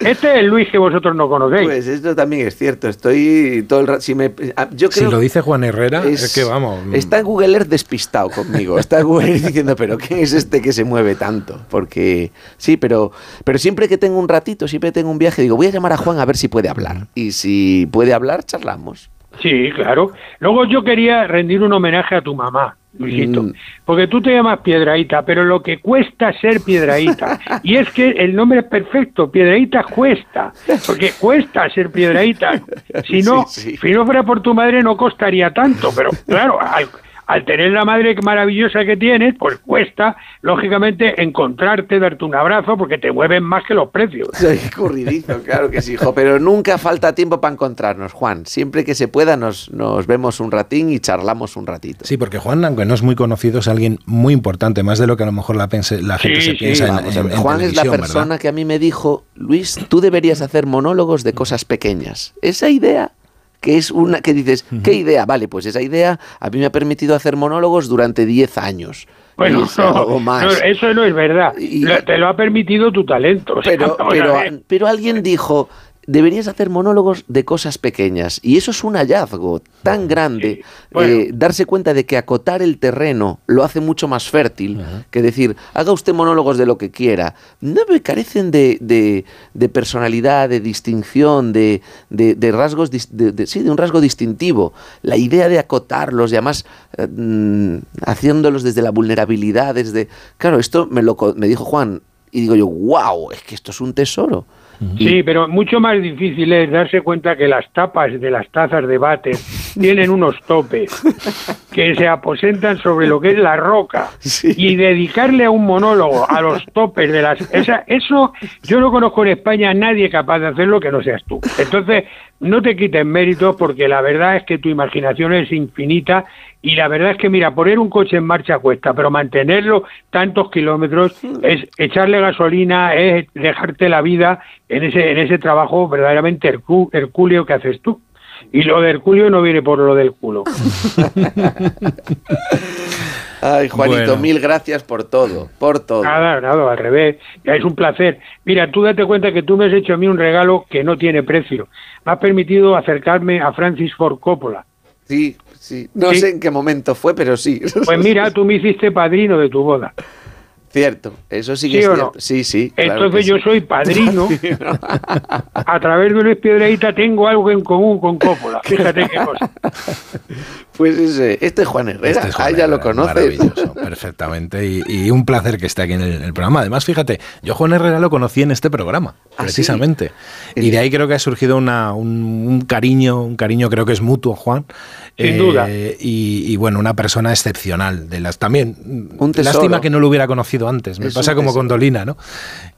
Este es el Luis que vosotros no conocéis. Pues esto también es cierto. Estoy todo el rato. Si me, ah, yo Si creo lo dice Juan Herrera, es, es- que vamos. Está Google Earth despistado conmigo. Está Google Earth diciendo, pero ¿quién es este que se mueve tanto? Porque sí, pero, pero siempre que tengo un ratito, siempre tengo un viaje, digo, voy a llamar a Juan a ver si puede hablar. Y si puede hablar, charlamos. Sí, claro. Luego yo quería rendir un homenaje a tu mamá, Luisito, Mm. porque tú te llamas Piedraíta, pero lo que cuesta ser Piedraíta, y es que el nombre es perfecto, Piedraíta cuesta, porque cuesta ser Piedraíta. Si no, si no fuera por tu madre no costaría tanto, pero claro, al, al tener la madre maravillosa que tienes, pues cuesta, lógicamente, encontrarte, darte un abrazo, porque te mueven más que los precios. Soy corridizo, claro que sí, hijo. Pero nunca falta tiempo para encontrarnos, Juan. Siempre que se pueda nos, nos vemos un ratín y charlamos un ratito. Sí, porque Juan, aunque no es muy conocido, es alguien muy importante, más de lo que a lo mejor la, pense- la gente se piensa en- Vamos en, en Juan es la persona ¿verdad? que a mí me dijo, Luis, tú deberías hacer monólogos de cosas pequeñas. Esa idea que es una que dices, ¿qué idea? Vale, pues esa idea a mí me ha permitido hacer monólogos durante 10 años. Bueno, es no, más. no, eso no es verdad. Lo- te lo ha permitido tu talento. o sea, Pero, ver. pero alguien dijo, deberías hacer monólogos de cosas pequeñas. Y eso es un hallazgo tan grande, eh, darse cuenta de que acotar el terreno lo hace mucho más fértil que decir, haga usted monólogos de lo que quiera. No me carecen de, de- de personalidad, de distinción, de, de- rasgos, sí, de un rasgo distintivo. La idea de acotarlos y además eh, mm, haciéndolos desde la vulnerabilidad, desde... Claro, esto me, lo, me dijo Juan y digo yo, wow, es que esto es un tesoro. Sí, pero mucho más difícil es darse cuenta que las tapas de las tazas de váter tienen unos topes que se aposentan sobre lo que es la roca y dedicarle a un monólogo a los topes de las esa, eso yo no conozco en España a nadie capaz de hacerlo que no seas tú. Entonces, no te quites méritos porque la verdad es que tu imaginación es infinita y la verdad es que mira, poner un coche en marcha cuesta, pero mantenerlo tantos kilómetros es echarle gasolina, es dejarte la vida en ese en ese trabajo verdaderamente hercú- hercúleo que haces tú. Y lo de Herculeo no viene por lo del culo. Ay, Juanito, Bueno. mil gracias por todo, por todo. Nada, nada, al revés. Ya es un placer. Mira, tú date cuenta que tú me has hecho a mí un regalo que no tiene precio. Me has permitido acercarme a Francis Ford Coppola. Sí, sí. No Sí. sé en qué momento fue, pero sí. Pues mira, tú me hiciste padrino de tu boda. Cierto, eso sí que ¿Sí es o cierto. no? Sí, sí. claro Entonces que yo sí. soy padrino. A través de Luis Piedreita tengo algo en común con Coppola. Fíjate qué cosa. Pues ese, este es Juan Herrera. Este es Juan ah, ya lo conoces. Maravilloso, perfectamente. Y, y un placer que esté aquí en el, el programa. Además, fíjate, yo Juan Herrera lo conocí en este programa, ¿Ah, precisamente. Y de ahí creo que ha surgido una, un, un cariño, un cariño creo que es mutuo, Juan. Eh, Sin duda. Y, y, bueno, una persona excepcional. De las también. Un tesoro. Lástima que no lo hubiera conocido antes. Me pasa como con Dolina, ¿no?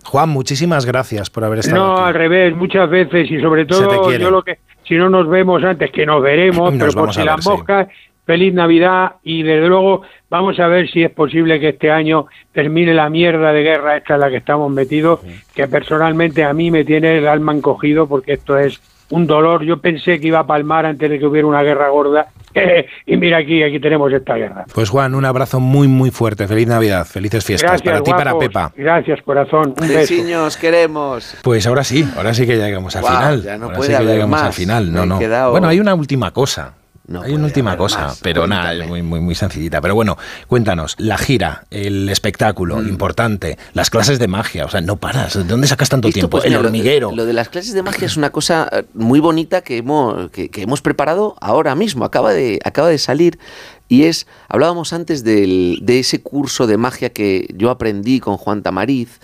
Juan, muchísimas gracias por haber estado No, aquí. al revés, muchas veces y sobre todo yo lo que si no nos vemos antes que nos veremos, Nos pero por si las sí. moscas, feliz Navidad y desde luego vamos a ver si es posible que este año termine la mierda de guerra esta en la que estamos metidos, que personalmente a mí me tiene el alma encogido porque esto es un dolor. Yo pensé que iba a palmar antes de que hubiera una guerra gorda y mira aquí, aquí tenemos esta guerra. Pues Juan, un abrazo muy, muy fuerte. Feliz Navidad, felices fiestas Gracias, para ti y para guapos. Pepa. Gracias, corazón. Un beso. Besiños, queremos. Pues ahora sí, ahora sí que llegamos al final. ya no ahora puede sí que haber llegamos más. al final. No, no. quedado- Bueno, hay una última cosa. Hay una última cosa, más. pero nada, es muy, muy, muy sencillita. Pero bueno, cuéntanos, la gira, el espectáculo, Mm. importante, las clases de magia, o sea, no paras. ¿De dónde sacas tanto Esto, tiempo? pues, el mira, lo- hormiguero. Lo, de las clases de magia es una cosa eh, muy bonita que hemos, que, que hemos preparado ahora mismo, acaba de, acaba de salir. Y es, hablábamos antes del- de ese curso de magia que yo aprendí con Juan Tamariz.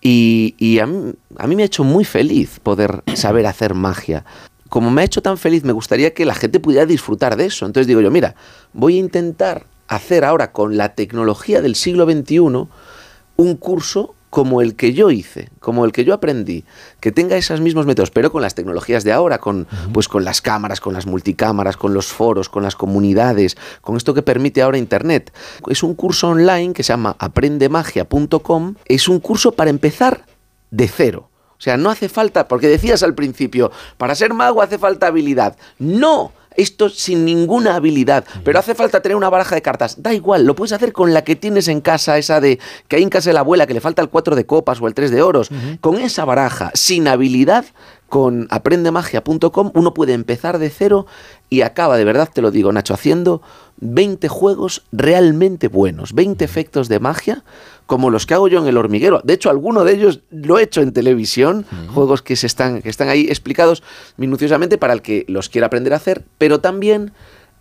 Y, y a, mí, a mí me ha hecho muy feliz poder saber hacer magia. Como me ha hecho tan feliz, me gustaría que la gente pudiera disfrutar de eso. Entonces digo yo, mira, voy a intentar hacer ahora con la tecnología del siglo XXI un curso como el que yo hice, como el que yo aprendí, que tenga esos mismos métodos, pero con las tecnologías de ahora, con, pues con las cámaras, con las multicámaras, con los foros, con las comunidades, con esto que permite ahora Internet. Es un curso online que se llama aprendemagia.com, es un curso para empezar de cero. O sea, no hace falta, porque decías al principio, para ser mago hace falta habilidad. No, esto sin ninguna habilidad, pero hace falta tener una baraja de cartas. Da igual, lo puedes hacer con la que tienes en casa, esa de que hay en casa de la abuela, que le falta el 4 de copas o el 3 de oros. Con esa baraja, sin habilidad, con aprendemagia.com, uno puede empezar de cero y acaba, de verdad te lo digo, Nacho, haciendo 20 juegos realmente buenos, 20 efectos de magia como los que hago yo en el hormiguero. De hecho, alguno de ellos lo he hecho en televisión, juegos que, se están, que están ahí explicados minuciosamente para el que los quiera aprender a hacer, pero también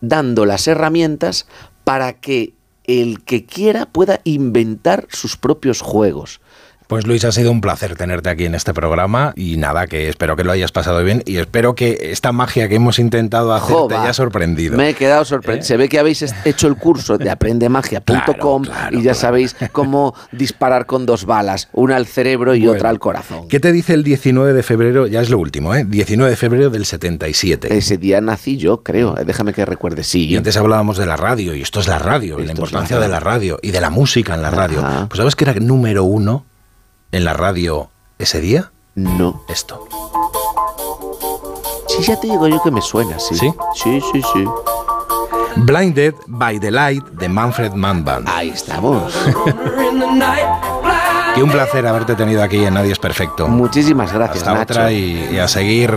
dando las herramientas para que el que quiera pueda inventar sus propios juegos. Pues Luis, ha sido un placer tenerte aquí en este programa y nada, que espero que lo hayas pasado bien y espero que esta magia que hemos intentado hacer te haya sorprendido. Me he quedado sorprendido. Se ve que habéis hecho el curso de aprendemagia.com y ya sabéis cómo disparar con dos balas, una al cerebro y otra al corazón. ¿Qué te dice el 19 de febrero? Ya es lo último, ¿eh? 19 de febrero del 77. Ese día nací yo, creo. Eh, Déjame que recuerde. Sí. Y antes hablábamos de la radio, y esto es la radio, y la importancia de la radio, y de la música en la radio. Pues ¿sabes que era número uno en la radio ese día? No. Esto. Sí, ya te digo yo que me suena, sí. ¿Sí? Sí, sí, sí. Blinded by the Light de Manfred Mann Band. Ahí estamos. Y un placer haberte tenido aquí en Nadie es Perfecto. Muchísimas gracias, Hasta Nacho. otra y, y a seguir,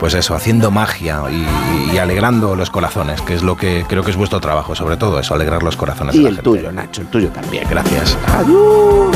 pues eso, haciendo magia y, y alegrando los corazones, que es lo que creo que es vuestro trabajo, sobre todo eso, alegrar los corazones de Y la el gente. tuyo, Nacho, el tuyo también. Gracias. Adiós.